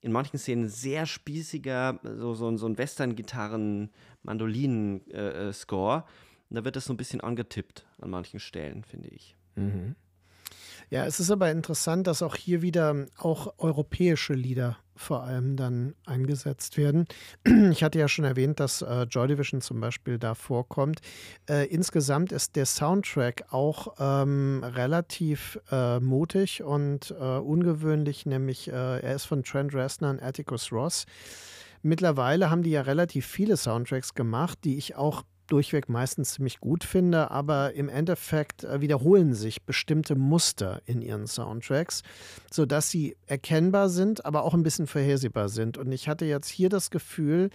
in manchen Szenen sehr spießiger, so, so, so ein Western-Gitarren-Mandolinen-Score. Äh, äh da wird das so ein bisschen angetippt an manchen Stellen, finde ich. Mhm.
Ja, es ist aber interessant, dass auch hier wieder auch europäische Lieder vor allem dann eingesetzt werden. [CLEARS THROAT] Ich hatte ja schon erwähnt, dass äh, Joy Division zum Beispiel da vorkommt. Äh, insgesamt ist der Soundtrack auch ähm, relativ äh, mutig und äh, ungewöhnlich, nämlich äh, er ist von Trent Reznor und Atticus Ross. Mittlerweile haben die ja relativ viele Soundtracks gemacht, die ich auch durchweg meistens ziemlich gut finde, aber im Endeffekt äh, wiederholen sich bestimmte Muster in ihren Soundtracks, sodass sie erkennbar sind, aber auch ein bisschen vorhersehbar sind. Und ich hatte jetzt hier das Gefühl,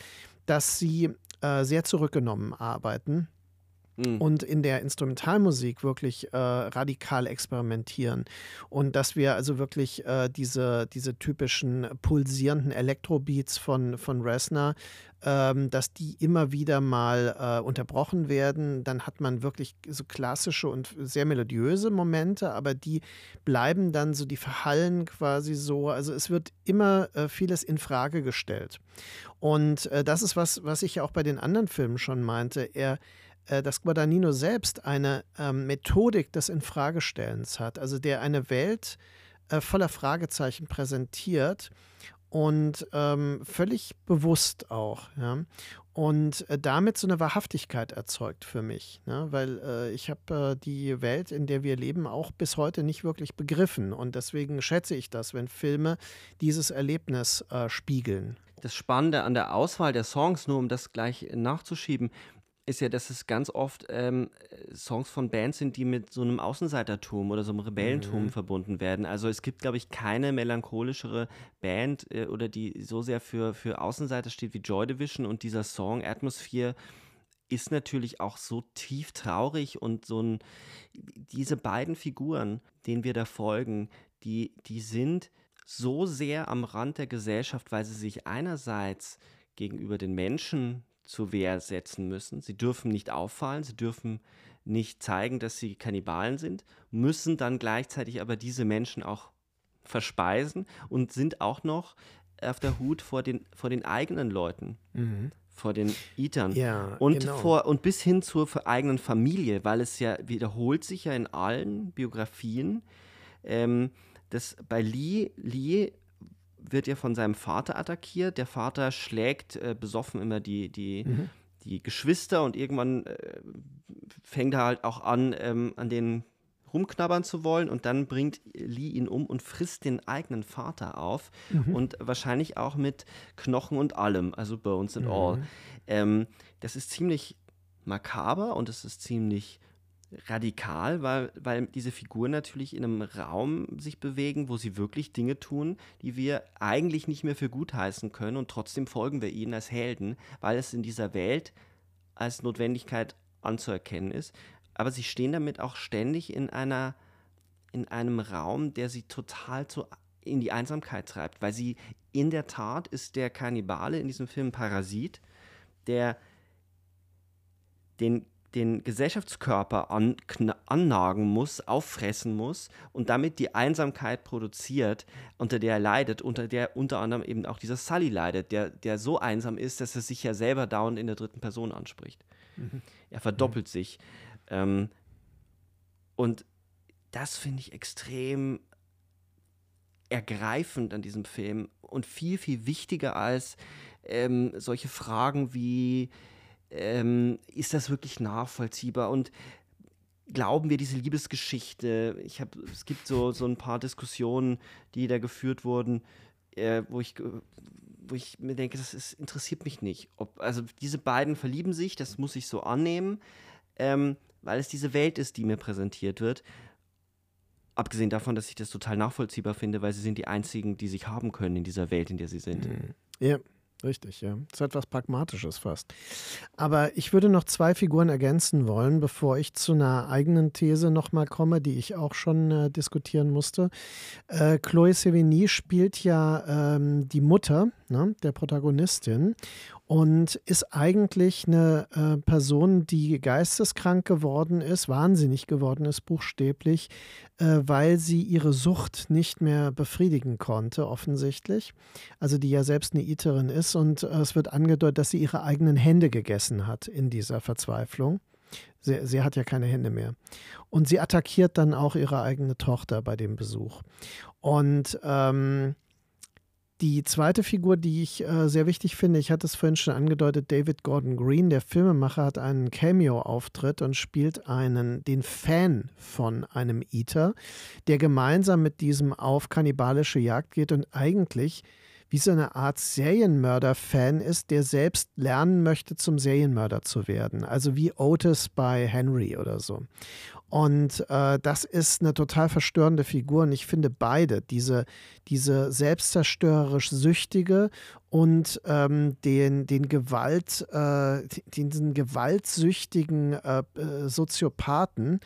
dass sie äh, sehr zurückgenommen arbeiten mhm. und in der Instrumentalmusik wirklich äh, radikal experimentieren. Und dass wir also wirklich äh, diese, diese typischen pulsierenden Elektrobeats von, von Resner, ähm, dass die immer wieder mal äh, unterbrochen werden. Dann hat man wirklich so klassische und sehr melodiöse Momente, aber die bleiben dann so, die verhallen quasi so. Also es wird immer äh, vieles in Frage gestellt. Und äh, das ist was, was ich ja auch bei den anderen Filmen schon meinte. Er dass Guadagnino selbst eine ähm, Methodik des Infragestellens hat, also der eine Welt äh, voller Fragezeichen präsentiert und ähm, völlig bewusst auch. Ja? Und äh, damit so eine Wahrhaftigkeit erzeugt für mich, ne? weil äh, ich habe äh, die Welt, in der wir leben, auch bis heute nicht wirklich begriffen. Und deswegen schätze ich das, wenn Filme dieses Erlebnis äh, spiegeln.
Das Spannende an der Auswahl der Songs, nur um das gleich nachzuschieben, ist ja, dass es ganz oft ähm, Songs von Bands sind, die mit so einem Außenseitertum oder so einem Rebellentum mhm. verbunden werden. Also es gibt, glaube ich, keine melancholischere Band äh, oder die so sehr für, für Außenseiter steht wie Joy Division und dieser Song Atmosphere ist natürlich auch so tief traurig und so ein, diese beiden Figuren, denen wir da folgen, die, die sind so sehr am Rand der Gesellschaft, weil sie sich einerseits gegenüber den Menschen zur Wehr setzen müssen. Sie dürfen nicht auffallen, sie dürfen nicht zeigen, dass sie Kannibalen sind, müssen dann gleichzeitig aber diese Menschen auch verspeisen und sind auch noch auf der Hut vor den, vor den eigenen Leuten, mhm. vor den Eatern
ja,
und,
genau.
vor, und bis hin zur eigenen Familie, weil es ja wiederholt sich ja in allen Biografien. Ähm, das bei Lee, Lee wird ja von seinem Vater attackiert. Der Vater schlägt äh, besoffen immer die, die, mhm. die Geschwister und irgendwann äh, fängt er halt auch an, ähm, an den rumknabbern zu wollen und dann bringt Lee ihn um und frisst den eigenen Vater auf mhm. und wahrscheinlich auch mit Knochen und allem, also Bones and mhm. all. Ähm, das ist ziemlich makaber und es ist ziemlich radikal, weil, weil diese Figuren natürlich in einem Raum sich bewegen, wo sie wirklich Dinge tun, die wir eigentlich nicht mehr für gut heißen können und trotzdem folgen wir ihnen als Helden, weil es in dieser Welt als Notwendigkeit anzuerkennen ist. Aber sie stehen damit auch ständig in einer in einem Raum, der sie total zu, in die Einsamkeit treibt, weil sie in der Tat ist der Kannibale in diesem Film Parasit, der den den Gesellschaftskörper an, annagen muss, auffressen muss und damit die Einsamkeit produziert, unter der er leidet, unter der unter anderem eben auch dieser Sully leidet, der, der so einsam ist, dass er sich ja selber dauernd in der dritten Person anspricht. Mhm. Er verdoppelt mhm. sich. Ähm, und das finde ich extrem ergreifend an diesem Film und viel, viel wichtiger als ähm, solche Fragen wie ähm, ist das wirklich nachvollziehbar und glauben wir diese Liebesgeschichte? Ich habe, es gibt so, so ein paar Diskussionen, die da geführt wurden, äh, wo ich wo ich mir denke, das ist, interessiert mich nicht. Ob, also diese beiden verlieben sich, das muss ich so annehmen, ähm, weil es diese Welt ist, die mir präsentiert wird. Abgesehen davon, dass ich das total nachvollziehbar finde, weil sie sind die einzigen, die sich haben können in dieser Welt, in der sie sind.
Ja, Richtig, ja. Das ist etwas Pragmatisches fast. Aber ich würde noch zwei Figuren ergänzen wollen, bevor ich zu einer eigenen These nochmal komme, die ich auch schon äh, diskutieren musste. Äh, Chloe Sevigny spielt ja ähm, die Mutter ne, der Protagonistin und ist eigentlich eine äh, Person, die geisteskrank geworden ist, wahnsinnig geworden ist, buchstäblich, äh, weil sie ihre Sucht nicht mehr befriedigen konnte, offensichtlich. Also die ja selbst eine Iterin ist und äh, es wird angedeutet, dass sie ihre eigenen Hände gegessen hat in dieser Verzweiflung. Sie, sie, hat ja keine Hände mehr. Und sie attackiert dann auch ihre eigene Tochter bei dem Besuch. Und ähm, die zweite Figur, die ich äh, sehr wichtig finde, ich hatte es vorhin schon angedeutet, David Gordon Green, der Filmemacher, hat einen Cameo-Auftritt und spielt einen, den Fan von einem Eater, der gemeinsam mit diesem auf kannibalische Jagd geht und eigentlich wie so eine Art Serienmörder-Fan ist, der selbst lernen möchte, zum Serienmörder zu werden. Also wie Otis bei Henry oder so. Und äh, das ist eine total verstörende Figur. Und ich finde beide, diese, diese selbstzerstörerisch Süchtige und ähm, den, den Gewalt, äh, diesen gewaltsüchtigen äh, äh, Soziopathen,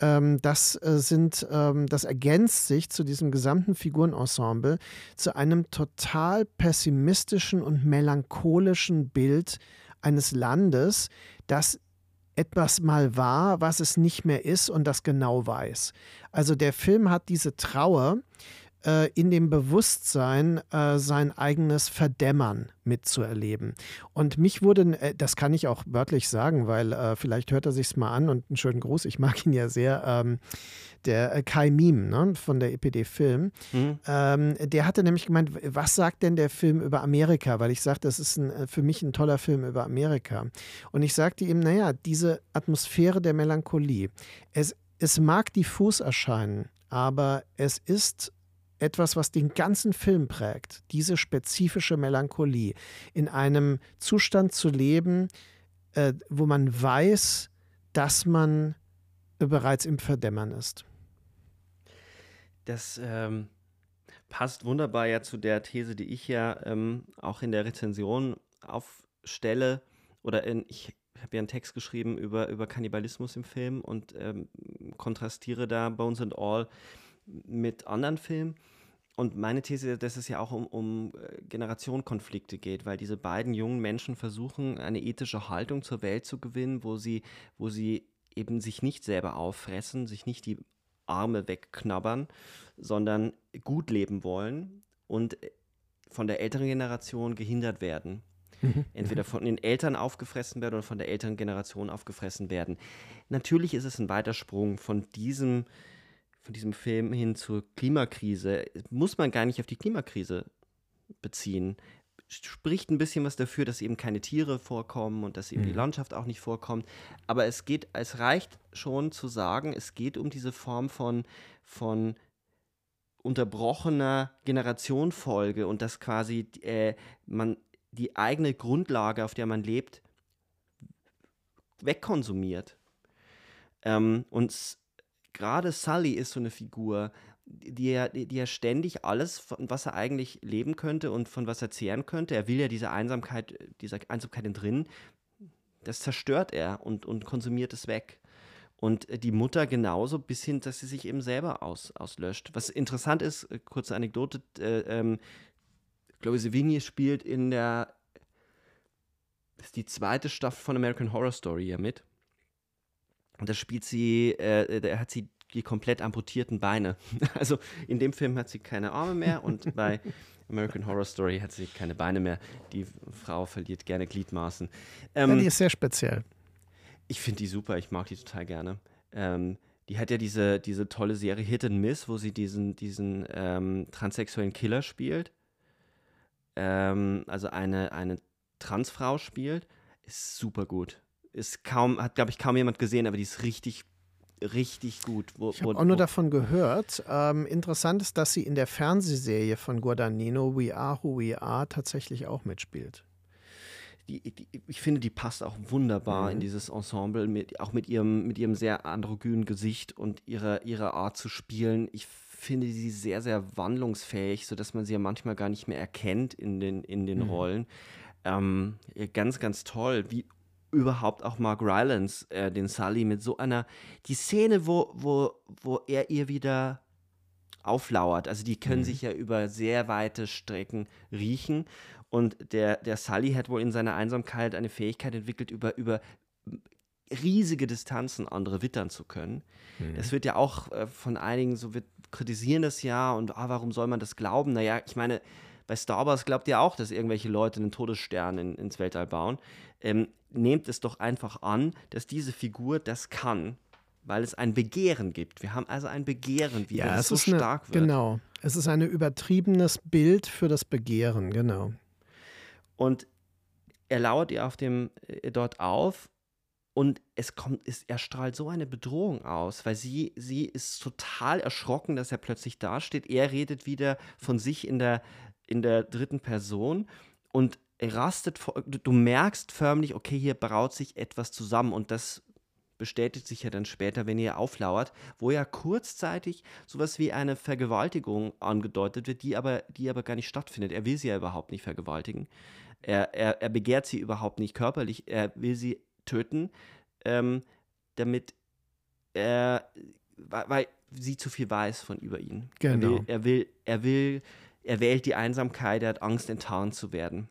ähm, das äh, sind, ähm, das ergänzt sich zu diesem gesamten Figurenensemble zu einem total pessimistischen und melancholischen Bild eines Landes, das etwas mal war, was es nicht mehr ist und das genau weiß. Also der Film hat diese Trauer äh, in dem Bewusstsein, äh, sein eigenes Verdämmern mitzuerleben. Und mich wurde, äh, das kann ich auch wörtlich sagen, weil äh, vielleicht hört er sich's mal an und einen schönen Gruß, ich mag ihn ja sehr, ähm, der äh, Kai Miem ne, von der EPD Film, mhm. ähm, der hatte nämlich gemeint, was sagt denn der Film über Amerika? Weil ich sagte, das ist ein, für mich ein toller Film über Amerika. Und ich sagte ihm, naja, diese Atmosphäre der Melancholie, es, es mag diffus erscheinen, aber es ist etwas, was den ganzen Film prägt, diese spezifische Melancholie, in einem Zustand zu leben, äh, wo man weiß, dass man bereits im Verdämmern ist.
Das ähm, passt wunderbar ja zu der These, die ich ja ähm, auch in der Rezension aufstelle. Oder in, ich habe ja einen Text geschrieben über, über Kannibalismus im Film und ähm, kontrastiere da Bones and All mit anderen Filmen. Und meine These ist, dass es ja auch um, um äh, Generationenkonflikte geht, weil diese beiden jungen Menschen versuchen, eine ethische Haltung zur Welt zu gewinnen, wo sie, wo sie eben sich nicht selber auffressen, sich nicht die Arme wegknabbern, sondern gut leben wollen und äh, von der älteren Generation gehindert werden. Mhm. [LAUGHS] Entweder von den Eltern aufgefressen werden oder von der älteren Generation aufgefressen werden. Natürlich ist es ein weiter Sprung von diesem von diesem Film hin zur Klimakrise muss man gar nicht auf die Klimakrise beziehen. Spricht ein bisschen was dafür, dass eben keine Tiere vorkommen und dass eben mhm. die Landschaft auch nicht vorkommt. Aber es geht, es reicht schon zu sagen, es geht um diese Form von, von unterbrochener Generationfolge und dass quasi äh, man die eigene Grundlage, auf der man lebt, wegkonsumiert. Ähm, und gerade Sully ist so eine Figur, die ja, die ja ständig alles, von was er eigentlich leben könnte und von was er zehren könnte, er will ja diese Einsamkeit, diese Einsamkeit drin, das zerstört er und, und konsumiert es weg. Und die Mutter genauso, bis hin, dass sie sich eben selber aus, auslöscht. Was interessant ist, äh, kurze Anekdote, äh, ähm, Chloe Sevigny spielt in der, ist die zweite Staffel von American Horror Story ja mit. Und da spielt sie, äh, da hat sie die komplett amputierten Beine. [LAUGHS] Also in dem Film hat sie keine Arme mehr und [LAUGHS] bei American Horror Story hat sie keine Beine mehr. Die Frau verliert gerne Gliedmaßen.
Ähm, ja, die ist sehr speziell.
Ich finde die super, ich mag die total gerne. Ähm, die hat ja diese, diese tolle Serie Hit and Miss, wo sie diesen, diesen ähm, transsexuellen Killer spielt. Ähm, also eine, eine Transfrau spielt ist super gut. Ist kaum, hat, glaube ich, kaum jemand gesehen, aber die ist richtig richtig gut.
Wo, ich habe auch nur davon gehört. Ähm, interessant ist, dass sie in der Fernsehserie von Guadagnino, We Are Who We Are, tatsächlich auch mitspielt.
Die, die, ich finde, die passt auch wunderbar mhm. in dieses Ensemble, mit, auch mit ihrem, mit ihrem sehr androgynen Gesicht und ihrer, ihrer Art zu spielen. Ich finde sie sehr, sehr wandlungsfähig, sodass man sie ja manchmal gar nicht mehr erkennt in den, in den mhm. Rollen. Ähm, ganz, ganz toll, wie überhaupt auch Mark Rylance, äh, den Sully, mit so einer, die Szene, wo, wo, wo er ihr wieder auflauert. Also die können mhm. sich ja über sehr weite Strecken riechen. Und der, der Sully hat wohl in seiner Einsamkeit eine Fähigkeit entwickelt, über, über riesige Distanzen andere wittern zu können. Mhm. Das wird ja auch äh, von einigen so, wir kritisieren das ja und ah, warum soll man das glauben? Naja, ich meine, bei Star Wars glaubt ihr auch, dass irgendwelche Leute einen Todesstern in, ins Weltall bauen. Ähm, nehmt es doch einfach an, dass diese Figur das kann, weil es ein Begehren gibt. Wir haben also ein Begehren, wie ja, es so stark
eine, wird. Genau. Es ist ein übertriebenes Bild für das Begehren, genau.
Und er lauert ihr auf dem äh, dort auf und es kommt, ist, er strahlt so eine Bedrohung aus, weil sie, sie ist total erschrocken, dass er plötzlich dasteht. Er redet wieder von sich in der, in der dritten Person und rastet, du merkst förmlich, okay, hier braut sich etwas zusammen und das bestätigt sich ja dann später, wenn ihr auflauert, wo ja kurzzeitig sowas wie eine Vergewaltigung angedeutet wird, die aber, die aber gar nicht stattfindet. Er will sie ja überhaupt nicht vergewaltigen. Er, er, er begehrt sie überhaupt nicht körperlich. Er will sie töten, ähm, damit er, weil sie zu viel weiß von über ihn.
Genau.
Er will, er will, er will, er wählt die Einsamkeit, er hat Angst, enttarnt zu werden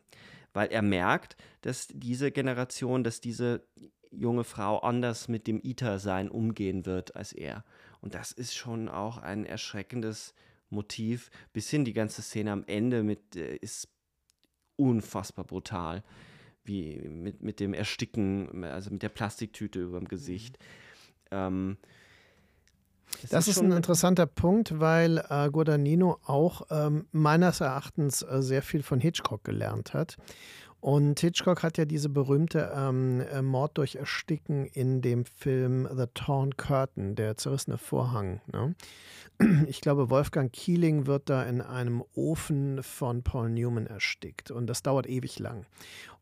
weil er merkt, dass diese Generation, dass diese junge Frau anders mit dem Ita-Sein umgehen wird als er. Und das ist schon auch ein erschreckendes Motiv. Bis hin die ganze Szene am Ende mit, äh, ist unfassbar brutal. Wie mit, mit dem Ersticken, also mit der Plastiktüte über dem Gesicht. Mhm. Ähm,
das, das ist, ist ein interessanter Punkt, weil äh, Guadagnino auch ähm, meines Erachtens äh, sehr viel von Hitchcock gelernt hat. Und Hitchcock hat ja diese berühmte ähm, äh, Mord durch Ersticken in dem Film The Torn Curtain, der zerrissene Vorhang. Ne? Ich glaube, Wolfgang Keeling wird da in einem Ofen von Paul Newman erstickt und das dauert ewig lang.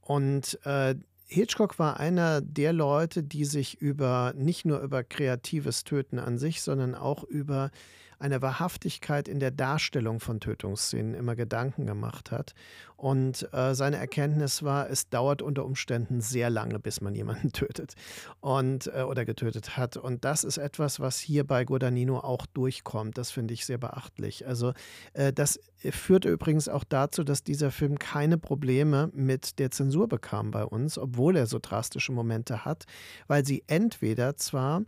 Und äh, Hitchcock war einer der Leute, die sich über nicht nur über kreatives Töten an sich, sondern auch über eine Wahrhaftigkeit in der Darstellung von Tötungsszenen immer Gedanken gemacht hat. Und äh, seine Erkenntnis war, es dauert unter Umständen sehr lange, bis man jemanden [LAUGHS] tötet und, äh, oder getötet hat. Und das ist etwas, was hier bei Guadagnino auch durchkommt. Das finde ich sehr beachtlich. Also äh, das führt übrigens auch dazu, dass dieser Film keine Probleme mit der Zensur bekam bei uns, obwohl er so drastische Momente hat, weil sie entweder zwar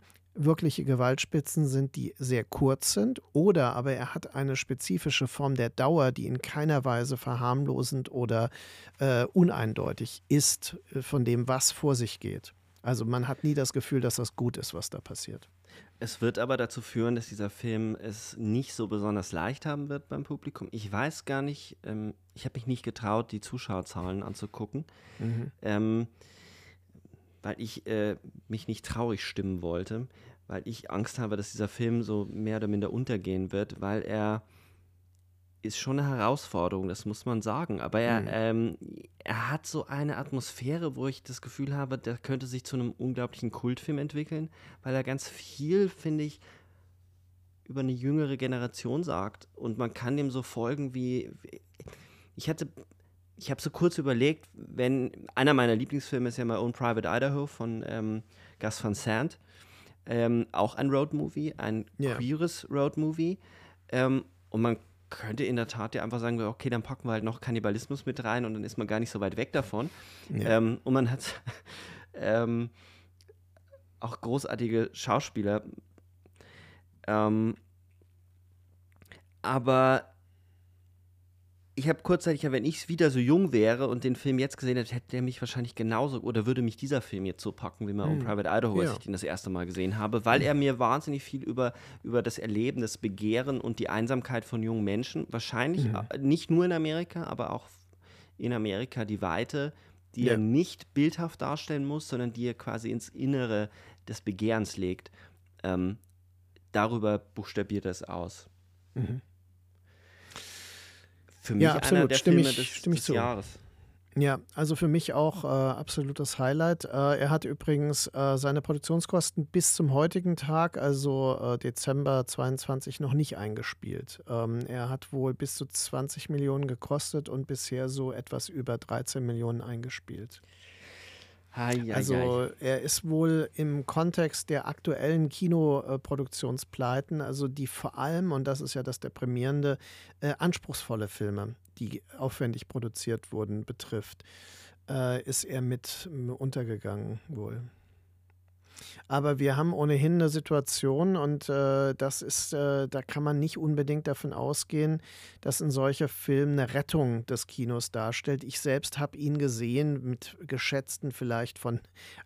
wirkliche Gewaltspitzen sind, die sehr kurz sind, oder aber er hat eine spezifische Form der Dauer, die in keiner Weise verharmlosend oder äh, uneindeutig ist äh, von dem, was vor sich geht. Also man hat nie das Gefühl, dass das gut ist, was da passiert.
Es wird aber dazu führen, dass dieser Film es nicht so besonders leicht haben wird beim Publikum. Ich weiß gar nicht, ähm, ich habe mich nicht getraut, die Zuschauerzahlen anzugucken. Mhm. Ähm, weil ich äh, mich nicht traurig stimmen wollte, weil ich Angst habe, dass dieser Film so mehr oder minder untergehen wird, weil er ist schon eine Herausforderung, das muss man sagen. Aber er, mhm. ähm, er hat so eine Atmosphäre, wo ich das Gefühl habe, der könnte sich zu einem unglaublichen Kultfilm entwickeln, weil er ganz viel, finde ich, über eine jüngere Generation sagt. Und man kann dem so folgen wie. Ich hatte ich habe so kurz überlegt, wenn einer meiner Lieblingsfilme ist ja My Own Private Idaho von ähm, Gus Van Sant, ähm, auch ein Roadmovie, ein yeah. queeres Roadmovie. Ähm, und man könnte in der Tat ja einfach sagen, okay, dann packen wir halt noch Kannibalismus mit rein und dann ist man gar nicht so weit weg davon. Yeah. Ähm, und man hat [LAUGHS] ähm, auch großartige Schauspieler. Ähm, aber ich habe kurzzeitig, wenn ich wieder so jung wäre und den Film jetzt gesehen hätte, hätte der mich wahrscheinlich genauso oder würde mich dieser Film jetzt so packen, wie man hm. Private Idaho, als ich den das erste Mal gesehen habe, weil er mir wahnsinnig viel über, über das Erleben, das Begehren und die Einsamkeit von jungen Menschen, wahrscheinlich mhm. nicht nur in Amerika, aber auch in Amerika die Weite die ja. er nicht bildhaft darstellen muss, sondern die er quasi ins Innere des Begehrens legt. Ähm, darüber buchstabiert er es aus. Mhm. Für mich
ja, absolut.
einer der
stimme
Filme
ich,
des,
stimme ich
des
zu.
Jahres.
Ja, also für mich auch äh, absolutes Highlight. Äh, er hat übrigens äh, seine Produktionskosten bis zum heutigen Tag, also äh, Dezember 22, noch nicht eingespielt. Ähm, er hat wohl bis zu 20 Millionen gekostet und bisher so etwas über 13 Millionen eingespielt. Also er ist wohl im Kontext der aktuellen Kinoproduktionspleiten, also die vor allem, und das ist ja das Deprimierende, äh, anspruchsvolle Filme, die aufwendig produziert wurden, betrifft, äh, ist er mit untergegangen wohl. Aber wir haben ohnehin eine Situation und äh, das ist, äh, da kann man nicht unbedingt davon ausgehen, dass ein solcher Film eine Rettung des Kinos darstellt. Ich selbst habe ihn gesehen mit geschätzten vielleicht von,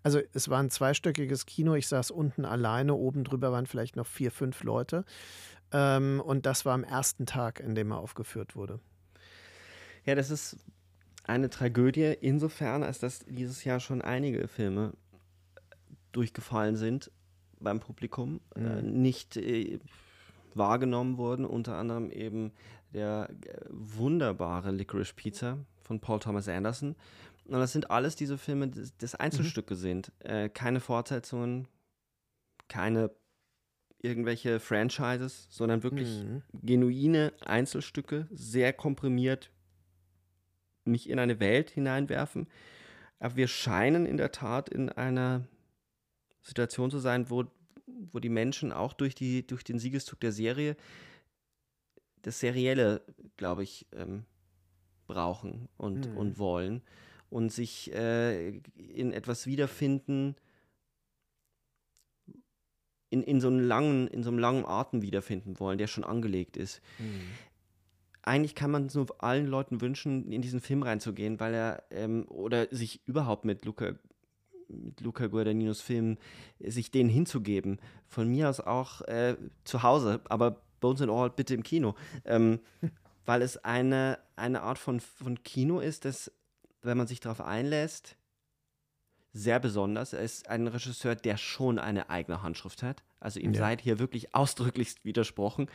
also es war ein zweistöckiges Kino, ich saß unten alleine, oben drüber waren vielleicht noch vier, fünf Leute. Ähm, und das war am ersten Tag, in dem er aufgeführt wurde.
Ja, das ist eine Tragödie insofern, als dass dieses Jahr schon einige Filme durchgefallen sind beim Publikum, äh, mhm. äh, nicht äh, wahrgenommen wurden. Unter anderem eben der äh, wunderbare Licorice Pizza von Paul Thomas Anderson. Und das sind alles diese Filme, die das Einzelstücke mhm. sind. Äh, keine Fortsetzungen, keine irgendwelche Franchises, sondern wirklich mhm. genuine Einzelstücke, sehr komprimiert, mich in eine Welt hineinwerfen. Aber wir scheinen in der Tat in einer Situation zu sein, wo, wo die Menschen auch durch, die, durch den Siegeszug der Serie das Serielle, glaube ich, ähm, brauchen und, mhm. und wollen und sich äh, in etwas wiederfinden, in, in, so einem langen, in so einem langen Atem wiederfinden wollen, der schon angelegt ist. Mhm. Eigentlich kann man es nur allen Leuten wünschen, in diesen Film reinzugehen, weil er ähm, oder sich überhaupt mit Luca mit Luca Guadagninos Film, sich denen hinzugeben. Von mir aus auch äh, zu Hause, aber Bones and All bitte im Kino. Ähm, [LAUGHS] weil es eine, eine Art von, von Kino ist, das, wenn man sich darauf einlässt, sehr besonders. Er ist ein Regisseur, der schon eine eigene Handschrift hat. Also ihm ja. seid hier wirklich ausdrücklichst widersprochen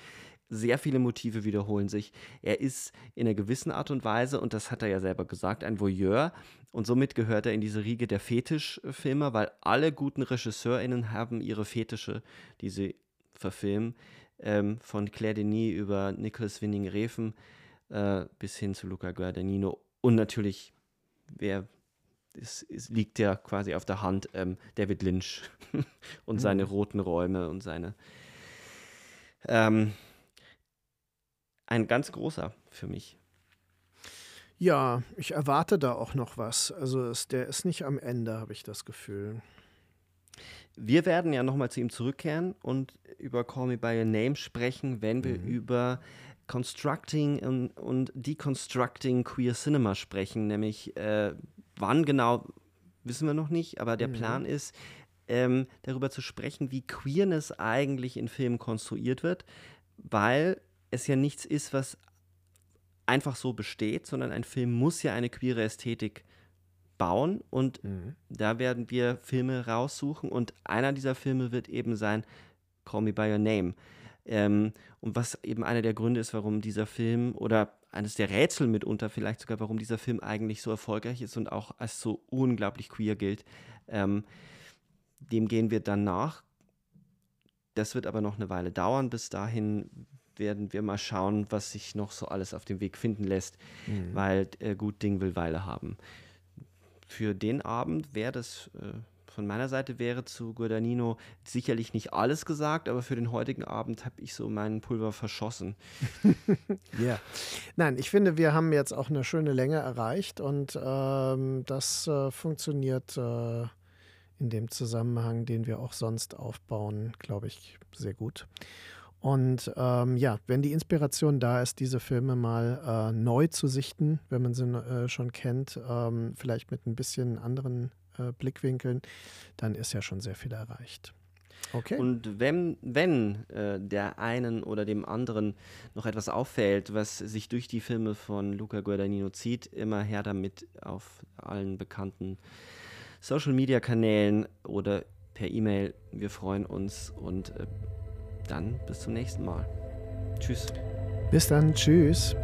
sehr viele Motive wiederholen sich. Er ist in einer gewissen Art und Weise, und das hat er ja selber gesagt, ein Voyeur. Und somit gehört er in diese Riege der Fetischfilmer, weil alle guten RegisseurInnen haben ihre Fetische, die sie verfilmen. Ähm, von Claire Denis über Nicholas Winning Refn äh, bis hin zu Luca Guadagnino. Und natürlich, wer es, es, liegt ja quasi auf der Hand, ähm, David Lynch [LAUGHS] und mhm. seine roten Räume und seine ähm, ein ganz großer für mich.
Ja, ich erwarte da auch noch was. Also es, der ist nicht am Ende, habe ich das Gefühl.
Wir werden ja nochmal zu ihm zurückkehren und über Call Me By Your Name sprechen, wenn wir mhm. über Constructing und, und, Deconstructing Queer Cinema sprechen. Nämlich, äh, wann genau, wissen wir noch nicht, aber der mhm. Plan ist, ähm, darüber zu sprechen, wie Queerness eigentlich in Filmen konstruiert wird, weil es ja nichts ist, was einfach so besteht, sondern ein Film muss ja eine queere Ästhetik bauen und mhm. da werden wir Filme raussuchen und einer dieser Filme wird eben sein Call Me By Your Name. Ähm, und was eben einer der Gründe ist, warum dieser Film oder eines der Rätsel mitunter vielleicht sogar, warum dieser Film eigentlich so erfolgreich ist und auch als so unglaublich queer gilt, ähm, dem gehen wir dann nach. Das wird aber noch eine Weile dauern. Bis dahin werden wir mal schauen, was sich noch so alles auf dem Weg finden lässt, mhm. weil äh, gut Ding will Weile haben. Für den Abend wäre das äh, von meiner Seite wäre zu Guadagnino sicherlich nicht alles gesagt, aber für den heutigen Abend habe ich so meinen Pulver verschossen. [LAUGHS]
Ja. Nein, ich finde, wir haben jetzt auch eine schöne Länge erreicht und ähm, das äh, funktioniert äh, in dem Zusammenhang, den wir auch sonst aufbauen, glaube ich, sehr gut. Und ähm, ja, wenn die Inspiration da ist, diese Filme mal äh, neu zu sichten, wenn man sie äh, schon kennt, ähm, vielleicht mit ein bisschen anderen äh, Blickwinkeln, dann ist ja schon sehr viel erreicht. Okay.
Und wenn, wenn äh, der einen oder dem anderen noch etwas auffällt, was sich durch die Filme von Luca Guadagnino zieht, immer her damit auf allen bekannten Social-Media-Kanälen oder per E-Mail. Wir freuen uns und äh, dann bis zum nächsten Mal. Tschüss.
Bis dann. Tschüss.